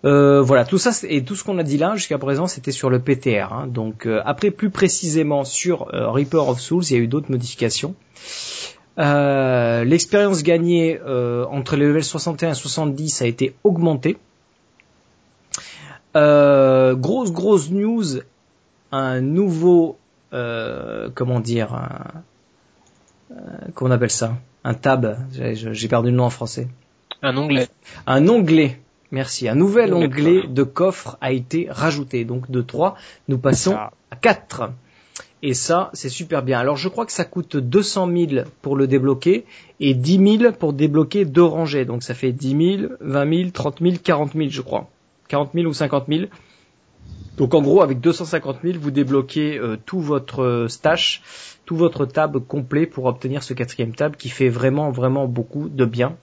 Euh, voilà, tout ça et tout ce qu'on a dit là jusqu'à présent, c'était sur le PTR. Hein. Donc après, plus précisément sur Reaper of Souls, il y a eu d'autres modifications. L'expérience gagnée entre les levels 61 et 70 a été augmentée. grosse grosse news, un nouveau, comment dire, qu'on appelle ça? Un tab. J'ai perdu le nom en français. Un onglet. Un onglet. Merci. Un nouvel onglet de coffre a été rajouté. Donc de 3, nous passons à 4. Et ça, c'est super bien. Alors je crois que ça coûte 200 000 pour le débloquer et 10 000 pour débloquer deux rangées. Donc ça fait 10 000, 20 000, 30 000, 40 000 je crois. 40 000 ou 50 000. Donc en gros, avec 250 000, vous débloquez euh, tout votre stash tout votre tab complet pour obtenir ce quatrième tab qui fait vraiment vraiment beaucoup de bien.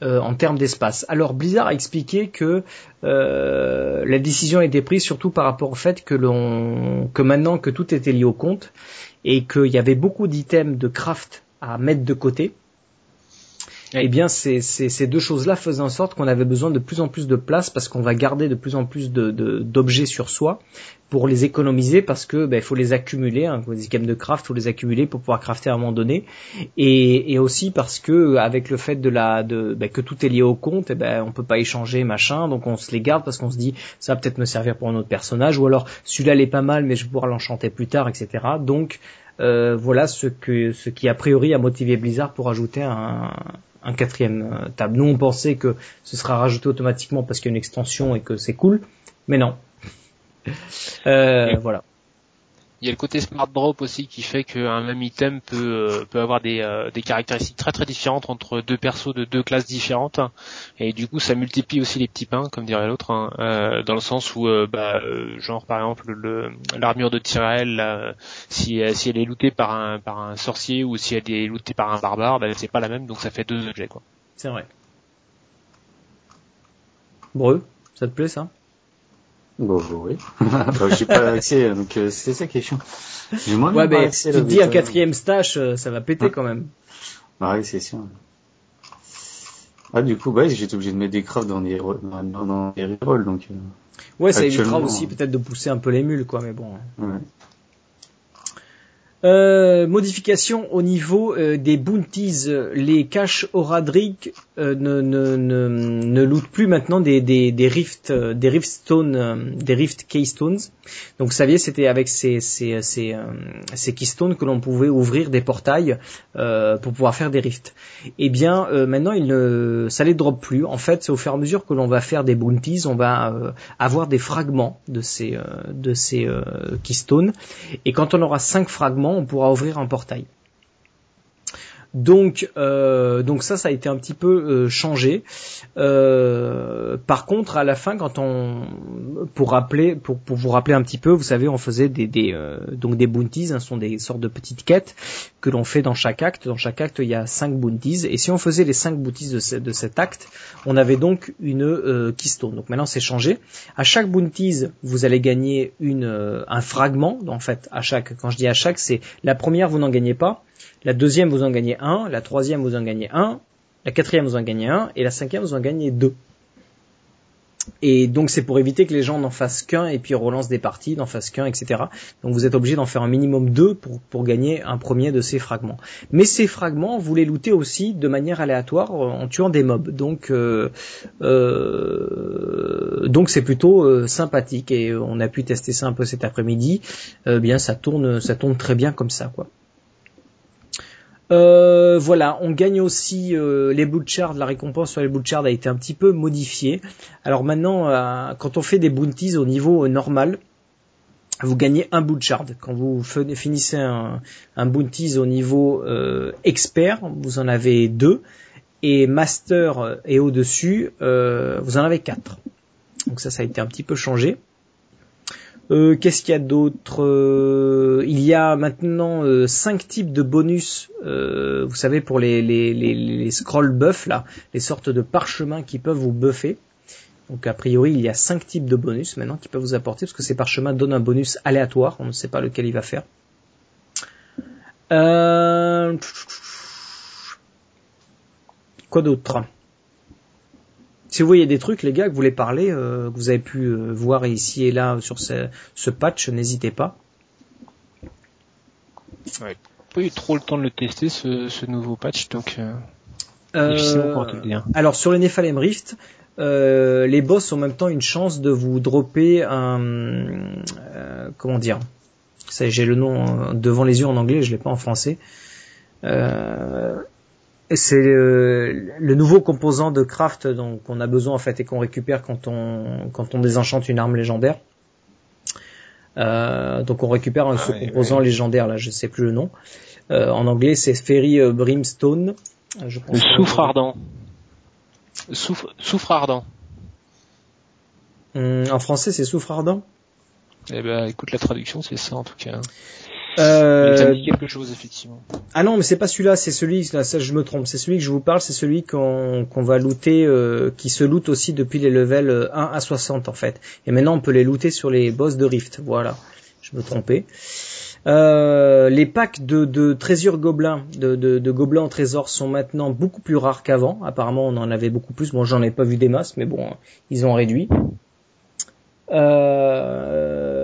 Euh, en termes d'espace. Alors Blizzard a expliqué que euh, la décision a été prise surtout par rapport au fait que l'on que maintenant que tout était lié au compte et qu'il y avait beaucoup d'items de craft à mettre de côté, eh bien, ces, ces, deux choses-là faisaient en sorte qu'on avait besoin de plus en plus de place parce qu'on va garder de plus en plus d'objets de, sur soi pour les économiser parce que ben, il faut les accumuler, hein, les items de craft, faut les accumuler pour pouvoir crafter à un moment donné, et, et aussi parce que avec le fait de la de ben, que tout est lié au compte, eh ben on peut pas échanger machin, donc on se les garde parce qu'on se dit ça va peut-être me servir pour un autre personnage, ou alors celui-là il est pas mal mais je vais pouvoir l'enchanter plus tard, etc. Donc euh, voilà ce que ce qui a priori a motivé Blizzard pour ajouter un, un quatrième euh, table. Nous, on pensait que ce sera rajouté automatiquement parce qu'il y a une extension et que c'est cool, mais non. Euh, voilà. Il y a le côté smart drop aussi qui fait qu'un même item peut euh, peut avoir des, des caractéristiques très très différentes entre deux persos de deux classes différentes et du coup ça multiplie aussi les petits pains comme dirait l'autre hein, dans le sens où bah, genre par exemple l'armure de Tyrell si si elle est lootée par un par un sorcier ou si elle est lootée par un barbare bah, c'est pas la même donc ça fait deux objets quoi. C'est vrai. Breu, ça te plaît ça? Bon, oui. bah, j'ai pas accès, donc euh, c'est ça qui est chiant. ouais, mais tu te dis un quatrième stash, euh, ça va péter quand même. Bah oui, c'est sûr. Ah, du coup, bah, j'étais obligé de mettre des crafts dans des, dans, dans des rerolls, donc. Euh, ouais, ça évitera aussi peut-être de pousser un peu les mules, quoi, mais bon. Ouais. Euh, modification au niveau euh, des bounties. Les caches Oradric euh, ne, ne, ne, ne lootent plus maintenant des, des, des rift, des rift stones, des rift keystones. Donc vous saviez, c'était avec ces, ces, ces, ces keystones que l'on pouvait ouvrir des portails pour pouvoir faire des rifts. Eh bien, maintenant, il ne, ça les drop plus. En fait, c'est au fur et à mesure que l'on va faire des bounties, on va avoir des fragments de ces, de ces keystones. Et quand on aura cinq fragments on pourra ouvrir un portail. Donc, euh, donc ça, ça a été un petit peu euh, changé. Euh, par contre, à la fin, quand on, pour rappeler, pour, pour vous rappeler un petit peu, vous savez, on faisait des, des donc des bounties, hein, sont des sortes de petites quêtes que l'on fait dans chaque acte. Dans chaque acte, il y a cinq bounties, et si on faisait les cinq bounties de, de cet acte, on avait donc une keystone. Donc maintenant, c'est changé. À chaque bounties, vous allez gagner une un fragment. En fait, à chaque, quand je dis à chaque, c'est la première, vous n'en gagnez pas. La deuxième, vous en gagnez un. La troisième, vous en gagnez un. La quatrième, vous en gagnez un. Et la cinquième, vous en gagnez deux. Et donc c'est pour éviter que les gens n'en fassent qu'un et puis relancent des parties, n'en fassent qu'un, etc. Donc vous êtes obligé d'en faire un minimum deux pour, pour gagner un premier de ces fragments. Mais ces fragments, vous les lootez aussi de manière aléatoire en tuant des mobs. Donc euh, euh, donc c'est plutôt euh, sympathique et on a pu tester ça un peu cet après-midi. bien ça tourne ça tourne très bien comme ça quoi. Euh, voilà, on gagne aussi euh, les blue la récompense sur les blue a été un petit peu modifiée. Alors maintenant, euh, quand on fait des bounties au niveau normal, vous gagnez un blue Quand vous finissez un, un bounties au niveau expert, vous en avez deux. Et master et au-dessus, vous en avez quatre. Donc ça, ça a été un petit peu changé. Euh, qu'est-ce qu'il y a d'autre euh, Il y a maintenant euh, cinq types de bonus. vous savez pour les, les, scroll buff là, les sortes de parchemins qui peuvent vous buffer. Donc a priori il y a cinq types de bonus maintenant qui peuvent vous apporter parce que ces parchemins donnent un bonus aléatoire. On ne sait pas lequel il va faire. Quoi d'autre? Si vous voyez des trucs, les gars, que vous voulez parler, euh, que vous avez pu euh, voir ici et là sur ce, ce patch, n'hésitez pas. Ouais. Pas eu trop le temps de le tester ce, ce nouveau patch, donc euh, Euh, alors sur le Nephalem Rift, euh, les boss ont en même temps une chance de vous dropper un euh, comment dire j'ai le nom devant les yeux en anglais, je l'ai pas en français. C'est euh, le nouveau composant de craft dont qu'on a besoin en fait et qu'on récupère quand on quand on désenchante une arme légendaire. Euh, donc on récupère un ce composant légendaire là, je sais plus le nom. Euh, en anglais c'est Fairy euh, Brimstone. Euh, Je pense Le soufre ardent. Soufre, soufre ardent. Hum, en français c'est soufre ardent? Eh ben, écoute, la traduction, c'est ça, en tout cas. Euh, Ça me dit quelque chose, effectivement. Ah non, mais c'est pas celui-là, c'est celui, là, ça je me trompe, c'est celui que je vous parle, c'est celui qu'on qu'on va looter, euh, qui se loot aussi depuis les levels euh, 1 à 60 en fait. Et maintenant on peut les looter sur les boss de Rift, voilà. Je me trompais. Euh, les packs de, de trésors gobelins, de, de, de gobelins en trésor sont maintenant beaucoup plus rares qu'avant. Apparemment on en avait beaucoup plus. Bon j'en ai pas vu des masses, mais bon, ils ont réduit. Euh,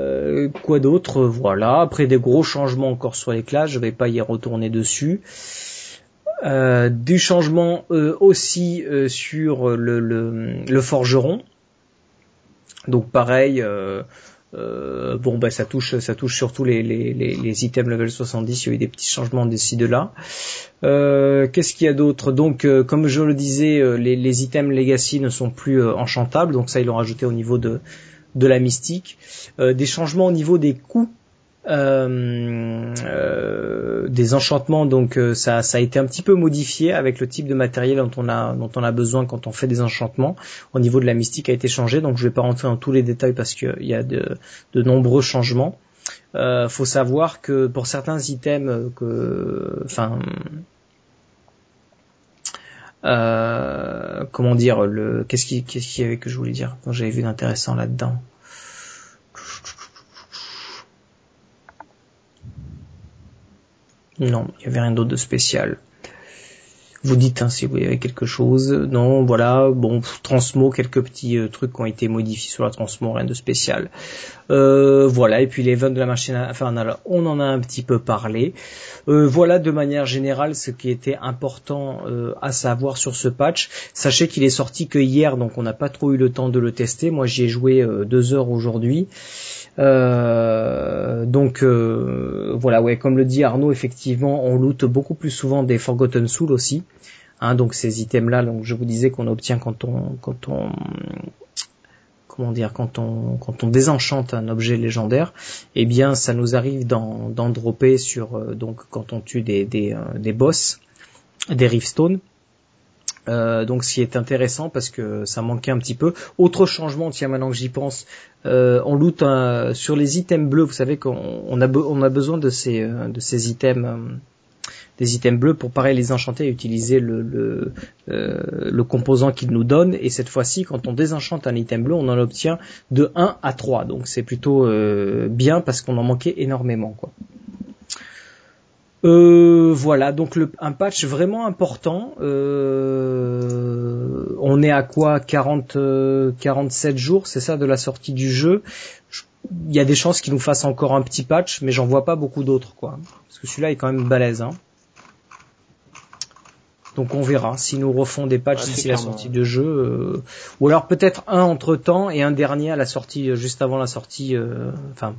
quoi d'autre? Voilà. Après des gros changements encore sur les classes, je vais pas y retourner dessus. Euh, du changement euh, aussi euh, sur le, le, le forgeron. Donc pareil. euh, euh, bon bah ça touche ça touche surtout les, les, les, items level 70 il y a eu des petits changements d'ici de là euh, qu'est-ce qu'il y a d'autre? Donc euh, comme je le disais euh, les, les items legacy ne sont plus euh, enchantables donc ça ils l'ont rajouté au niveau de de la mystique, euh, des changements au niveau des coûts euh, euh, des enchantements. Donc euh, ça, ça a été un petit peu modifié avec le type de matériel dont on a dont on a besoin quand on fait des enchantements. Au niveau de la mystique a été changé. Donc je vais pas rentrer dans tous les détails parce qu'il y a de, de nombreux changements. Faut savoir que pour certains items que enfin euh, comment dire le qu'est-ce qui qu'est-ce qu'il y avait que je voulais dire quand j'avais vu d'intéressant là-dedans? Non il y avait rien d'autre de spécial vous dites hein, si vous avez quelque chose non voilà bon transmo quelques petits euh, trucs qui ont été modifiés sur la transmo rien de spécial euh, voilà et puis les ventes de la machine infernale on en a un petit peu parlé euh, voilà de manière générale ce qui était important à savoir sur ce patch. Sachez qu'il est sorti que hier, donc on n'a pas trop eu le temps de le tester. Moi, j'y ai joué deux heures aujourd'hui. Euh, donc euh, voilà, ouais, comme le dit Arnaud, effectivement, on loot beaucoup plus souvent des Forgotten Souls aussi. Hein, donc ces items-là, donc je vous disais qu'on obtient quand on quand on comment dire quand on quand on désenchante un objet légendaire, eh bien ça nous arrive d'en dropper sur euh, donc quand on tue des des, des boss, des Riftstone. Euh, donc ce qui est intéressant parce que ça manquait un petit peu. Autre changement, tiens maintenant que j'y pense, euh, on loot un- sur les items bleus. Vous savez qu'on on a, a besoin de ces euh, de ces items euh, des items bleus pour pareil les enchanter et utiliser le le, euh, le composant qu'il nous donne. Et cette fois-ci, quand on désenchante un item bleu, on en obtient de 1 à 3. Donc c'est plutôt bien parce qu'on en manquait énormément quoi. Euh, voilà, donc le, un patch vraiment important. Euh, on est à quoi 40, euh, 47 jours, c'est ça, de la sortie du jeu. Je- Il y a des chances qu'il nous fasse encore un petit patch, mais j'en vois pas beaucoup d'autres, quoi. Parce que celui-là est quand même balèze. Hein. Donc on verra si nous refont des patchs Ouais, d'ici la sortie de jeu, euh, ou alors peut-être un entre temps et un dernier à la sortie, euh, juste avant la sortie, euh, enfin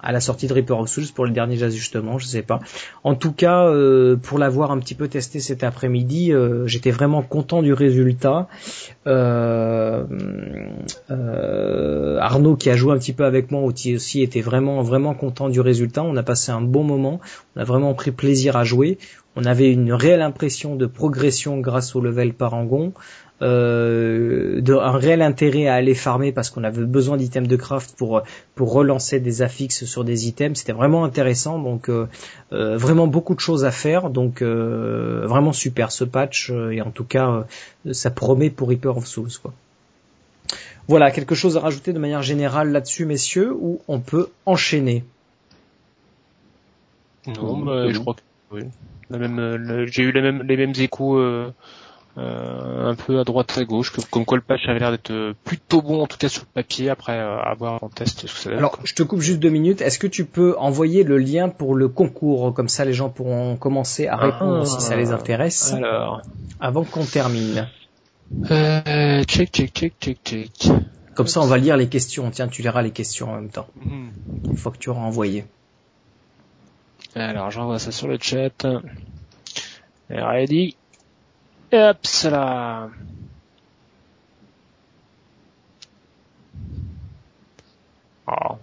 à la sortie de Reaper of Souls pour les derniers ajustements, je sais pas. En tout cas, euh, pour l'avoir un petit peu testé cet après-midi, euh, j'étais vraiment content du résultat. Euh, euh, Arnaud qui a joué un petit peu avec moi aussi était vraiment vraiment content du résultat. On a passé un bon moment, on a vraiment pris plaisir à jouer. On avait une réelle impression de progression grâce au level parangon. Euh, de, un réel intérêt à aller farmer parce qu'on avait besoin d'items de craft pour pour relancer des affixes sur des items. C'était vraiment intéressant, donc euh, euh, vraiment beaucoup de choses à faire. Donc euh, vraiment super ce patch euh, et en tout cas euh, ça promet pour Reaper of Souls quoi. Voilà quelque chose à rajouter de manière générale là-dessus, messieurs, ou on peut enchaîner? Non, bah, je crois que oui. La même, le- j'ai eu les mêmes, les mêmes échos un peu à droite à gauche, que- comme quoi le patch avait l'air d'être euh, plutôt bon, en tout cas sur le papier, après euh, avoir en test ce que ça donne. Alors, je te coupe juste deux minutes. Est-ce que tu peux envoyer le lien pour le concours Comme ça, les gens pourront commencer à répondre Ah. si ça les intéresse Alors, avant qu'on termine? euh, check, check, check, check, check. Comme ça, on va lire les questions. Tiens, tu liras les questions en même temps. Hmm. Une fois que tu auras envoyé. Alors, j'envoie ça sur le chat. Ready? Et hop, là. Oh.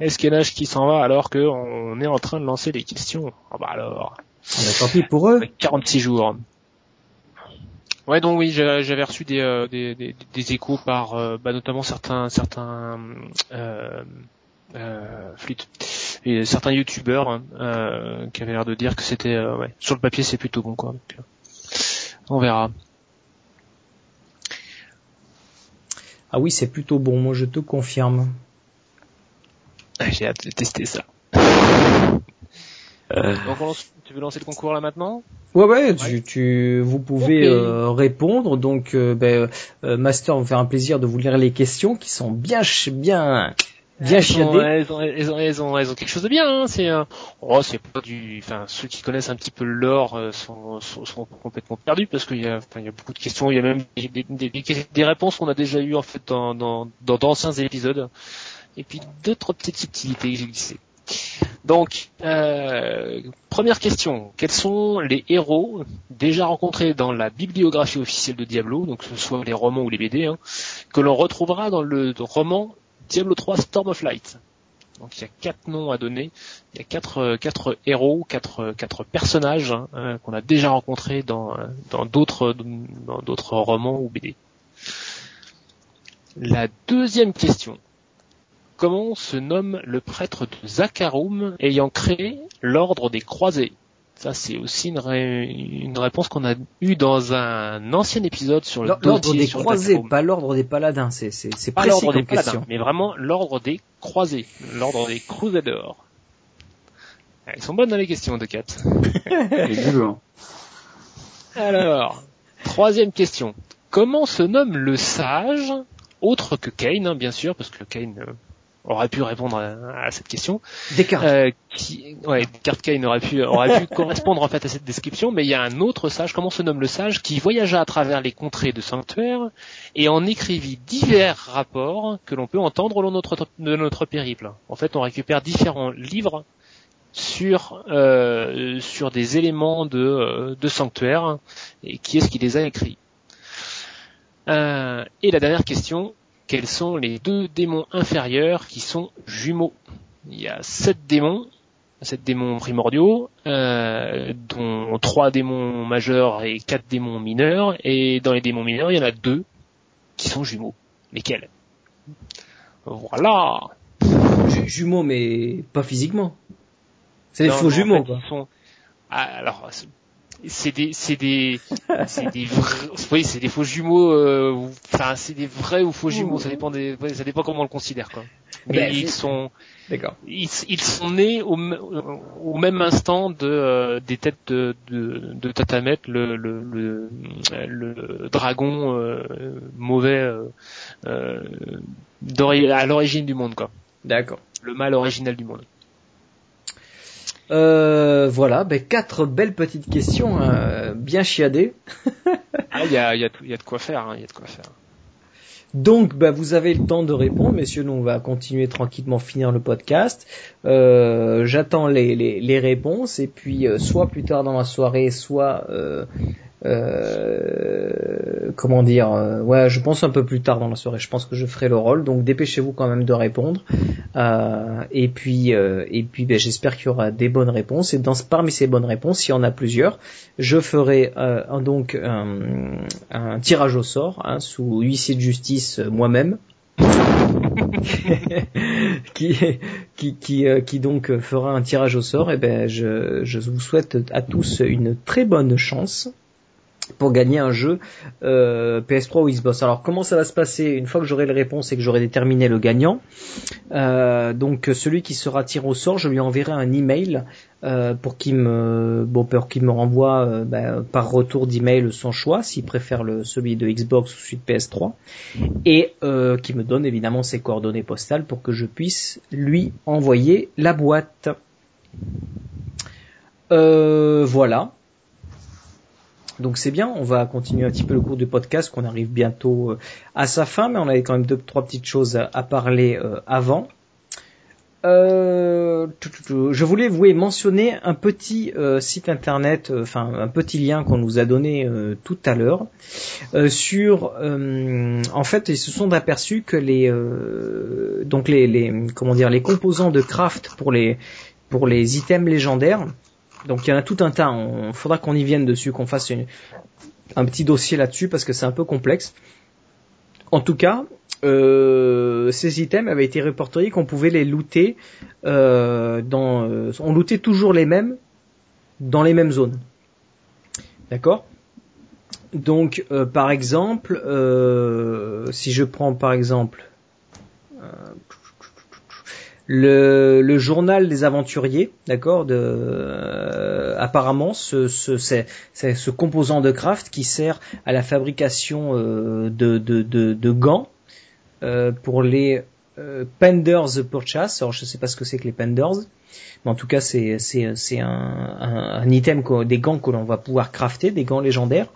Esquenage qui s'en va alors qu'on est en train de lancer les questions. Ah bah alors. Tant pis pour eux. Avec 46 jours. Ouais, donc oui, j'avais reçu des, euh, des, des, des échos par euh, bah, notamment certains certains euh, euh, flûtes et certains youtubeurs hein, euh, qui avaient l'air de dire que c'était euh, ouais, sur le papier c'est plutôt bon quoi. Donc, euh, on verra. Ah oui, c'est plutôt bon. Moi, je te confirme. J'ai hâte de tester ça. Euh. Donc on lance- tu veux lancer le concours là maintenant? Ouais, ouais, tu, tu, vous pouvez euh, répondre. Donc, euh, ben, euh, Master vous faire un plaisir de vous lire les questions qui sont bien, bien, bien elles, chiadées. elles, ont, elles, ont, elles, ont, elles ont quelque chose de bien. Hein. C'est euh, oh, c'est pas du. Enfin, ceux qui connaissent un petit peu le lore euh, sont, sont, sont complètement perdus parce qu'il y a, il y a beaucoup de questions. Il y a même des, des, des, des réponses qu'on a déjà eues en fait dans dans dans d'anciens épisodes. Et puis d'autres petites subtilités que j'ai glissées. Donc, euh, première question. Quels sont les héros déjà rencontrés dans la bibliographie officielle de Diablo, donc que ce soit les romans ou les BD, hein, que l'on retrouvera dans le roman Diablo 3 Storm of Light donc il y a quatre noms à donner, il y a quatre, euh, héros, quatre, euh, personnages hein, euh, qu'on a déjà rencontrés dans dans d'autres dans d'autres romans ou BD. La deuxième question. Comment se nomme le prêtre de Zakharum ayant créé l'ordre des croisés? Ça c'est aussi une, ré- une réponse qu'on a eue dans un ancien épisode sur le L'ordre des sur croisés, pas l'ordre des paladins. C'est, c'est, Pas l'ordre des question. paladins, mais vraiment l'ordre des croisés, l'ordre des crusaders. Ah, Ils sont bonnes dans les questions de 4. Et du lourd. Alors, troisième question. Comment se nomme le sage, autre que Kane, hein, bien sûr, parce que Kane euh, aurait pu répondre à, à cette question, Descartes. euh, qui, ouais, aurait pu, aurait pu correspondre en fait à cette description, mais il y a un autre sage, comment se nomme le sage, qui voyagea à travers les contrées de sanctuaire et en écrivit divers rapports que l'on peut entendre au long de notre, de notre périple. En fait, on récupère différents livres sur euh, sur des éléments de, de sanctuaire et qui est-ce qui les a écrits. Euh, et la dernière question, quels sont les deux démons inférieurs qui sont jumeaux? Il y a sept démons, sept démons primordiaux, euh, dont trois démons majeurs et quatre démons mineurs. Et dans les démons mineurs, il y en a deux qui sont jumeaux. Lesquels? Voilà. Ju- Jumeaux, mais pas physiquement. C'est des faux non, en jumeaux, fait, quoi. ils sont- Ah, alors, c'est- des, c'est des, c'est des vrais, oui, c'est des faux jumeaux. euh, ou- Enfin, c'est des vrais ou faux jumeaux. Ça dépend des, ça dépend comment on le considère, quoi. Mais Ben, ils sont, D'accord. ils, ils sont nés au, au même instant de euh, des têtes de, de, de Tatamet, le, le, le, le dragon euh, mauvais euh, à l'origine du monde, quoi. D'accord. Le mal original du monde. Euh, voilà, ben, quatre belles petites questions, euh, bien chiadées. Ah, il y a, il y, a, il y a de quoi faire, hein, il y a de quoi faire. Donc, bah, vous avez le temps de répondre, messieurs. Nous, on va continuer tranquillement, finir le podcast. Euh, J'attends les, les, les réponses et puis euh, soit plus tard dans la soirée, soit euh, euh, comment dire, euh, ouais, je pense un peu plus tard dans la soirée. Je pense que je ferai le rôle. Donc, dépêchez-vous quand même de répondre. Euh, et puis, euh, et puis, ben, j'espère qu'il y aura des bonnes réponses. Et dans parmi ces bonnes réponses, s'il y en a plusieurs, je ferai euh, un- donc un, un tirage au sort hein, sous huissier de justice moi-même. qui, qui, qui, qui donc fera un tirage au sort, et ben je, je vous souhaite à tous une très bonne chance. Pour gagner un jeu euh, PS3 ou Xbox. Alors comment ça va se passer une fois que j'aurai les réponses et que j'aurai déterminé le gagnant euh, Donc celui qui sera tiré au sort, je lui enverrai un email euh, pour qu'il me bon pour qu'il me renvoie ben, par retour d'email son choix s'il préfère celui de Xbox ou celui de PS3 et qui me donne évidemment ses coordonnées postales pour que je puisse lui envoyer la boîte. Voilà. Donc c'est bien, on va continuer un petit peu le cours du podcast, qu'on arrive bientôt euh, à sa fin, mais on avait quand même deux, trois petites choses à parler euh, avant. Euh, je voulais vous mentionner un petit site internet, enfin un petit lien qu'on nous a donné tout à l'heure sur, en fait, ils se sont aperçus que les, donc les, comment dire, les composants de craft pour les pour les items légendaires donc il y en a tout un tas. Il faudra qu'on y vienne dessus, qu'on fasse un petit dossier là-dessus parce que c'est un peu complexe. En tout cas, euh, ces items avaient été répertoriés qu'on pouvait les looter euh, dans. Euh, on lootait toujours les mêmes dans les mêmes zones. D'accord? Donc, par exemple, si je prends par exemple le, le, journal des aventuriers, d'accord, de euh, apparemment ce, ce, c'est, ce composant de craft qui sert à la fabrication euh, de, de, de, de, gants euh, pour les penders purchase. Alors je sais pas ce que c'est que les penders, mais en tout cas c'est c'est c'est un, un, un, item des gants que l'on va pouvoir crafter, des gants légendaires.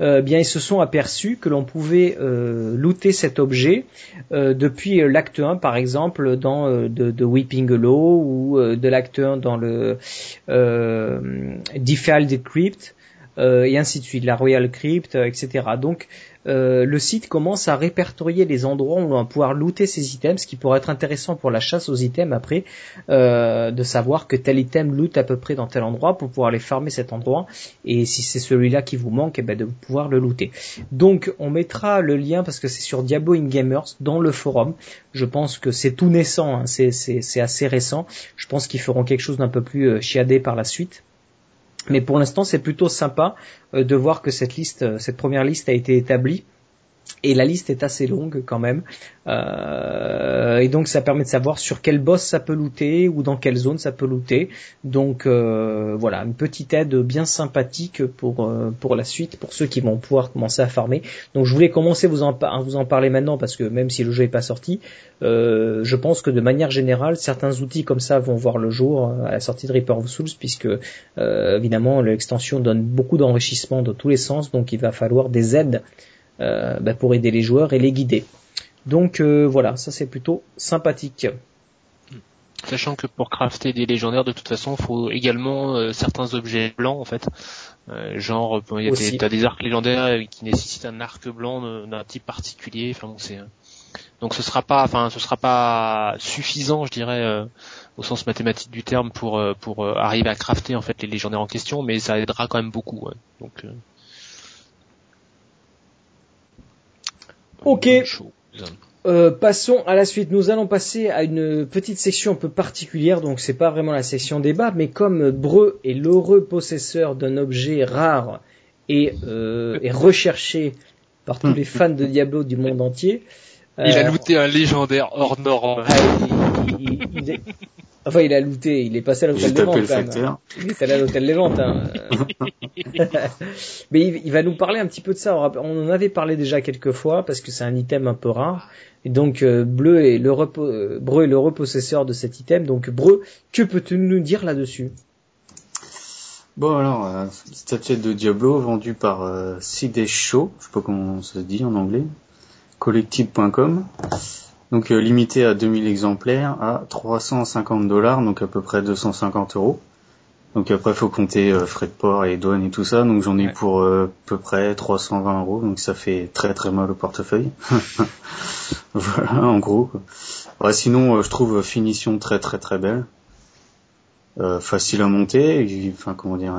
Euh, bien ils se sont aperçus que l'on pouvait euh, looter cet objet euh, depuis l'acte 1 par exemple dans euh, de, de, Weeping Hollow ou euh, de l'acte 1 dans le euh, Defiled Crypt et ainsi de suite, la Royal Crypt, etc. Donc euh, le site commence à répertorier les endroits où on va pouvoir looter ces items, ce qui pourrait être intéressant pour la chasse aux items après, euh, de savoir que tel item loot à peu près dans tel endroit pour pouvoir aller farmer cet endroit, et si c'est celui-là qui vous manque, eh ben, de pouvoir le looter. Donc on mettra le lien parce que c'est sur Diablo in Gamers dans le forum. Je pense que c'est tout naissant, hein. c'est assez récent. Je pense qu'ils feront quelque chose d'un peu plus euh, chiadé par la suite. Mais pour l'instant, c'est plutôt sympa euh, de voir que cette liste, euh, cette première liste a été établie et la liste est assez longue quand même. Euh, et donc ça permet de savoir sur quel boss ça peut looter ou dans quelle zone ça peut looter. Donc euh, voilà, une petite aide bien sympathique pour euh, pour la suite, pour ceux qui vont pouvoir commencer à farmer. Donc je voulais commencer vous en, à vous en parler maintenant parce que même si le jeu n'est pas sorti, euh, je pense que de manière générale, certains outils comme ça vont voir le jour à la sortie de Reaper of Souls puisque évidemment l'extension donne beaucoup d'enrichissement dans tous les sens. Donc il va falloir des aides euh, bah, pour aider les joueurs et les guider. Donc euh, voilà, ça c'est plutôt sympathique. Sachant que pour crafter des légendaires, de toute façon, il faut également euh, certains objets blancs en fait. genre, il y a des, t'as des arcs légendaires qui nécessitent un arc blanc d'un type particulier. Enfin bon, c'est donc ce sera pas, enfin ce sera pas suffisant, je dirais, au sens mathématique du terme pour pour arriver à crafter en fait les légendaires en question, mais ça aidera quand même beaucoup. Donc Ok. Euh, passons à la suite. Nous allons passer à une petite section un peu particulière, donc c'est pas vraiment la section débat, mais comme Breu est l'heureux possesseur d'un objet rare et, euh, recherché par tous les fans de Diablo du monde entier. il a euh, looté un légendaire hors norme. Ah, Enfin, il a looté, il est passé à l'hôtel des ventes quand même. Il est allé à l'hôtel des ventes. Hein. Mais il, va nous parler un petit peu de ça. On en avait parlé déjà quelques fois parce que c'est un item un peu rare. Et donc euh, Bleu est le euh, Breu est le repossesseur de cet item. Donc Breu, que peux-tu nous dire là-dessus? Bon alors, euh, statuette de Diablo vendue par euh, Show, je sais pas comment ça se dit en anglais, collective.com. Donc euh, limité à 2000 exemplaires à 350 dollars, donc à peu près 250 euros. Donc après faut compter euh, frais de port et douane et tout ça, donc j'en ai pour euh, à peu près 320 euros, donc ça fait très très mal au portefeuille. voilà en gros. sinon je trouve finition très très très belle. facile à monter, enfin comment dire,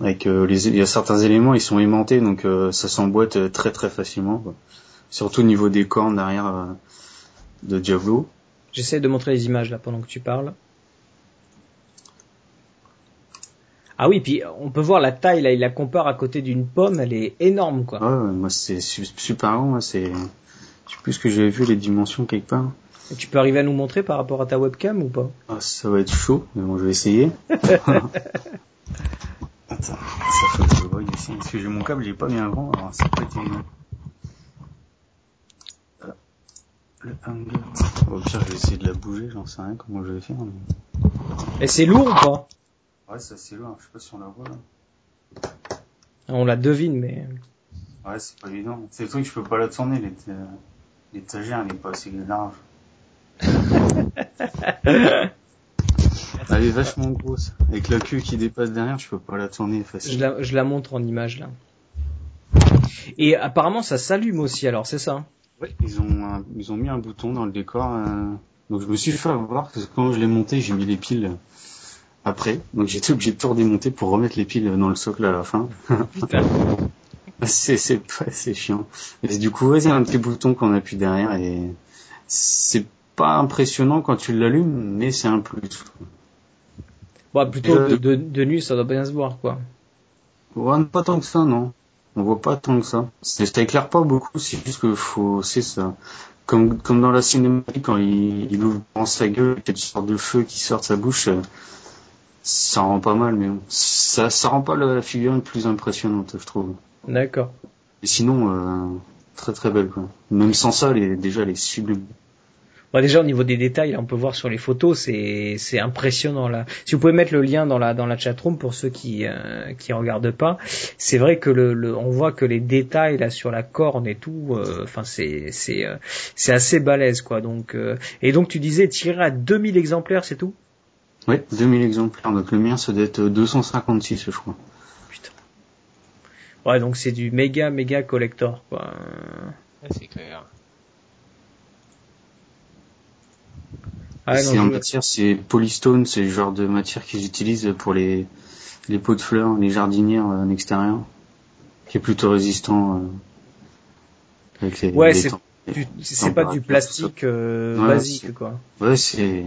avec les, il y a certains éléments ils sont aimantés donc ça s'emboîte très très facilement. Surtout au niveau des cornes derrière, de Diablo. J'essaie de montrer les images là pendant que tu parles. Ah oui, puis on peut voir la taille là, il la compare à côté d'une pomme, elle est énorme quoi. Ouais, moi c'est su- super grand, moi c'est, je sais plus ce que j'avais vu les dimensions quelque part. Et tu peux arriver à nous montrer par rapport à ta webcam ou pas? Ah, ça va être chaud, mais bon, je vais essayer. Attends, ça faut que je voie ici. Parce que j'ai mon câble, j'ai pas bien grand, alors ça peut être évident. Euh, Le hanger. Au pire, je vais essayer de la bouger, j'en sais rien comment je vais faire. Mais... Et c'est lourd ou pas? Ouais, ça c'est loin, je sais pas si on la voit là. On la devine, mais Ouais, c'est pas évident. C'est le truc, je peux pas la tourner, l'ét- l'étagère, elle est pas assez large. Elle est vachement grosse. Avec la queue qui dépasse derrière, je peux pas la tourner je facile. la, je la montre en image là. Et apparemment ça s'allume aussi alors, c'est ça Ouais, ils ont, un- ils ont mis un bouton dans le décor. euh, Donc je me suis fait avoir parce que quand je l'ai monté, j'ai mis les piles après. Donc j'étais obligé de tout redémonter pour remettre les piles dans le socle à la fin. C'est c'est pas c'est chiant. Et du coup, ouais, il y a un petit bouton qu'on appuie derrière et c'est pas impressionnant quand tu l'allumes, mais c'est un plus. Bon, plutôt Euh, de, de, de nuit ça doit bien se voir quoi. Ouais, pas tant que ça, non. On voit pas tant que ça. C'est- Ça éclaire pas beaucoup, c'est juste que faut, c'est ça. Comme, comme dans la cinématique, quand il, il ouvre sa gueule, il y a une sorte de feu qui sort de sa bouche, euh, ça rend pas mal, mais ça, ça rend pas la figurine plus impressionnante, je trouve. D'accord. Et sinon, euh, très très belle, quoi. Même sans ça, elle est, déjà, elle est sublime. Bon, déjà au niveau des détails, là, on peut voir sur les photos, c'est c'est impressionnant là. Si vous pouvez mettre le lien dans la dans la chatroom pour ceux qui euh, qui regardent pas, c'est vrai que le, le on voit que les détails là sur la corne et tout, euh, enfin c'est c'est euh, c'est assez balèze quoi. Donc euh, et donc tu disais tirer à 2000 exemplaires, c'est tout? Ouais, 2000 exemplaires, donc le mien, ça doit être 256, je crois. Putain. Ouais, donc c'est du méga méga collector quoi. Ouais, c'est clair. Ah, c'est en je- matière, c'est polystone, c'est le genre de matière qu'ils utilisent pour les, les pots de fleurs, les jardinières euh, en extérieur, qui est plutôt résistant euh, avec les, Ouais, c'est- pas du plastique euh, Ouais, basique quoi. Ouais, c'est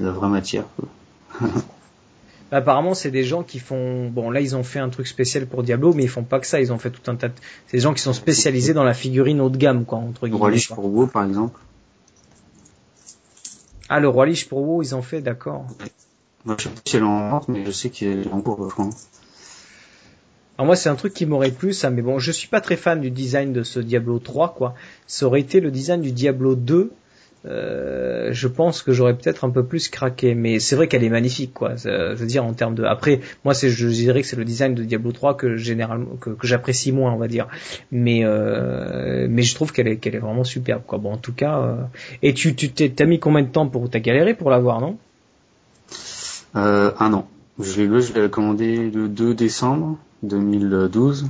la vraie matière. quoi. Apparemment, c'est des gens qui font. Bon, là, ils ont fait un truc spécial pour Diablo, mais ils font pas que ça. Ils ont fait tout un tas. De... C'est des gens qui sont spécialisés dans la figurine haut de gamme, quoi, entre guillemets. Quoi. pour WoW, par exemple. Ah, le roi Lich pour WoW, ils ont fait, d'accord. Moi, je sais pas si elle en vente, mais je sais qu'elle est en cours, je crois. Alors moi, c'est un truc qui m'aurait plu, ça. Mais bon, je suis pas très fan du design de ce Diablo 3, quoi. Ça aurait été le design du Diablo 2. Euh, je pense que j'aurais peut-être un peu plus craqué, mais c'est vrai qu'elle est magnifique, quoi. Je veux dire en termes de. Après, moi, c'est, je dirais que c'est le design de Diablo 3 que généralement que, j'apprécie moins, on va dire. Mais euh, mais je trouve qu'elle est qu'elle est vraiment superbe, quoi. Bon, en tout cas. euh, Et tu tu t'as mis combien de temps pour t'as galéré pour l'avoir, non? Un an. Je l'ai, je l'ai commandé le 2 décembre 2012.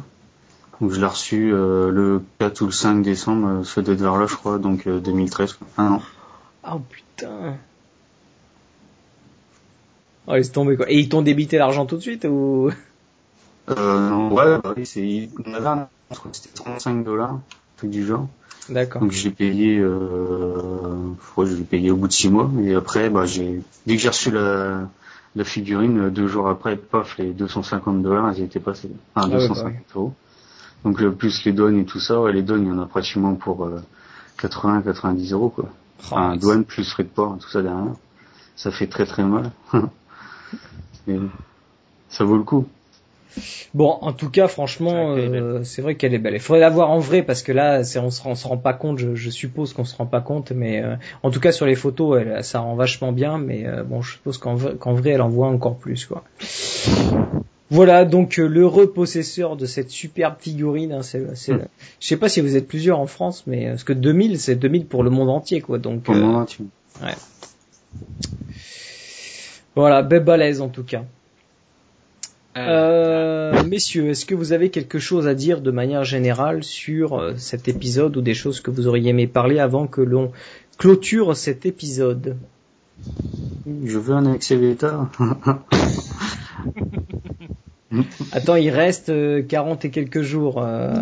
Donc je l'ai reçu euh, le 4 ou le 5 décembre, euh, ce être vers là, je crois, donc euh, 2013. quoi. Un an. Oh putain. Oh, laisse tomber quoi. Et ils t'ont débité l'argent tout de suite ou? Euh, non, ouais, bah oui, c'est, c'était 35 dollars, truc du genre. D'accord. Donc j'ai payé, euh, ouais, je l'ai payé au bout de 6 mois, et après, bah j'ai, dès que j'ai reçu la, la figurine, deux jours après, paf, les 250 dollars, ils étaient passés. Enfin, Ah ouais, 250 bah euros. Donc euh, plus les douanes et tout ça, ouais, les douanes, il y en a pratiquement pour euh, 80-90 euros, quoi. Enfin, Oh, douane plus frais de port, tout ça derrière. Ça fait très très mal. Mais ça vaut le coup. Bon, en tout cas, franchement, C'est vrai qu'elle est euh, c'est vrai qu'elle est belle. Il faudrait la voir en vrai parce que là, on se rend, on se rend pas compte. Je, je suppose qu'on se rend pas compte, mais euh, en tout cas sur les photos, elle, ça rend vachement bien. Mais euh, bon, je suppose qu'en vrai, qu'en vrai, elle en voit encore plus, quoi. Voilà, donc euh, l'heureux possesseur de cette superbe figurine. Hein, c'est, c'est, Mm. Je sais pas si vous êtes plusieurs en France, mais euh, parce que 2000, c'est 2000 pour le monde entier, quoi. Donc Pour le euh, moment, tu... voilà, belle balèze en tout cas. Euh, messieurs, est-ce que vous avez quelque chose à dire de manière générale sur cet épisode ou des choses que vous auriez aimé parler avant que l'on clôture cet épisode? Je veux un accélérateur. Attends, il reste euh, 40 et quelques jours. euh.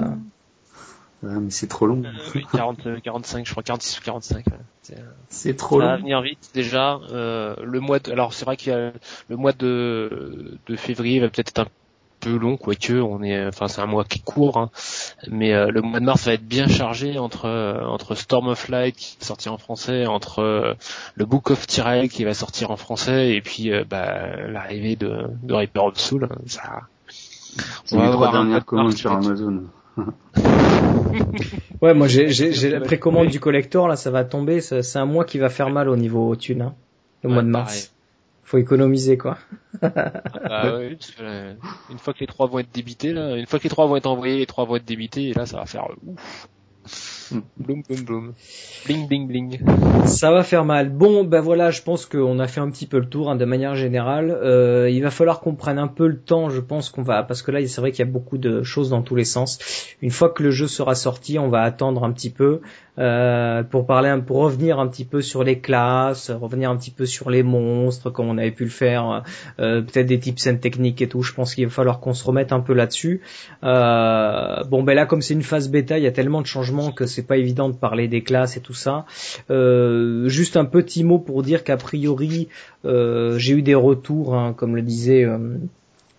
Ouais, mais c'est trop long. Euh, oui, 40, euh, 45, je crois 46 ou 45. ouais. C'est, euh, C'est trop ça va long. venir vite déjà. Euh, le mois, de, alors c'est vrai qu'il y a le mois de, de février va peut-être être un peu long, quoique on est, enfin c'est un mois qui court, hein. mais euh, le mois de mars va être bien chargé entre euh, entre Storm of Light qui va sortir en français, entre euh, le Book of Tyrell qui va sortir en français, et puis euh, bah, l'arrivée de, de Reaper of Soul. hein, Ça, on va les trois avoir un mois dernières de commandes mars sur Amazon. Ouais, moi j'ai j'ai j'ai la précommande du collector là, ça va tomber. C'est un mois qui va faire mal au niveau thune, hein, le Ouais, mois de pareil. Faut économiser quoi. Bah oui, parce que, euh, une fois que les trois vont être débités, là, une fois que les trois vont être envoyés, les trois vont être débités, et là ça va faire ouf. Hmm. Bloom, bloom, bloom. Bling, bling, bling. Ça va faire mal. Bon, ben voilà, je pense qu'on a fait un petit peu le tour hein, de manière générale. Euh, il va falloir qu'on prenne un peu le temps, je pense qu'on va, parce que là, c'est vrai qu'il y a beaucoup de choses dans tous les sens. Une fois que le jeu sera sorti, on va attendre un petit peu euh, pour parler, pour revenir un petit peu sur les classes, revenir un petit peu sur les monstres, comme on avait pu le faire, euh, peut-être des tips and techniques et tout. Je pense qu'il va falloir qu'on se remette un peu là-dessus. Euh, bon, ben là, comme c'est une phase bêta, il y a tellement de changements que c'est pas évident de parler des classes et tout ça. Euh, juste un petit mot pour dire qu'a priori, euh, j'ai eu des retours, hein, comme le disait.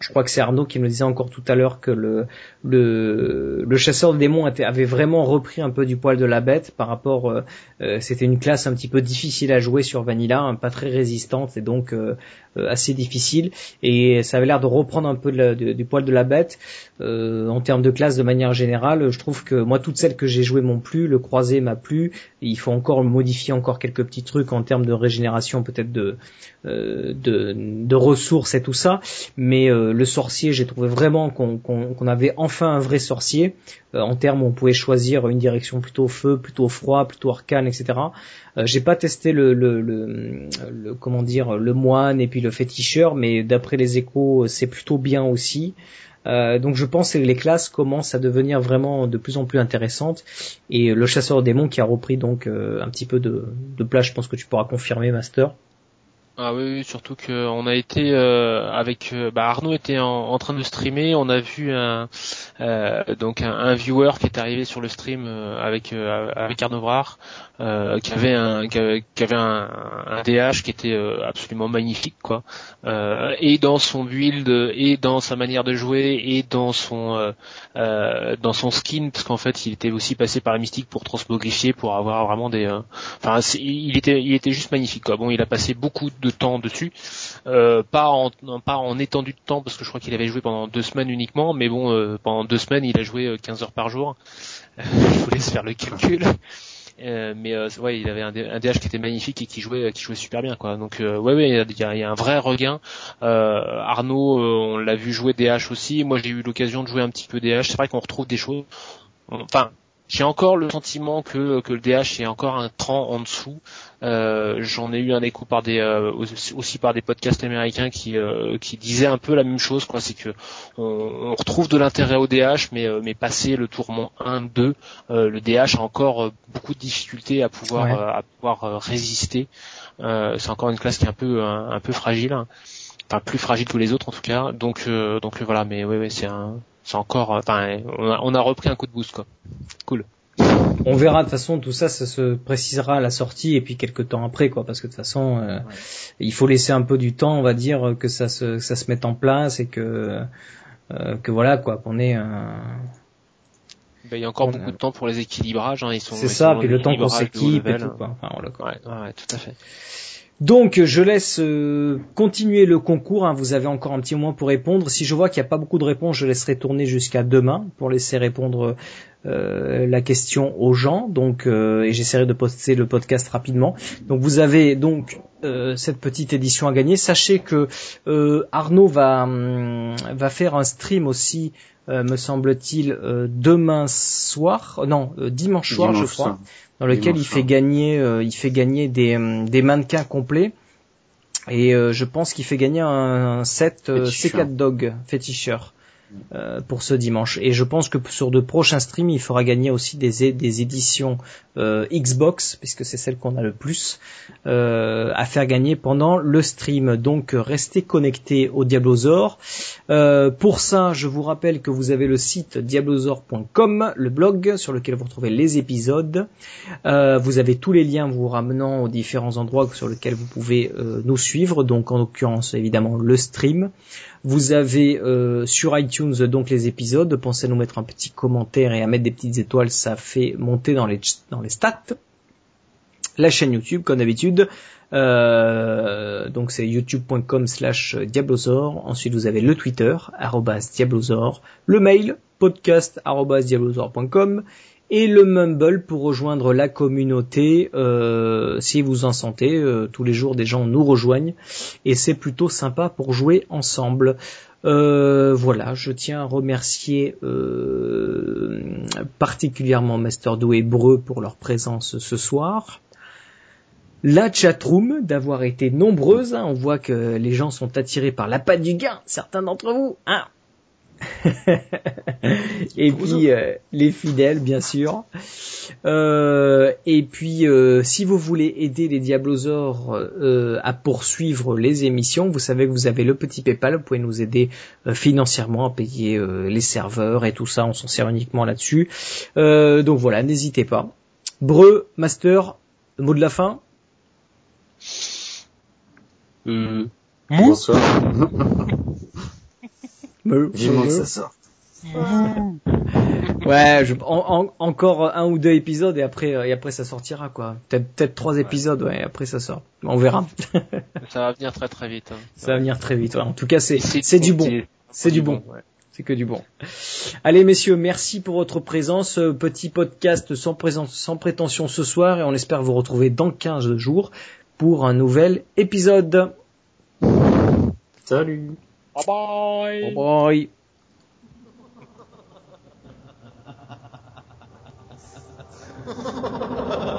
Je crois que c'est Arnaud qui me disait encore tout à l'heure que le, le, le chasseur de démons avait vraiment repris un peu du poil de la bête par rapport. euh, euh, C'était une classe un petit peu difficile à jouer sur Vanilla, hein, pas très résistante et donc euh, euh, assez difficile. Et ça avait l'air de reprendre un peu du poil de la bête euh, en termes de classe de manière générale. Je trouve que moi toutes celles que j'ai jouées m'ont plu, le croisé m'a plu. Il faut encore modifier encore quelques petits trucs en termes de régénération, peut-être de, euh, de de ressources et tout ça. Mais le sorcier, j'ai trouvé vraiment qu'on avait enfin un vrai sorcier. Euh, en termes, on pouvait choisir une direction plutôt feu, plutôt froid, plutôt arcane, etc. Euh, j'ai pas testé le, le, le, le- comment dire le moine et puis le féticheur, mais d'après les échos, c'est plutôt bien aussi. Euh, donc je pense que les classes commencent à devenir vraiment de plus en plus intéressantes et le chasseur de démons qui a repris donc euh, un petit peu de, de place, je pense que tu pourras confirmer, Master. Ah oui, surtout que on a été euh, avec euh, bah, Arnaud était en, train de streamer, on a vu un euh, donc un, viewer qui est arrivé sur le stream avec avec Arnaud Brard, euh, qui avait un qui avait, un, un DH qui était euh, absolument magnifique quoi, euh, et dans son build et dans sa manière de jouer et dans son euh, dans son skin parce qu'en fait il était aussi passé par la mystique pour transmogrifier pour avoir vraiment des enfin il était il était juste magnifique quoi. Bon, il a passé beaucoup de temps dessus, pas en pas en étendue de temps parce que je crois qu'il avait joué pendant deux semaines uniquement, mais bon pendant deux semaines il a joué euh, 15 heures par jour. je vous laisse faire le calcul. Euh, mais euh, ouais, il avait un, DH qui était magnifique et qui jouait, qui jouait super bien, quoi. Donc euh, ouais, ouais, il y a, il y a un vrai regain. Euh, Arnaud, euh, on l'a vu jouer DH aussi. Moi, j'ai eu l'occasion de jouer un petit peu DH. C'est vrai qu'on retrouve des choses. Enfin, j'ai encore le sentiment que, que le DH est encore un cran en dessous. Euh, J'en ai eu un écho par des euh, aussi par des podcasts américains qui euh, qui disaient un peu la même chose quoi. C'est que on, on retrouve de l'intérêt au DH, mais euh, mais passé le tourment 1, 2, euh, le DH a encore beaucoup de difficultés à pouvoir Ouais. euh, à pouvoir résister. Euh, C'est encore une classe qui est un peu un, un peu fragile. hein. Enfin plus fragile que les autres en tout cas. Donc euh, donc voilà. Mais ouais ouais c'est un c'est encore. Enfin on a, on a repris un coup de boost quoi. Cool. On verra de toute façon tout ça, ça se précisera à la sortie et puis quelques temps après quoi, parce que de toute façon euh, il faut laisser un peu du temps, on va dire, que ça se que ça se mette en place et que euh, que voilà quoi, qu'on ait un Ben, il y a encore On- beaucoup de temps pour les équilibrages. Hein. Ils sont. c'est ils ça, sont puis le temps qu'on s'équipe et tout hein. quoi. Enfin, voilà, quoi. Ouais, ouais, ouais, tout à fait. Donc je laisse euh, continuer le concours. hein. Vous avez encore un petit moment pour répondre. Si je vois qu'il n'y a pas beaucoup de réponses, je laisserai tourner jusqu'à demain pour laisser répondre euh, la question aux gens. Donc euh, et j'essaierai de poster le podcast rapidement. Donc vous avez donc euh, cette petite édition à gagner. Sachez que euh, Arnaud va hum, va faire un stream aussi, euh, me semble-t-il, euh, demain soir. Non, euh, dimanche soir, Dimanche je crois soir. Dans lequel il fait gagner, euh, il fait gagner des, hum, des mannequins complets. Et euh, je pense qu'il fait gagner un, un set euh, Féticheur. C4 Dog féticheur. Euh, pour ce dimanche. Et je pense que sur de prochains streams, il fera gagner aussi des, éditions euh, Xbox, puisque c'est celle qu'on a le plus euh, à faire gagner pendant le stream. Donc restez connectés au Diablosaur. pour ça, je vous rappelle que vous avez le site diablosaur.com, le blog sur lequel vous retrouvez les épisodes. vous avez tous les liens vous ramenant aux différents endroits sur lesquels vous pouvez nous suivre. Donc en l'occurrence évidemment le stream. Vous avez euh, sur iTunes donc les épisodes. Pensez à nous mettre un petit commentaire et à mettre des petites étoiles, ça fait monter dans les stats. La chaîne YouTube, comme d'habitude. Euh, donc c'est youtube.com slash diablosaur. Ensuite vous avez le Twitter, arrobas. Le mail, podcast diablosaur.com et le Mumble pour rejoindre la communauté euh, si vous en sentez. Euh, tous les jours des gens nous rejoignent et c'est plutôt sympa pour jouer ensemble. Euh, voilà, je tiens à remercier particulièrement Master Do et Breu pour leur présence ce soir. La chatroom d'avoir été nombreuse, hein. on voit que les gens sont attirés par la patte du gain, certains d'entre vous, hein et puis euh, les fidèles bien sûr. Euh, et puis euh, si vous voulez aider les Diablosaures à poursuivre les émissions, vous savez que vous avez le petit PayPal, vous pouvez nous aider financièrement à payer les serveurs et tout ça, on s'en sert uniquement là-dessus. donc voilà, n'hésitez pas. Breu, Master, mot de la fin. Bonsoir. Vivement que ça sort. ouais, je, encore un ou deux épisodes et après euh, et après ça sortira quoi. Peut-être peut-être trois épisodes ouais, après ça sort. On verra. ça va venir très très vite. Hein. Ça va venir très vite. Ouais. En tout cas, c'est c'est du bon. C'est du bon. C'est que du bon. Allez messieurs, merci pour votre présence. Petit podcast sans présence, sans prétention ce soir et on espère vous retrouver dans 15 jours pour un nouvel épisode. Salut. バイバーイ。バイバイ。Ha ha ha ha ha.